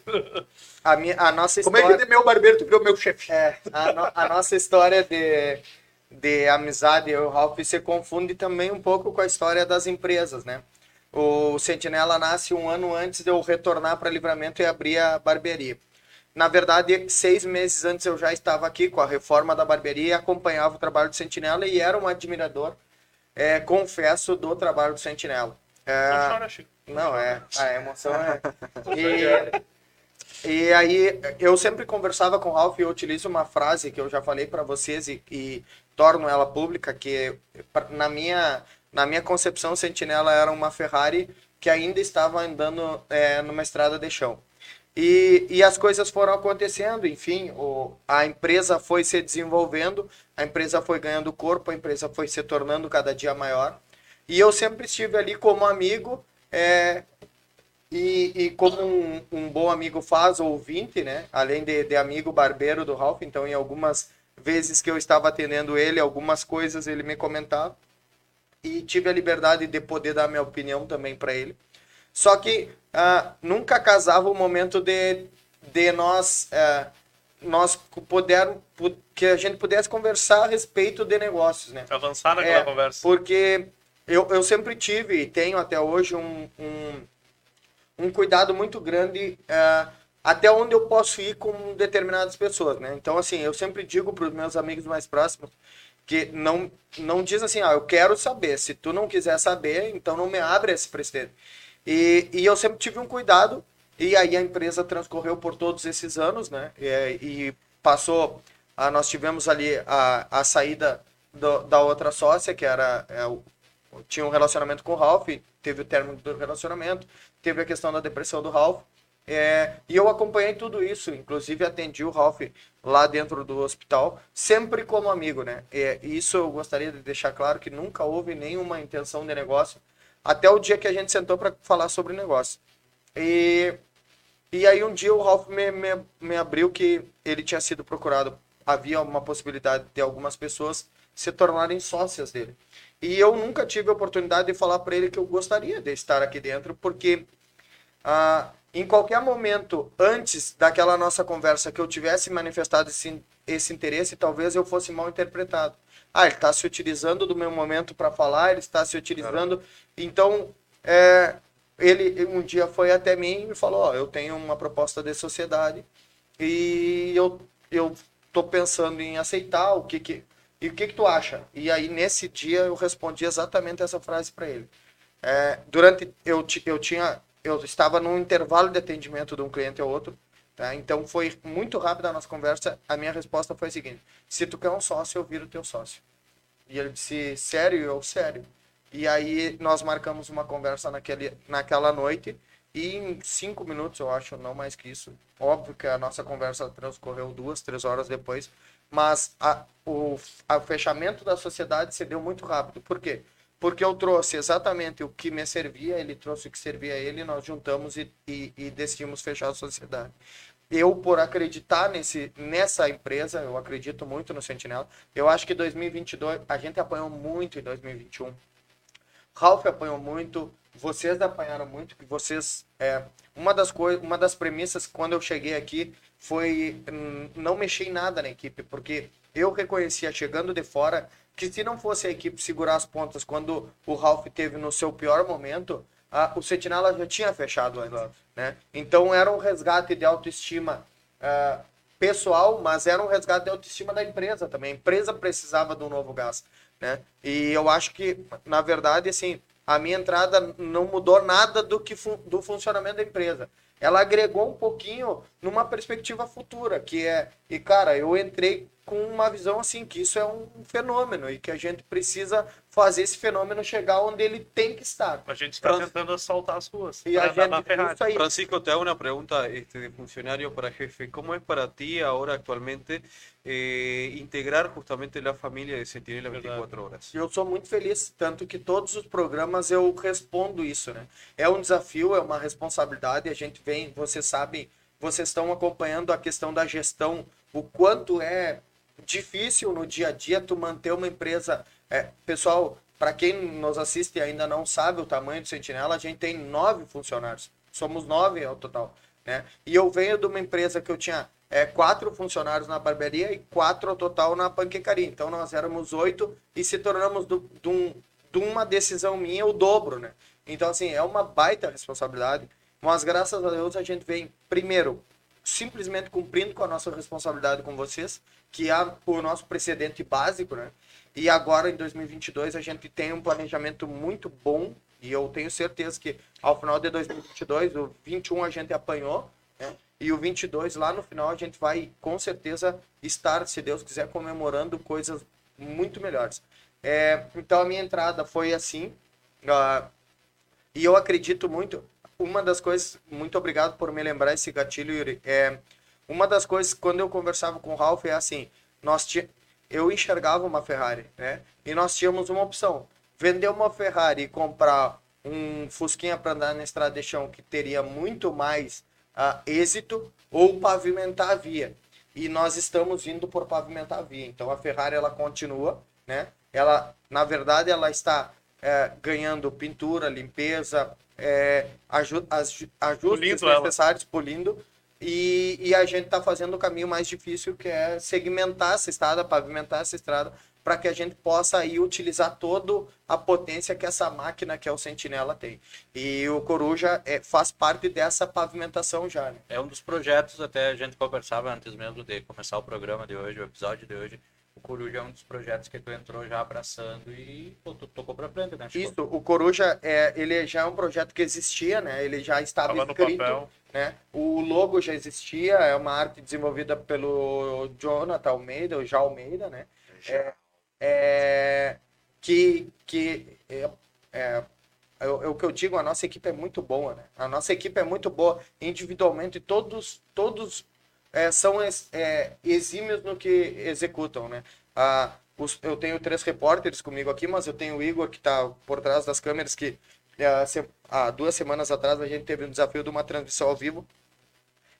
a, minha, a nossa Como história... é que de meu barbeiro tu virou meu chefe? É, a, no- a nossa história de, de amizade, eu e o Ralph, se confunde também um pouco com a história das empresas, né? O Sentinela nasce um ano antes de eu retornar para Livramento e abrir a barbearia. Na verdade, seis meses antes eu já estava aqui com a reforma da barbearia e acompanhava o trabalho do Sentinela e era um admirador, é, confesso, do trabalho do Sentinela. É, Não chora, Chico. Não, é. A emoção é. E, e aí, eu sempre conversava com o Ralph e eu utilizo uma frase que eu já falei para vocês e, e torno ela pública, que na minha, na minha concepção, Sentinela era uma Ferrari que ainda estava andando é, numa estrada de chão. E, e as coisas foram acontecendo, enfim, o, a empresa foi se desenvolvendo, a empresa foi ganhando corpo, a empresa foi se tornando cada dia maior. E eu sempre estive ali como amigo, é, e, e como um, um bom amigo faz, ouvinte, né? Além de, de amigo barbeiro do Ralph, então em algumas vezes que eu estava atendendo ele, algumas coisas ele me comentava. E tive a liberdade de poder dar minha opinião também para ele. Só que ah, nunca casava o momento de, de nós, ah, nós poder, pu- que a gente pudesse conversar a respeito de negócios, né? Avançar naquela É, conversa. Porque eu, eu sempre tive e tenho até hoje um, um, um cuidado muito grande é, até onde eu posso ir com determinadas pessoas, né? Então, assim, eu sempre digo para os meus amigos mais próximos que não, não diz assim, ah, eu quero saber. Se tu não quiser saber, então não me abre esse precedente. E, e eu sempre tive um cuidado e aí a empresa transcorreu por todos esses anos, né? E, e passou, ah, nós tivemos ali a, a saída do- da outra sócia, que era é, o- tinha um relacionamento com o Ralph, teve o término do relacionamento, teve a questão da depressão do Ralph. é, e eu acompanhei tudo isso, inclusive atendi o Ralph lá dentro do hospital, sempre como amigo, né? É, isso eu gostaria de deixar claro que nunca houve nenhuma intenção de negócio, até o dia que a gente sentou para falar sobre negócio. E, e aí um dia o Ralph me, me, me abriu que ele tinha sido procurado. Havia uma possibilidade de algumas pessoas se tornarem sócias dele. E eu nunca tive a oportunidade de falar para ele que eu gostaria de estar aqui dentro, porque ah, em qualquer momento antes daquela nossa conversa que eu tivesse manifestado esse, esse interesse, talvez eu fosse mal interpretado. Ah, ele está se utilizando do meu momento para falar, ele está se utilizando. Então, é, ele um dia foi até mim e falou: Ó, eu tenho uma proposta de sociedade e eu eu tô pensando em aceitar o que que e o que que tu acha? E aí nesse dia eu respondi exatamente essa frase para ele. É, durante eu eu tinha eu estava num intervalo de atendimento de um cliente ao outro, tá? Então foi muito rápida a nossa conversa. A minha resposta foi a seguinte: se tu quer um sócio, eu viro teu sócio. E ele disse: sério? Eu sério. E aí nós marcamos uma conversa naquele, naquela noite e em cinco minutos, eu acho, não mais que isso. Óbvio que a nossa conversa transcorreu duas, três horas depois, mas a, o a fechamento da sociedade se deu muito rápido. Por quê? Porque eu trouxe exatamente o que me servia, ele trouxe o que servia a ele, nós juntamos e, e, e decidimos fechar a sociedade. Eu, por acreditar nesse, nessa empresa, eu acredito muito no Sentinela. Eu acho que 2022, a gente apanhou muito em 2021. Ralph apanhou muito, vocês apanharam muito, que vocês é, uma das coisas, uma das premissas quando eu cheguei aqui foi hum, não mexer em nada na equipe, porque eu reconhecia chegando de fora que se não fosse a equipe segurar as pontas quando o Ralph teve no seu pior momento, a, o Sentinela já tinha fechado antes, né? Então era um resgate de autoestima ah, pessoal, mas era um resgate de autoestima da empresa também. A empresa precisava de um novo gás, né? E eu acho que, na verdade, assim, a minha entrada não mudou nada do que fun- do funcionamento da empresa. Ela agregou um pouquinho numa perspectiva futura, que é, e cara, eu entrei com uma visão assim que isso é um fenômeno e que a gente precisa fazer esse fenômeno chegar onde ele tem que estar. A gente está tentando assaltar as ruas. E a gente. Francisco, te hago una pregunta este, de funcionario para jefe. ¿Cómo es para ti ahora actualmente eh, integrar justamente la familia de Centinela Verdad. 24 horas? Eu sou muito feliz, tanto que todos os programas eu respondo isso, né? É um desafio, é uma responsabilidade, a gente vem, vocês sabem, vocês estão acompanhando a questão da gestão, o quanto é difícil no dia a dia tu manter uma empresa. É, pessoal, para quem nos assiste e ainda não sabe o tamanho do Sentinela, a gente tem nove funcionários. Somos nove ao total, né? E eu venho de uma empresa que eu tinha é, quatro funcionários na barbearia e quatro ao total na panquecaria. Então nós éramos oito e se tornamos do- de um- de uma decisão minha o dobro, né? Então assim é uma baita responsabilidade. Mas graças a Deus a gente vem primeiro simplesmente cumprindo com a nossa responsabilidade com vocês, que é o nosso precedente básico, né? E agora em 2022 a gente tem um planejamento muito bom e eu tenho certeza que ao final de 2022, o 21 a gente apanhou, né? E o 22 lá no final a gente vai com certeza estar, se Deus quiser, comemorando coisas muito melhores. É, então a minha entrada foi assim, ah, e eu acredito muito. Uma das coisas, muito obrigado por me lembrar esse gatilho, Yuri. É, uma das coisas, quando eu conversava com o Ralph, é assim: nós eu enxergava uma Ferrari, né? E nós tínhamos uma opção: vender uma Ferrari e comprar um Fusquinha para andar na estrada de chão que teria muito mais ah, êxito, ou pavimentar a via. E nós estamos indo por pavimentar a via. Então a Ferrari ela continua, né? Ela, na verdade, ela está é, ganhando pintura, limpeza, é, aju as, ajustes Polindo ela. necessários, polindo. E, e a gente está fazendo o caminho mais difícil, que é segmentar essa estrada, pavimentar essa estrada, para que a gente possa aí utilizar toda a potência que essa máquina, que é o Sentinela, tem. E o Coruja é, faz parte dessa pavimentação já, né? É um dos projetos, até a gente conversava antes mesmo de começar o programa de hoje, o episódio de hoje. O Coruja é um dos projetos que tu entrou já abraçando e pô, tu tocou pra frente, né? Chico? Isso, o Coruja, é, ele já é um projeto que existia, né? Ele já estava Tava no escrito, né? O logo já existia, é uma arte desenvolvida pelo Jonathan Almeida, o Já Almeida, né? É, é, que que é, é, é o é o que eu digo, a nossa equipe é muito boa, né? A nossa equipe é muito boa individualmente, todos todos é, são é, exímios no que executam, né? Ah, os- eu tenho três repórteres comigo aqui, mas eu tenho o Igor que está por trás das câmeras que é, se- há duas semanas atrás a gente teve um desafio de uma transmissão ao vivo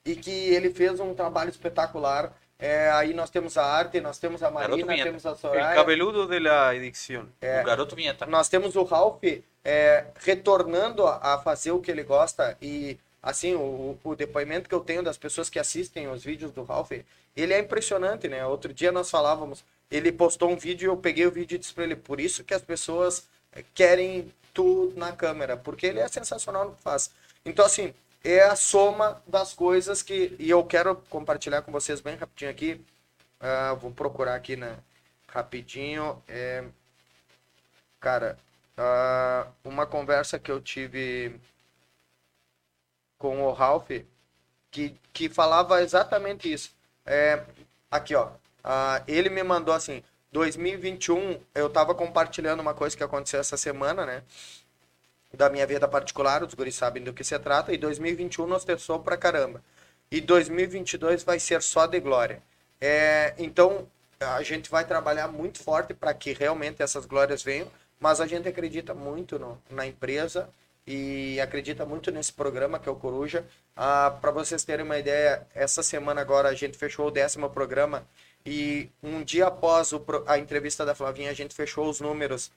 e que ele fez um trabalho espetacular. É, aí nós temos a arte, nós temos a Marina, temos a Soraya, cabeludo de la edición. É. O garoto vinheta. nós temos o Ralph é, retornando a, a fazer o que ele gosta e assim o, o depoimento que eu tenho das pessoas que assistem os vídeos do Ralph ele é impressionante né? Outro dia nós falávamos ele postou um vídeo eu peguei o vídeo e disse para ele por isso que as pessoas eh, querem tu na câmera porque ele é sensacional no que faz. Então assim é a soma das coisas que e eu quero compartilhar com vocês bem rapidinho aqui. Ah, vou procurar aqui né rapidinho. É Cara, ah, uma conversa que eu tive com o Ralph que, que falava exatamente isso. É, aqui, ó. ah, ele me mandou assim: 2021, eu tava compartilhando uma coisa que aconteceu essa semana, né? Da minha vida particular, os guris sabem do que se trata. E 2021 nos testou pra caramba. E 2022 vai ser só de glória. É, então, a gente vai trabalhar muito forte para que realmente essas glórias venham, mas a gente acredita muito no- na empresa e acredita muito nesse programa que é o Coruja. Ah, para vocês terem uma ideia, essa semana agora a gente fechou o décimo programa e um dia após o a entrevista da Flavinha a gente fechou os números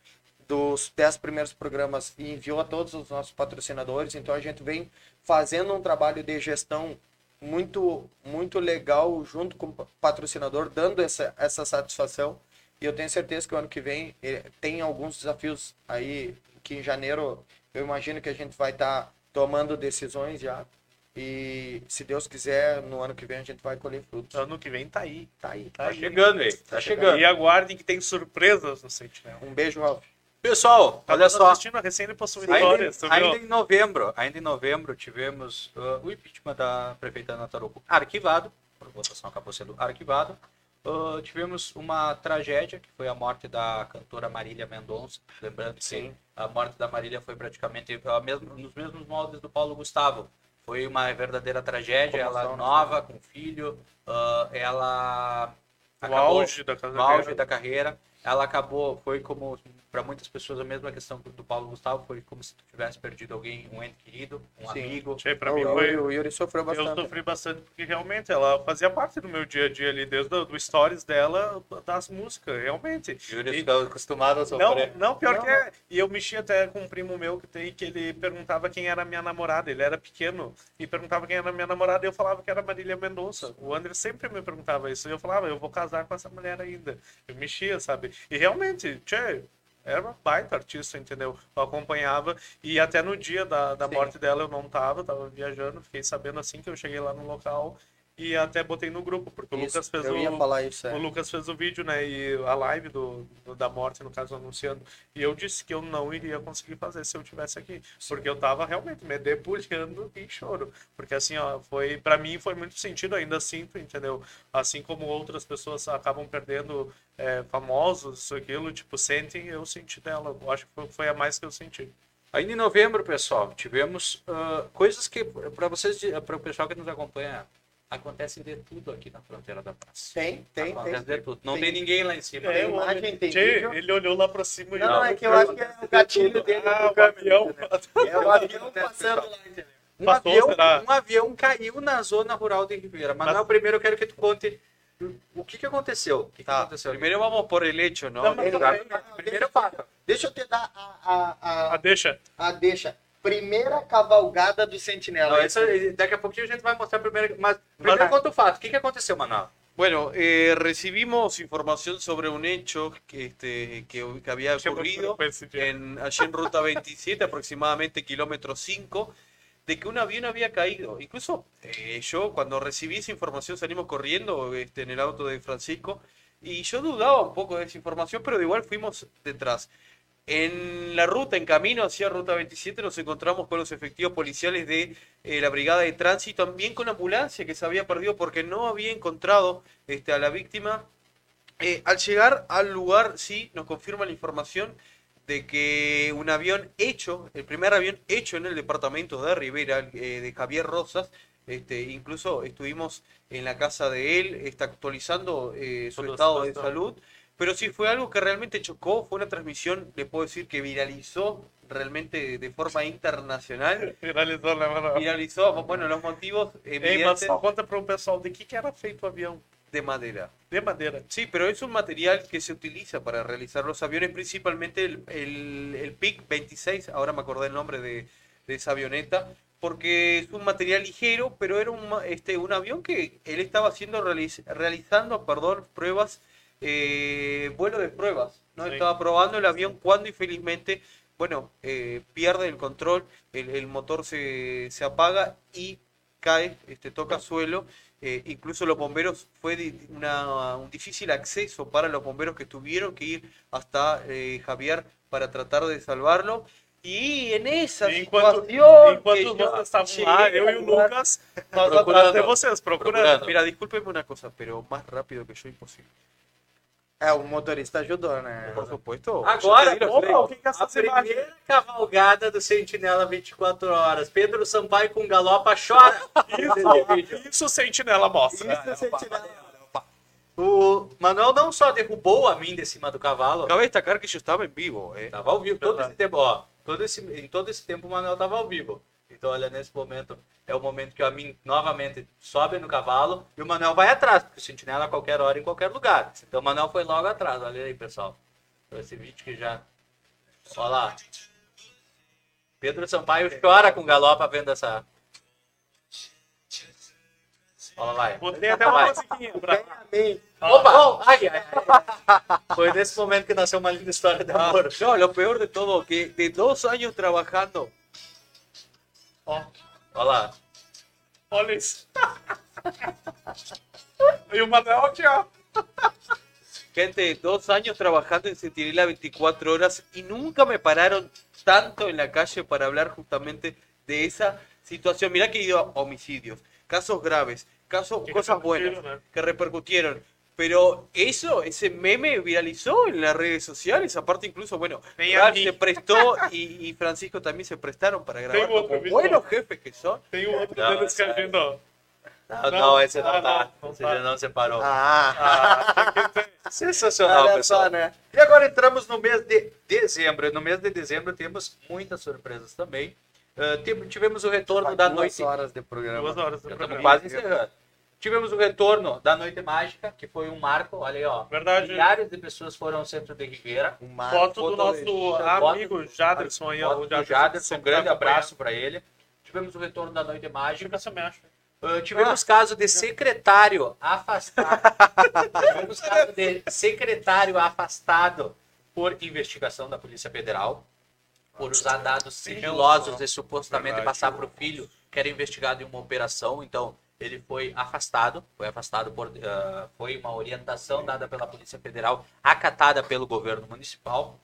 dos 10 primeiros programas e enviou a todos os nossos patrocinadores. Então a gente vem fazendo um trabalho de gestão muito muito legal junto com o patrocinador, dando essa, essa satisfação. E eu tenho certeza que o ano que vem eh, tem alguns desafios aí que em janeiro eu imagino que a gente vai estar tomando decisões já. E se Deus quiser, no ano que vem a gente vai colher frutos. Ano que vem tá aí. Tá aí. Tá Tá aí. chegando aí, tá chegando. E aguardem que tem surpresas no Sentinela. Um beijo, Ralf. Pessoal, Tava olha só. assistindo a recém Ainda, ainda em novembro, ainda em novembro tivemos uh, o impeachment da prefeita Ana Tarouco arquivado, por votação acabou sendo arquivado. Uh, tivemos uma tragédia, que foi a morte da cantora Marília Mendonça. Lembrando que Sim. a morte da Marília foi praticamente a mesma- nos mesmos moldes do Paulo Gustavo. Foi uma verdadeira tragédia, ela Comoção, né? nova, com filho, uh, ela O acabou- auge da auge da carreira. Ela acabou, foi como, para muitas pessoas, a mesma questão do Paulo Gustavo, foi como se tu tivesse perdido alguém, um ente querido, um Sim. amigo. O, mim o- foi... o Yuri sofreu Eu bastante. sofri bastante porque realmente ela fazia parte do meu dia a dia ali, desde o do stories dela, das músicas, realmente. Yuri E- ficou acostumado a Não, sofrer. não, pior Não, que é. E eu mexi até com um primo meu que tem que ele perguntava quem era minha namorada. Ele era pequeno e perguntava quem era minha namorada e eu falava que era Marília Mendonça. O André sempre me perguntava isso e eu falava, eu vou casar com essa mulher ainda. Eu mexia, sabe? E realmente, tchê, era uma baita artista, entendeu? Eu acompanhava e até no dia da, da Sim. morte dela eu não tava, tava viajando, fiquei sabendo assim que eu cheguei lá no local e até botei no grupo, porque o Isso, Lucas fez eu o, ia falar isso, é. o Lucas fez o vídeo, né? E a live do, do- da morte, no caso, anunciando. E eu disse que eu não iria conseguir fazer se eu tivesse aqui. Porque eu tava realmente me debulhando em choro. Porque assim, ó, foi. para mim foi muito sentido, ainda sinto, entendeu? Assim como outras pessoas acabam perdendo é, famosos, isso, aquilo, tipo, sentem, eu senti dela. Eu acho que foi, foi a mais que eu senti. Ainda em novembro, pessoal, tivemos ah, coisas que, para vocês, para o pessoal que nos acompanha, acontece de tudo aqui na fronteira da praça. Tem, tem, Acontece tem. de tudo. Não Tem. tem ninguém lá em cima. Tem É, imagem, tem vídeo. Ele olhou lá pra cima e Não, não, é que eu acho que é o gatilho dele Ah, o caminhão. É o avião passando lá, entendeu? Um Passou, avião, será? um avião caiu na zona rural de Ribeira. Mas, Mas- não, primeiro eu quero que tu conte o que, que aconteceu. O que, que Tá, aconteceu? primero vamos por el hecho, ¿no? Não, mas- Exato. Primeiro fato. Deixa eu te dar a, a, Ah, a, deixa. a deixa. Primeira cavalgada do Sentinela. Não, isso, daqui a pouquinho a gente vai mostrar primeiro. Mas primeiro Mas- conta o fato. O que, que aconteceu, Manuel? Bueno, eh, recibimos información sobre un hecho que, este, que, que había ocurrido en, allí en Ruta 27, aproximadamente kilómetro 5, de que un avión había caído. Incluso eh, yo cuando recibí esa información salimos corriendo este, en el auto de Francisco y yo dudaba un poco de esa información, pero de igual fuimos detrás. En la ruta, en camino hacia Ruta 27, nos encontramos con los efectivos policiales de eh, la Brigada de Tránsito, también con la ambulancia que se había perdido porque no había encontrado este, a la víctima. Eh, al llegar al lugar, sí, nos confirma la información de que un avión hecho, el primer avión hecho en el departamento de Rivera, eh, de Javier Rosas, este, incluso estuvimos en la casa de él, está actualizando su estado de salud, pero sí fue algo que realmente chocó, fue una transmisión, le puedo decir que viralizó realmente de forma internacional, Finalizou, né, mano? viralizó, bueno, los motivos Ei, mas evidentes conta pro pessoal de que, que era feito o avião. de madera. De madeira. Sí, pero es un material que se utiliza para realizar los aviones, principalmente el, el, el PIC 26, ahora me acordé el nombre de, de esa avioneta, porque es un material ligero, pero era un, este, un avión que él estaba haciendo, realiz- realizando perdón, pruebas, eh, vuelo de pruebas, ¿no? Sí. Estaba probando el avión cuando infelizmente, bueno, eh, pierde el control, el, el motor se, se apaga y cae, este, toca suelo. eh, incluso los bomberos fue una- un difícil acceso para los bomberos que tuvieron que ir hasta eh, Javier para tratar de salvarlo. Y en esa Enquanto, situación enquanto que eu e o al lugar- Lucas, nós Procurando. atrás de vocês, procurando. Procurando. Mira, discúlpeme una cosa, pero más rápido que yo imposible. É, o motorista ajudou, né? Por supuesto. Agora, opa, o que que é essa A primeira cavalgada do Sentinela 24 horas. Pedro Sampaio com galopa chora. Isso, isso o Sentinela mostra. Isso, Sentinela. O Manuel não só derrubou a mim de cima do cavalo, Cabe destacar que yo estava en vivo, eh. tava ao vivo todo esse tempo, ó. Todo esse, em todo esse tempo o Manuel tava ao vivo. Então, olha, nesse momento é o momento que a mim novamente sobe no cavalo e o Manuel vai atrás, porque o Sentinela a qualquer hora em qualquer lugar. Então o Manuel foi logo atrás, olha aí, pessoal. Esse vídeo que já Olha lá. Pedro Sampaio chora com galopa vendo essa. Olha lá. Botei até uma musiquinha pra. Opa! Ai, ai, ai. Foi nesse momento que nasceu uma linda história de Ah, amor. no, lo peor de todo, que de dos años trabajando, Ó, Olha lá. olha isso. Ó. gente, dos años trabajando en Sentinela 24 horas y nunca me pararon tanto en la calle para hablar justamente de esa situación. Mirá que he ido a homicidios, casos graves, casos, cosas buenas ¿eh? que repercutieron. Pero eso, ese meme viralizó en las redes sociales. Aparte, incluso, bueno, Tem Ralph aqui. se prestó y, y Francisco también se prestaron para grabar Tem outro como vídeo. buenos jefes que son. Tem o outro Não, deles que essa- a gente, ó. Não, Não, não, esse não ah, tá. não, não Esse tá. já não separou. Ah, Ah, tem que ter. Sensacional, olha pessoal. só, né? E agora entramos no mês de dezembro. E no mês de dezembro temos muitas surpresas também. Ah, tive- tivemos o retorno da Duas noite. horas de programa. Duas horas do Já estamos programa. quase encerrando. Tivemos o retorno da Noite Mágica, que foi um marco. Olha aí, ó. Verdade. Milhares de pessoas foram ao centro de Ribeira. Um mar- Foto do foto- nosso Foto amigo Jaderson aí, ó. Foto Jaderson, um grande tá abraço para ele. Tivemos o retorno da Noite. Mágica. Uh, tivemos caso de secretário afastado. tivemos caso de secretário afastado por investigação da Polícia Federal. Por usar dados sigilosos e supostamente Verdade. passar para o filho que era investigado em uma operação. Então, ele foi afastado. Foi afastado por. uh, foi uma orientação dada pela Polícia Federal, acatada pelo governo municipal.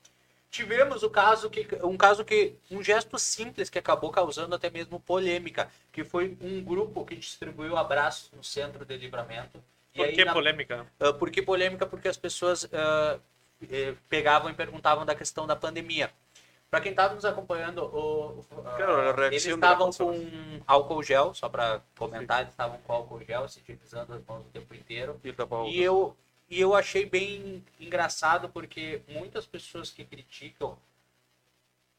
Tivemos o caso que um caso que um gesto simples que acabou causando até mesmo polêmica, que foi um grupo que distribuiu abraços no centro de livramento. Por aí, que na- polêmica? ah, por que polêmica? Porque as pessoas eh, pegavam e perguntavam da questão da pandemia. Para quem estava nos acompanhando, o, eles estavam com álcool gel, só para comentar, eles estavam com álcool gel, se utilizando as mãos o tempo inteiro. El tapabocas. E eu, e eu achei bem engraçado porque muitas pessoas que criticam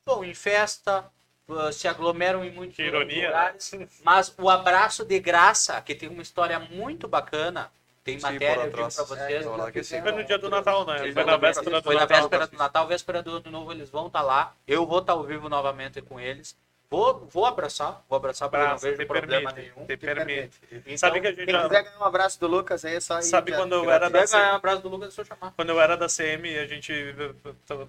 vão em festa, uh, se aglomeram em muitos ironia, lugares, mas o abraço de graça, que tem uma história muito bacana, tem matéria eu digo pra vocês. É. Foi no dia do Natal, né? Eles Foi na véspera do foi na Natal. véspera do Natal, véspera do Ano Novo, eles vão estar lá. Eu vou estar ao vivo novamente com eles. Vou, vou abraçar, vou abraçar porque não vejo problema permite. nenhum. Te permite. Então, Sabe que a gente Quem já... quiser ganhar um abraço do Lucas aí, é só ir. Sabe já- quando eu era da Quer ganhar um abraço do Lucas, é só chamar. Quando eu era da CM, a gente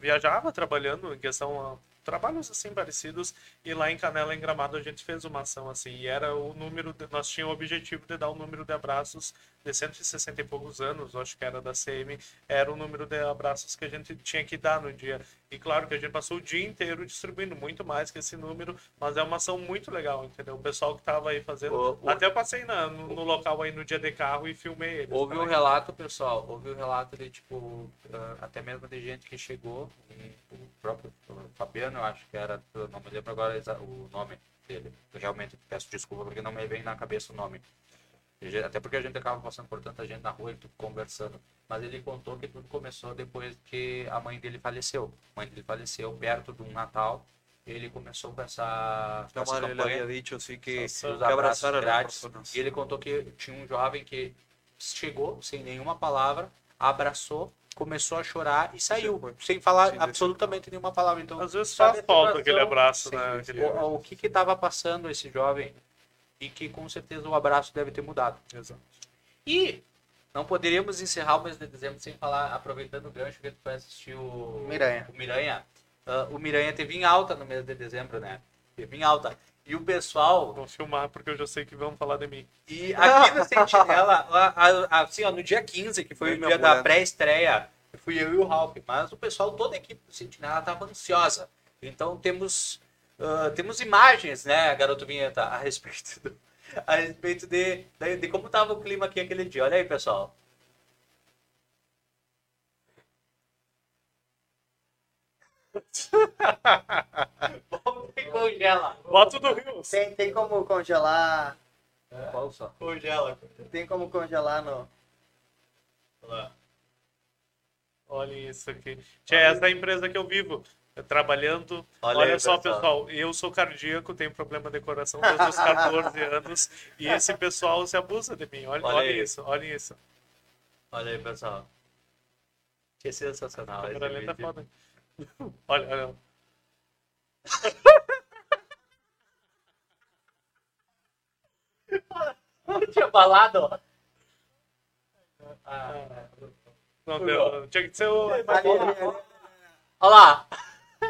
viajava trabalhando em questão a trabalhos assim parecidos e lá em Canela em Gramado a gente fez uma ação assim e era o número de, nós tínhamos o objetivo de dar o número de abraços de 160 e poucos anos, acho que era da CM, era o número de abraços que a gente tinha que dar no dia. E claro que a gente passou o dia inteiro distribuindo muito mais que esse número, mas é uma ação muito legal, entendeu? O pessoal que tava aí fazendo, O- o- até eu passei na- no, no local aí no dia de carro e filmei eles. Houve um também. relato, pessoal, houve um relato de, tipo, ah, até mesmo de gente que chegou, o próprio Fabiano, eu acho que era, não me lembro agora o nome dele, eu realmente peço desculpa porque não me vem na cabeça o nome. Até porque a gente acaba passando por tanta gente na rua e tudo conversando. Mas ele contou que tudo começou depois que a mãe dele faleceu. A mãe dele faleceu perto de um Natal. Ele começou com essa, com essa campanha había dicho, así que, que abraços abrazar a las grátis. E ele contou que tinha um jovem que chegou sem nenhuma palavra, abraçou, começou a chorar e saiu, foi. sem falar Sem absolutamente nenhuma palavra. Então, Às vezes faz falta aquele abraço, Sim, né? sim. Aquele- O, o que que estava passando esse jovem e que com certeza o abraço deve ter mudado. Exato. E não poderíamos encerrar o mês de dezembro sem falar, aproveitando o gancho que tu foi assistir o Miranha. O Miranha. Ah, o Miranha teve em alta no mês de dezembro, né? Teve em alta. E o pessoal Vou filmar porque eu já sei que vão falar de mim. e aqui no Sentinela, assim, ó, no dia 15, que foi o Bem dia da pré-estreia, fui eu e o Ralph, mas o pessoal, toda a equipe do Sentinela estava ansiosa. Então temos, ah, temos imagens, né, garoto Vinheta, a respeito, do- a respeito de, de, de como estava o clima aqui aquele dia. Olha aí, pessoal. Congela. Voto do Rio. Tem, tem como congelar. Qual só? Congela. Tem como congelar no. Olha isso aqui. Tia, essa é a empresa que eu vivo. Trabalhando. Olha Olha, aí, só, pessoal. pessoal. Eu sou cardíaco, tenho problema de coração desde os 14 anos. E esse pessoal se abusa de mim. Olha, Olha olha isso, olha isso. Olha aí, pessoal. Que sensacional. A câmera lenta é foda. Olha, olha. Tinha falado. Não deu. Tinha que ser o. Olha lá.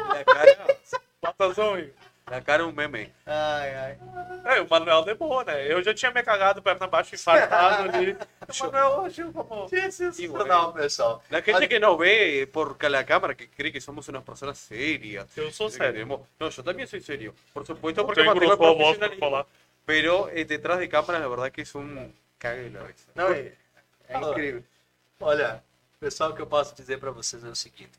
La cara, aí. la cara un meme. Ai, ai. É, o Manuel demorou, né? Eu já tinha me cagado perna abaixo, infartado ali. O Manuel hoje como. Sensacional, pessoal. La gente que nos ve por la cámara que cree que somos unas personas serias. Eu sou sério. No, yo también soy serio. Por supuesto, porque Tenho pra profesionalismo. falar. Pero eh, detrás de cámaras, la verdad que es un cague de la risa. Não, é, é incrível. Olha, pessoal, o que eu posso dizer para vocês é o seguinte: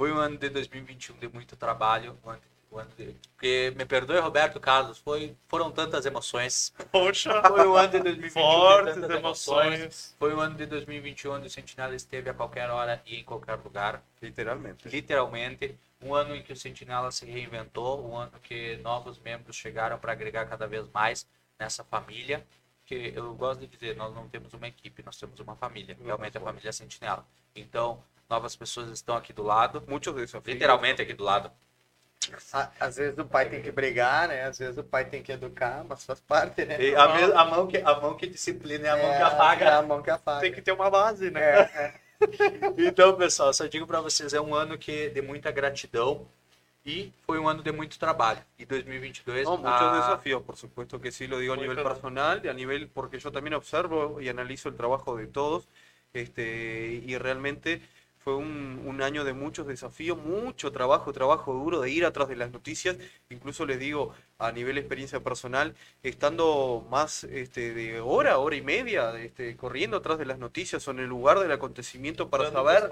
foi um ano de 2021 de muito trabalho. Um ano, um ano de, porque, me perdoe, Roberto Carlos, foi, foram tantas emoções. Poxa, Foi um ano de 2021 de fortes tantas emoções. Foi um ano de 2021 onde o Sentinela esteve a qualquer hora e em qualquer lugar. Literalmente. literalmente um ano em que o Sentinela se reinventou, um ano que novos membros chegaram para agregar cada vez mais nessa família. Que eu gosto de dizer, nós não temos uma equipe, nós temos uma família, realmente a família Sentinela. Então, novas pessoas estão aqui do lado, desafios. literalmente aqui do lado. Às vezes o pai tem que brigar, né? Às vezes o pai tem que educar, mas faz parte, né? E a, me- a mão que, a mão que disciplina é a mão É que É apaga. a mão que apaga. Tem que ter uma base, né? É, é. Então, pessoal, só digo para vocês, é um ano que de muita gratidão e foi um ano de muito trabalho. E 2022 No, muchos a- desafíos, por supuesto que sí, lo digo a Muy nivel claro. personal a nivel, porque yo también observo y analizo el trabajo de todos, este, y realmente fue un, un año de muchos desafíos, mucho trabajo, trabajo duro, de ir atrás de las noticias, incluso les digo a nivel experiencia personal, estando más este, de hora, hora y media, este, corriendo atrás de las noticias o en el lugar del acontecimiento para saber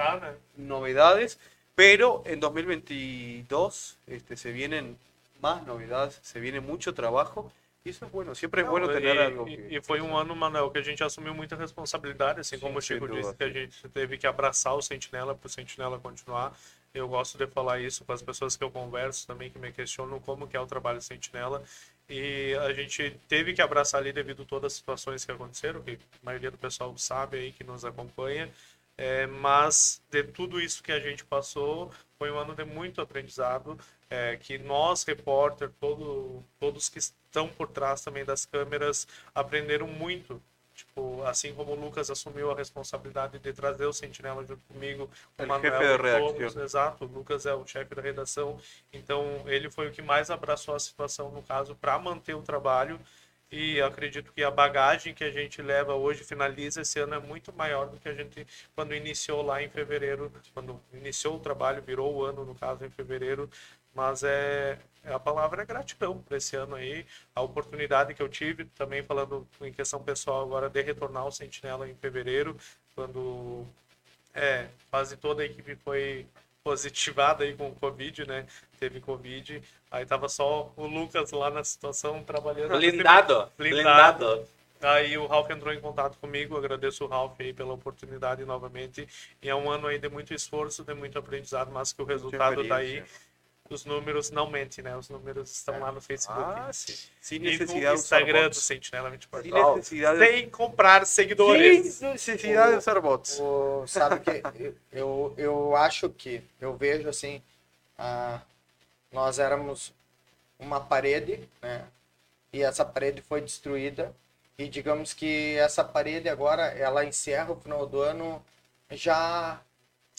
novedades, pero en 2022 este, se vienen más novedades, se viene mucho trabajo es bueno, siempre es Não, bueno e, tener algo e- que... e foi um ano, Manuel, que a gente assumiu muita responsabilidade, assim Sim, como o Chico dúvida. disse, que a gente teve que abraçar o Sentinela para o Sentinela continuar. Eu gosto de falar isso com as pessoas que eu converso também, que me questionam como que é o trabalho do Sentinela. E a gente teve que abraçar ali devido a todas as situações que aconteceram, que a maioria do pessoal sabe aí, que nos acompanha. É, mas de tudo isso que a gente passou, foi um ano de muito aprendizado, é, que nós, repórter, todo, todos que estão por trás também das câmeras, aprenderam muito. Tipo, assim como o Lucas assumiu a responsabilidade de trazer o Sentinela junto comigo, o El Manuel todos, exato, o Lucas é o chefe da redação, então ele foi o que mais abraçou a situação, no caso, para manter o trabalho e acredito que a bagagem que a gente leva hoje, finaliza esse ano, é muito maior do que a gente quando iniciou lá em fevereiro, quando iniciou o trabalho, virou o ano, no caso, em fevereiro. Mas é, a palavra é gratidão por esse ano aí, a oportunidade que eu tive, também falando em questão pessoal agora, de retornar ao Sentinela em fevereiro, quando é, quase toda a equipe foi positivada aí com o Covid, né? Teve Covid, aí tava só o Lucas lá na situação trabalhando. Blindado, Blindado. blindado. Aí o Ralph entrou em contato comigo, agradeço o Ralph aí pela oportunidade novamente. E é um ano aí de muito esforço, de muito aprendizado, mas que o resultado tá aí. Os números não mentem, né? Os números estão lá no Facebook. Ah, sí. Sin e necesidad no Instagram do. Sentinela 24 Sin horas. necesidad de, Sem comprar seguidores. sin necesidad de usar bots. O- sabe que eu- eu, eu acho que, eu vejo assim, ah, nós éramos uma parede, né? E essa parede foi destruída. E digamos que essa parede agora, ela encerra o final do ano já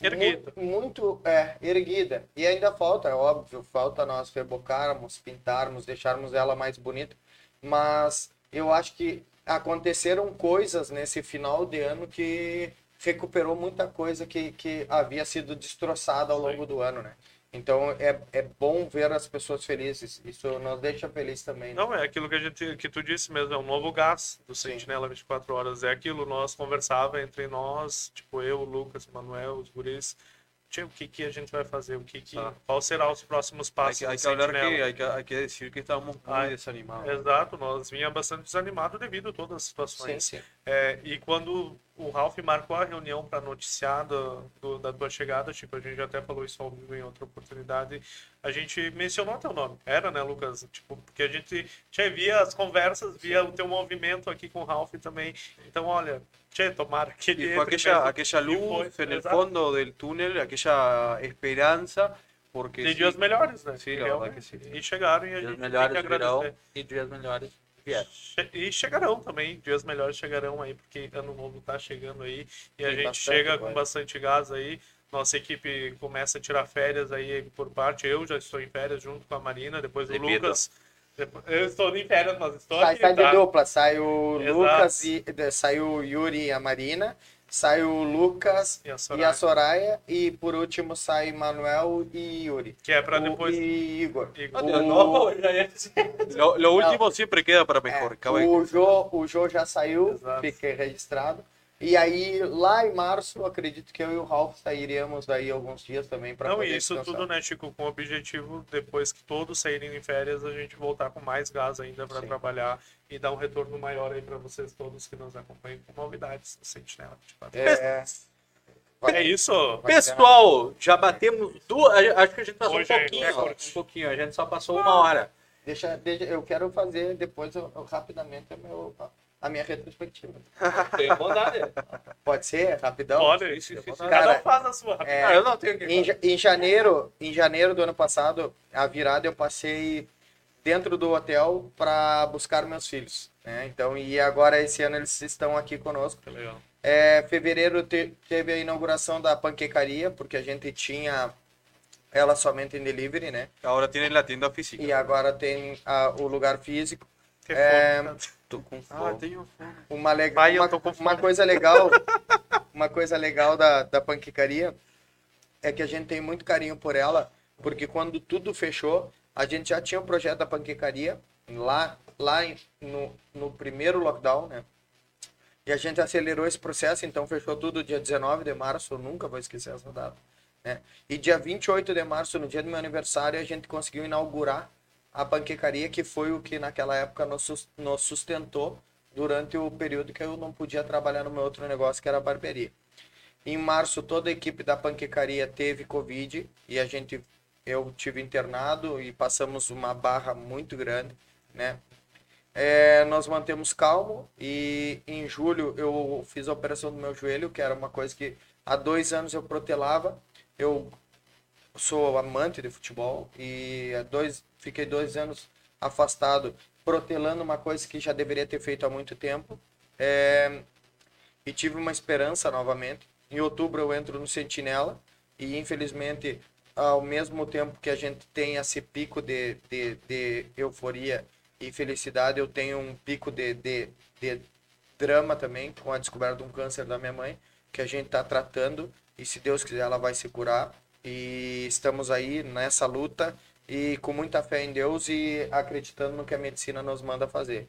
Erguida. mu- muito é, erguida. E ainda falta, é óbvio, falta nós rebocarmos, pintarmos, deixarmos ela mais bonita. Mas eu acho que aconteceram coisas nesse final de ano que recuperou muita coisa que, que havia sido destroçada ao longo do ano, né? Então é, é bom ver as pessoas felizes. Isso nos deixa feliz também. né? Não, é aquilo que, a gente, que tu disse mesmo, é um novo gás do Sim. Sentinela 24 horas. É aquilo, nós conversava entre nós, tipo eu, o Lucas, o Manuel, os guris. Tio, o que, que a gente vai fazer? O que que, Ah. Qual será os próximos passos que, hay do que Sentinela? que hay, que que estábamos muy Ay, desanimados. Exato, nós vinha bastante desanimado devido a todas as Sim, situações. sim. É, e quando o Ralph marcou a reunião para noticiar do, do- da tua chegada, Chico, a gente até falou isso ao vivo em outra oportunidade, a gente mencionou teu nome. Era, né, Lucas? Tipo, porque a gente já via as conversas, via o teu movimento aqui com o Ralph também. Então, olha, Y fue entre aquella, aquella luz en el fondo del túnel, aquella esperanza, Porque De se- dias melhores, né? Sim, é que sim. E chegaram e a dias gente melhores tem que virão agradecer. e dias melhores vieram. Che- E chegarão também, dias melhores chegarão aí, porque ano novo tá chegando aí e a Tem gente bastante chega agora. com bastante gás aí. Nossa equipe começa a tirar férias aí por parte. Eu já estou em férias junto com a Marina, depois o. Lucas. Eu estou em férias, mas estou Sai, aqui. sai de tá? dupla, sai o Exato. Lucas e de- sai o Yuri e a Marina, sai o Lucas E a e Soraya. a Soraya e por último sai Manuel e Yuri. Que é pra O- depois. E Igor. Igor. O- no, Lo, lo último siempre queda para mejor. É, o, Jô, o Jô já saiu, Exato. fiquei registrado. E aí, lá em março, acredito que eu e o Ralph sairíamos aí alguns dias também para Não, poder e isso descansar. tudo, né, Chico, com o objetivo, depois que todos saírem em férias, a gente voltar com mais gás ainda para trabalhar e dar um retorno maior aí para vocês todos que nos acompanham com novidades do Sentinela 24. É, É isso. Pessoal, já batemos duas. Acho que a gente passou Hoje um é pouquinho. recorde. um pouquinho. A gente só passou uma hora. deixa, deixa, eu quero fazer depois, eu- eu, rapidamente, o meu, a minha retrospectiva. Vontade. Pode ser? Rapidão? Olha, Isso, isso, isso. cada Cara, um faz a sua. É, Ah, eu não tenho que Em, em janeiro, em janeiro do ano passado, a virada eu passei dentro do hotel para buscar meus filhos. Né? Então, e agora esse ano eles estão aqui conosco. Que legal. É, fevereiro te- teve a inauguração da panquecaria, porque a gente tinha ela somente em delivery, né? Ahora tienen la tienda física. E agora tem a- o lugar físico. Que É, fome, Tô com Ah, fome. tenho fome. Uma, le- Pai, eu uma, tô com uma coisa legal, uma coisa legal da, da panquecaria é que a gente tem muito carinho por ela, porque quando tudo fechou, a gente já tinha o projeto da panquecaria lá, lá em- no, no primeiro lockdown, né? E a gente acelerou esse processo, então fechou tudo dia 19 de março, eu nunca vou esquecer essa data. Né? E dia 28 de março, no dia do meu aniversário, a gente conseguiu inaugurar a panquecaria, que foi o que naquela época nos, sus- nos sustentou durante o período que eu não podia trabalhar no meu outro negócio, que era a barbearia. Em março, toda a equipe da panquecaria teve Covid e a gente, eu tive internado e passamos uma barra muito grande, né? É, nós mantemos calmo e em julho eu fiz a operação do meu joelho, que era uma coisa que há dois anos eu protelava. Eu sou amante de futebol e dois, fiquei dois anos afastado, protelando uma coisa que já deveria ter feito há muito tempo. É, e tive uma esperança novamente. Em outubro eu entro no Sentinela e infelizmente ao mesmo tempo que a gente tem esse pico de, de, de euforia e felicidade, eu tenho um pico de, de, de drama também com a descoberta de um câncer da minha mãe que a gente está tratando e se Deus quiser ela vai se curar e estamos aí nessa luta e com muita fé em Deus e acreditando no que a medicina nos manda fazer.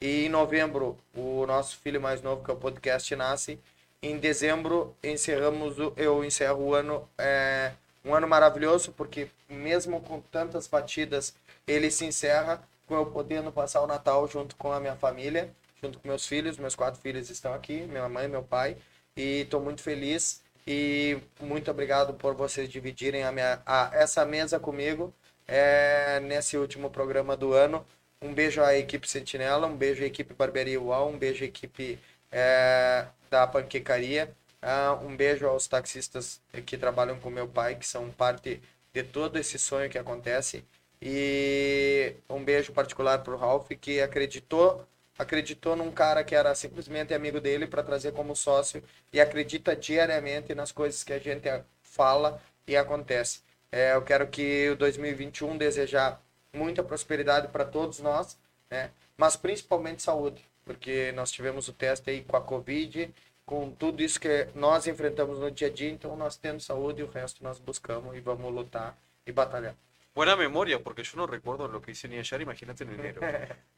E em novembro, o nosso filho mais novo, que é o podcast, nasce. Em dezembro, encerramos o, eu encerro o ano, é, um ano maravilhoso, porque mesmo com tantas batidas, ele se encerra com eu podendo passar o Natal junto com a minha família, junto com meus filhos. Meus quatro filhos estão aqui, minha mãe, meu pai. E estou muito feliz e muito obrigado por vocês dividirem a minha, a, essa mesa comigo é, nesse último programa do ano. Um beijo à equipe Sentinela, um beijo à equipe Barbearia UAU, um beijo à equipe é, da Panquecaria, ah, um beijo aos taxistas que trabalham com meu pai, que são parte de todo esse sonho que acontece. E um beijo particular para o Ralph, que acreditou acreditou num cara que era simplesmente amigo dele para trazer como sócio e acredita diariamente nas coisas que a gente fala e acontece. É, eu quero que o 2021 desejar muita prosperidade para todos nós, né? Mas principalmente saúde, porque nós tivemos o teste aí com a Covid, com tudo isso que nós enfrentamos no dia a dia, então nós temos saúde e o resto nós buscamos e vamos lutar e batalhar. Buena memoria, porque yo no recuerdo lo que hice ni ayer, imagínate en enero.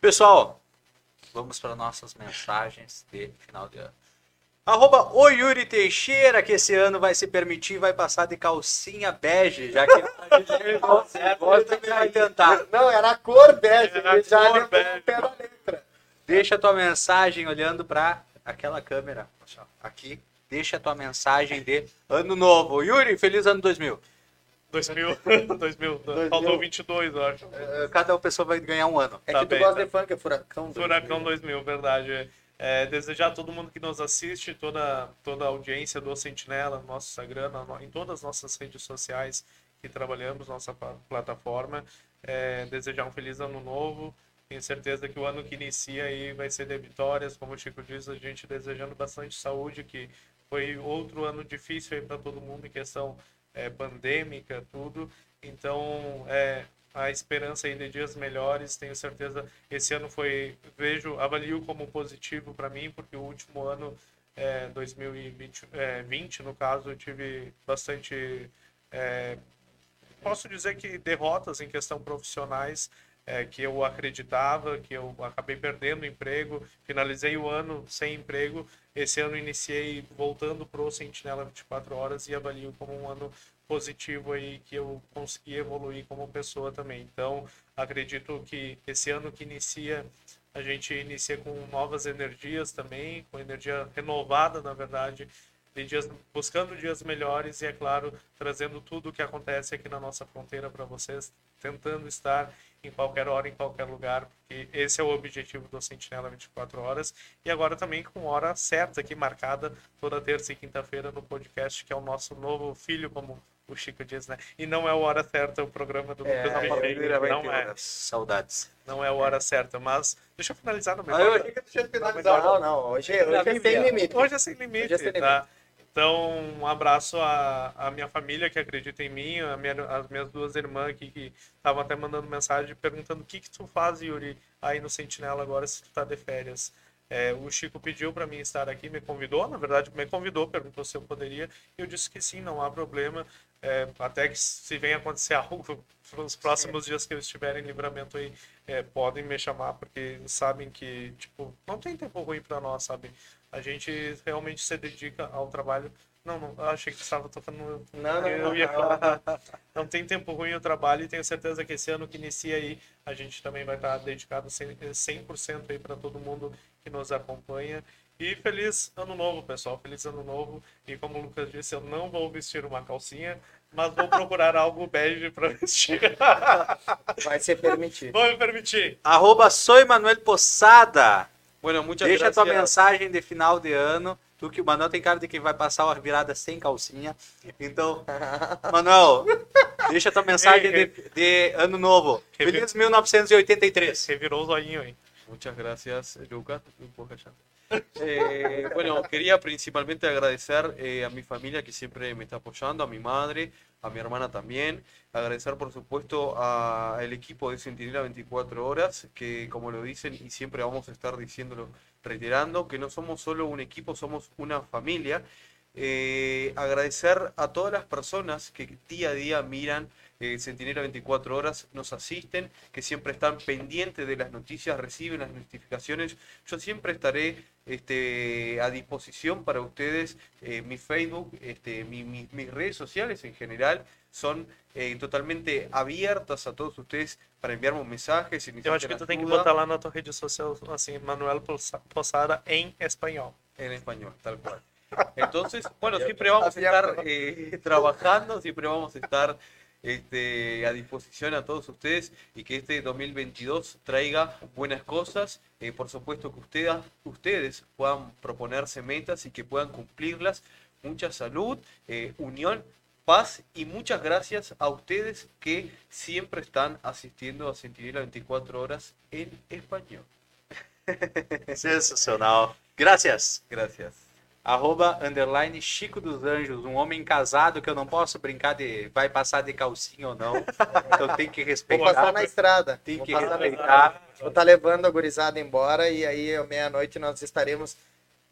Pessoal, vamos para nossas mensagens de final de ano. Arroba o Yuri Teixeira, que esse ano vai se permitir, vai passar de calcinha bege, já que não ele também vai tentar. Não, era a cor bege, Era a já cor bege. pé letra. Deixa a tua mensagem olhando para aquela câmera, pessoal, aqui. Deixa a tua mensagem de ano novo. Yuri, feliz ano 2000. 2000, 2000, faltou 22, eu acho. Eh, Cada pessoa vai ganhar um ano. É Tá que tu bem, gosta tá. de funk, é furacão. do- Furacão 2000, verdade. É, desejar a todo mundo que nos assiste, toda, toda a audiência do Sentinela, no nosso Instagram, na- em todas as nossas redes sociais, que trabalhamos nossa plataforma. É, desejar um feliz ano novo. Tenho certeza que o ano que inicia aí vai ser de vitórias, como o Chico diz, a gente desejando bastante saúde, que foi outro ano difícil aí para todo mundo em questão é, pandêmica, tudo. Então, é, a esperança aí de dias melhores, tenho certeza. Esse ano foi, vejo, avalio como positivo para mim, porque o último ano, é, 2020, é, 20, no caso, eu tive bastante. é, posso dizer que derrotas em questão profissionais é, que eu acreditava, que eu acabei perdendo emprego, finalizei o ano sem emprego. Esse ano iniciei voltando pro Sentinela 24 horas e avalio como um ano positivo aí que eu consegui evoluir como pessoa também. Então, acredito que esse ano que inicia a gente inicia com novas energias também, com energia renovada, na verdade, de dias, buscando dias melhores e, é claro, trazendo tudo o que acontece aqui na nossa fronteira para vocês, tentando estar em qualquer hora, em qualquer lugar, porque esse é o objetivo do Sentinela 24 Horas. E agora também com hora certa aqui marcada, toda terça e quinta-feira no podcast, que é o nosso novo filho, como o Chico diz, né? E não é o hora certa o programa do É, Lucas Almeida, não ter é. Saudades. não é a hora certa, mas deixa eu finalizar no Ah, eu melhor. achei que tu tinha finalizado. Não, não, hoje, hoje é sem limite. Hoje é sem limite, Hoje é sem tá? Então, um abraço à, minha família que acredita em mim, a minha, as minhas duas irmãs aqui que estavam até mandando mensagem perguntando o que que tu faz, Yuri, aí no Sentinela agora se tu tá de férias. É, o Chico pediu para mim estar aqui, me convidou, na verdade me convidou, perguntou se eu poderia, e eu disse que sim, não há problema, é, até que se venha acontecer algo nos próximos dias que eu estiver em livramento aí, é, podem me chamar, porque sabem que, tipo, não tem tempo ruim para nós, sabe? A gente realmente se dedica ao trabalho. Não, não, eu achei que você estava tocando no... Não, não, eu ia falar. Não tem tempo ruim o trabalho e tenho certeza que esse ano que inicia aí, a gente também vai estar dedicado 100%, 100% aí para todo mundo que nos acompanha. E feliz ano novo, pessoal. Feliz ano novo. E como o Lucas disse, eu não vou vestir uma calcinha, mas vou procurar algo bege para vestir. Vai ser permitido. vou me permitir. Arroba sou Emanuel Poçada. Bueno, muchas Deixa a gracias. tua mensagem de final de ano. Tu que o Manuel tem cara de quem vai passar uma virada sem calcinha. Então, Manuel, deixa a tua mensagem de, de ano novo. Feliz 1983. Revirou o zoinho aí. Muchas gracias, Lucas. Un poco. Eh, bueno, quería principalmente agradecer eh, a mi familia que siempre me está apoyando, a mi madre, a mi hermana también. Agradecer, por supuesto, al equipo de Centinela 24 Horas, que como lo dicen y siempre vamos a estar diciéndolo, reiterando, que no somos solo un equipo, somos una familia. Eh, agradecer a todas las personas que día a día miran eh, Centinela 24 horas, nos asisten, que siempre están pendientes de las noticias, reciben las notificaciones. Yo siempre estaré este, a disposición para ustedes. eh, mi Facebook, este, mi- mi- mis redes sociales en general son eh, totalmente abiertas a todos ustedes para enviarme mensajes. Eu acho que tu tem que botar lá na tua rede social, assim, Manuel Poçada em espanhol. En español, tal cual. Entonces, bueno, siempre vamos a estar eh, trabajando, siempre vamos a estar este, a disposición a todos ustedes y que este 2022 traiga buenas cosas. Eh, por supuesto que ustedes, ustedes puedan proponerse metas y que puedan cumplirlas. Mucha salud, eh, unión, paz y muchas gracias a ustedes que siempre están asistiendo a Centinela 24 horas en español. Sensacional. Gracias. Gracias. Arroba underline Chico dos Anjos, um homem casado que eu não posso brincar de vai passar de calcinha ou não. Então tem que Vou passar respeitar. na estrada. Tem Vou que respeitar. Vou estar levando a gurizada embora e aí, meia-noite, nós estaremos.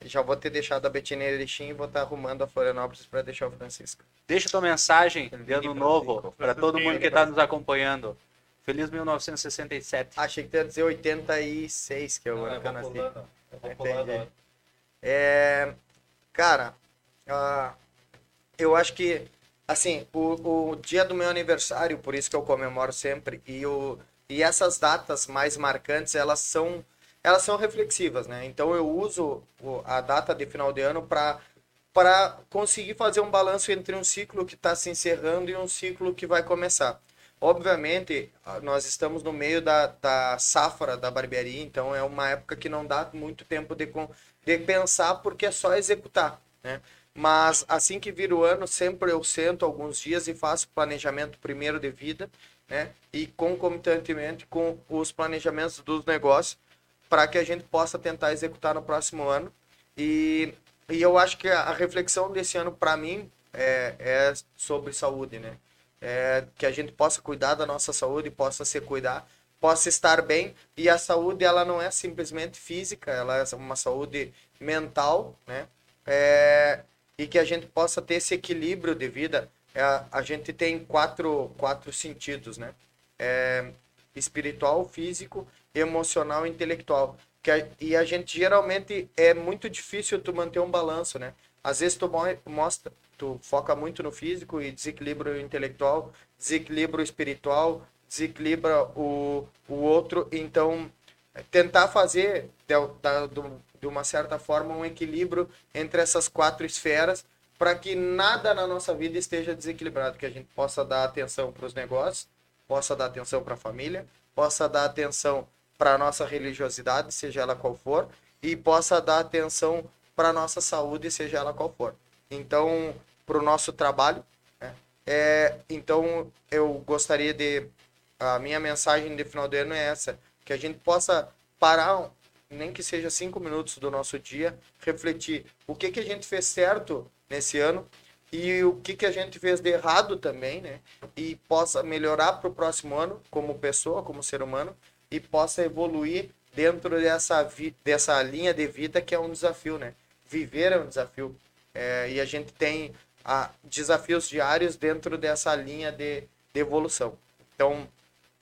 Já vou ter deixado a Betina Erechim e vou estar arrumando a Florianópolis para deixar o Francisco. Deixa tua mensagem de ano novo para todo mundo que está nos acompanhando. Feliz 1967. Achei que tu ia dizer 86, que é o ano que eu nasci. pulando, Entendi. É, cara, ah, eu acho que, assim, o, o dia do meu aniversário, por isso que eu comemoro sempre, e, o, e essas datas mais marcantes, elas são, elas são reflexivas, né? Então eu uso a data de final de ano para para conseguir fazer um balanço entre um ciclo que está se encerrando e um ciclo que vai começar. Obviamente, ah, nós estamos no meio da, da safra da barbearia, então é uma época que não dá muito tempo de, de pensar, porque é só executar, né? Mas assim que vira o ano, sempre eu sento alguns dias e faço planejamento primeiro de vida, né? E concomitantemente com os planejamentos dos negócios para que a gente possa tentar executar no próximo ano. E, e eu acho que a, reflexão desse ano para mim é, é sobre saúde, né? É, que a gente possa cuidar da nossa saúde, possa se cuidar, possa estar bem. E a saúde ela não é simplesmente física, ela é uma saúde mental, né? É, e que a gente possa ter esse equilíbrio de vida. É, a gente tem quatro, quatro sentidos, né? É, espiritual, físico, emocional e intelectual. Que a, e a gente geralmente é muito difícil tu manter um balanço, né? Às vezes tu mo- mostra, tu foca muito no físico e desequilibra o intelectual, desequilibra o espiritual, desequilibra o, o outro. Então, tentar fazer de, do- de uma certa forma um equilíbrio entre essas quatro esferas para que nada na nossa vida esteja desequilibrado, que a gente possa dar atenção para os negócios, possa dar atenção para a família, possa dar atenção para a nossa religiosidade, seja ela qual for, e possa dar atenção para a nossa saúde, seja ela qual for. Então, para o nosso trabalho, né? é, então eu gostaria de a minha mensagem de final de ano é essa, que a gente possa parar, nem que seja cinco minutos do nosso dia, refletir o que que a gente fez certo nesse ano e o que que a gente fez de errado também, né? E possa melhorar para o próximo ano como pessoa, como ser humano e possa evoluir dentro dessa dessa linha de vida que é um desafio, né? Viver é um desafio É, e a gente tem ah, desafios diários dentro dessa linha de, de evolução. Então,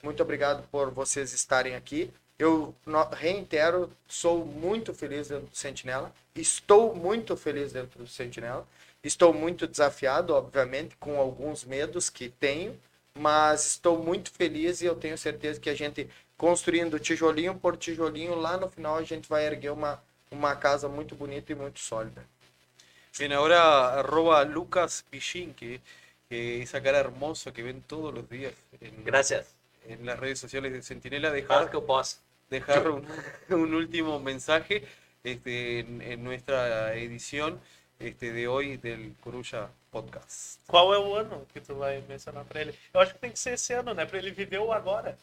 muito obrigado por vocês estarem aqui. Eu reitero, sou muito feliz dentro do Sentinela. Estou muito feliz dentro do Sentinela. Estou muito desafiado, obviamente, com alguns medos que tenho, mas estou muito feliz e eu tenho certeza que a gente, construindo tijolinho por tijolinho, lá no final a gente vai erguer uma, uma casa muito bonita e muito sólida. Bien, ahora arroba Lucas Villinque, que esa cara hermosa que ven todos los días en, Gracias. En las redes sociales de Centinela, dejar, que eu posso. dejar un, un último mensaje este, en, en nuestra edición este, de hoy del Coruja Podcast. Qual é o ano que tu vai mencionar pra ele? Eu acho que tem que ser esse ano, né? Pra ele viver o agora.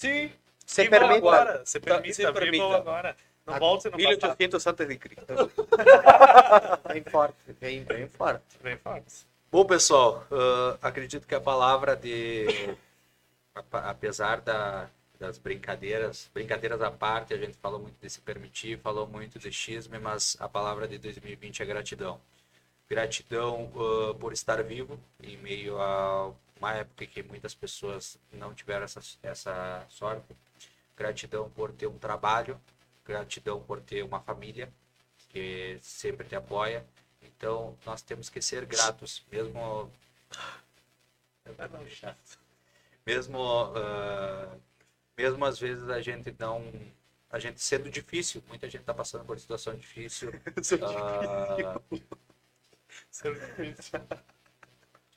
Viva o permite? agora. Tá, permita, se o permita. agora. Não volte no passado. 1800 antes de Cristo. Bem forte, bem, bem forte. Bem forte. Bom, pessoal, ah, acredito que a palavra de. Apesar da- das brincadeiras, brincadeiras à parte, a gente falou muito de se permitir, falou muito de xisme, mas a palavra de 2020 é gratidão. Gratidão ah, por estar vivo em meio a uma época que muitas pessoas não tiveram essa, essa sorte. Gratidão por ter um trabalho, gratidão por ter uma família que sempre te apoia. Então, nós temos que ser gratos, mesmo É não, chato. Mesmo ah, mesmo às vezes a gente não a gente sendo difícil, muita gente está passando por situação difícil. Ser difícil.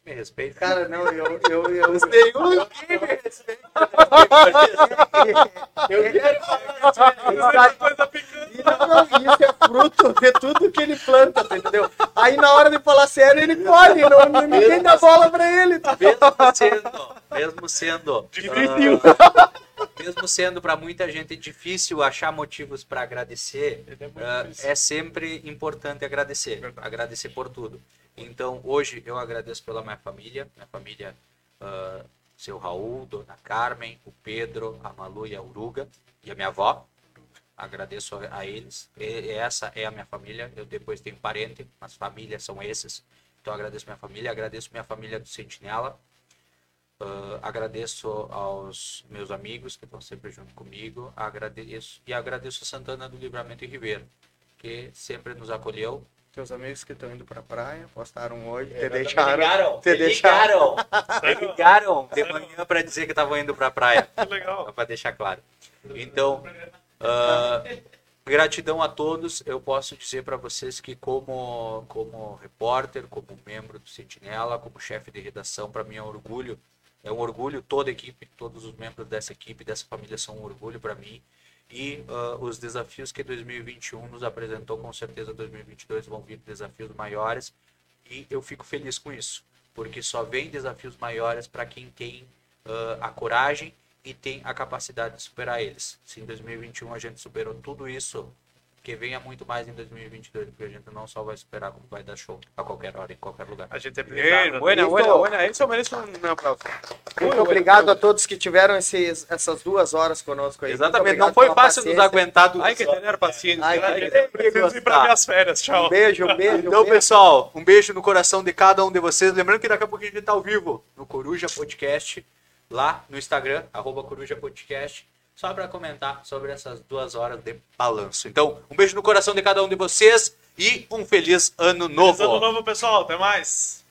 Me respeita. Cara, não, eu. eu, eu, Nenhum que me respeita. eu quero. Coisa picante. E não, não, isso é fruto de tudo que ele planta, tá entendeu? Aí na hora de falar sério, ele colhe, não, não- ninguém dá bola pra ele. tá? Mesmo sendo, mesmo sendo, Difícil. ah, mesmo sendo para muita gente difícil achar motivos para agradecer, é ah, difícil. é sempre importante agradecer, Verdade. agradecer por tudo. Então, hoje eu agradeço pela minha família, minha família, ah, seu Raul, Dona Carmen, o Pedro, a Malu e a Uruga, e a minha avó. Agradeço a, eles. E, essa é a minha família. Eu depois tenho parente, mas família são esses. Então, agradeço minha família, agradeço minha família do Sentinela. Ah, agradeço aos meus amigos que estão sempre junto comigo. Agradeço e agradeço a Santana do Livramento e Ribeiro, que sempre nos acolheu. Teus amigos que estão indo pra praia postaram hoje, te Me deixaram. ligaram, te me deixaram. ligaram, me ligaram de manhã para dizer que estavam indo para a praia, Que legal. para deixar claro. Então, ah, gratidão a todos. Eu posso dizer para vocês que como como repórter, como membro do Sentinela, como chefe de redação, para mim é um orgulho. É um orgulho toda a equipe, todos os membros dessa equipe, dessa família são um orgulho para mim. E ah, os desafios que 2021 nos apresentou, com certeza 2022 vão vir desafios maiores. E eu fico feliz com isso, porque só vem desafios maiores para quem tem ah, a coragem e tem a capacidade de superar eles. Se em 2021 a gente superou tudo isso, que venha muito mais em 2022, porque a gente não só vai superar, como vai dar show a qualquer hora, em qualquer lugar. A gente é Bien, blindado. buena, Listo. buena, buena. Eso merece un aplauso. Muito buena obrigado a todos que tiveram esses, essas duas horas conosco aí. Exatamente, não foi fácil nos paciência. aguentar duas Hay que horas. tener paciencia. Hay que tener- Preciso ir para minhas férias. Tchau. Um beijo, um beijo. um Então, beijo. pessoal, um beijo no coração de cada um de vocês. Lembrando que daqui a pouquinho a gente tá ao vivo no Coruja Podcast, lá no Instagram, arroba Coruja Podcast, só para comentar sobre essas duas horas de balanço. Então, um beijo no coração de cada um de vocês e um feliz ano novo. Feliz ano novo, pessoal. Até mais.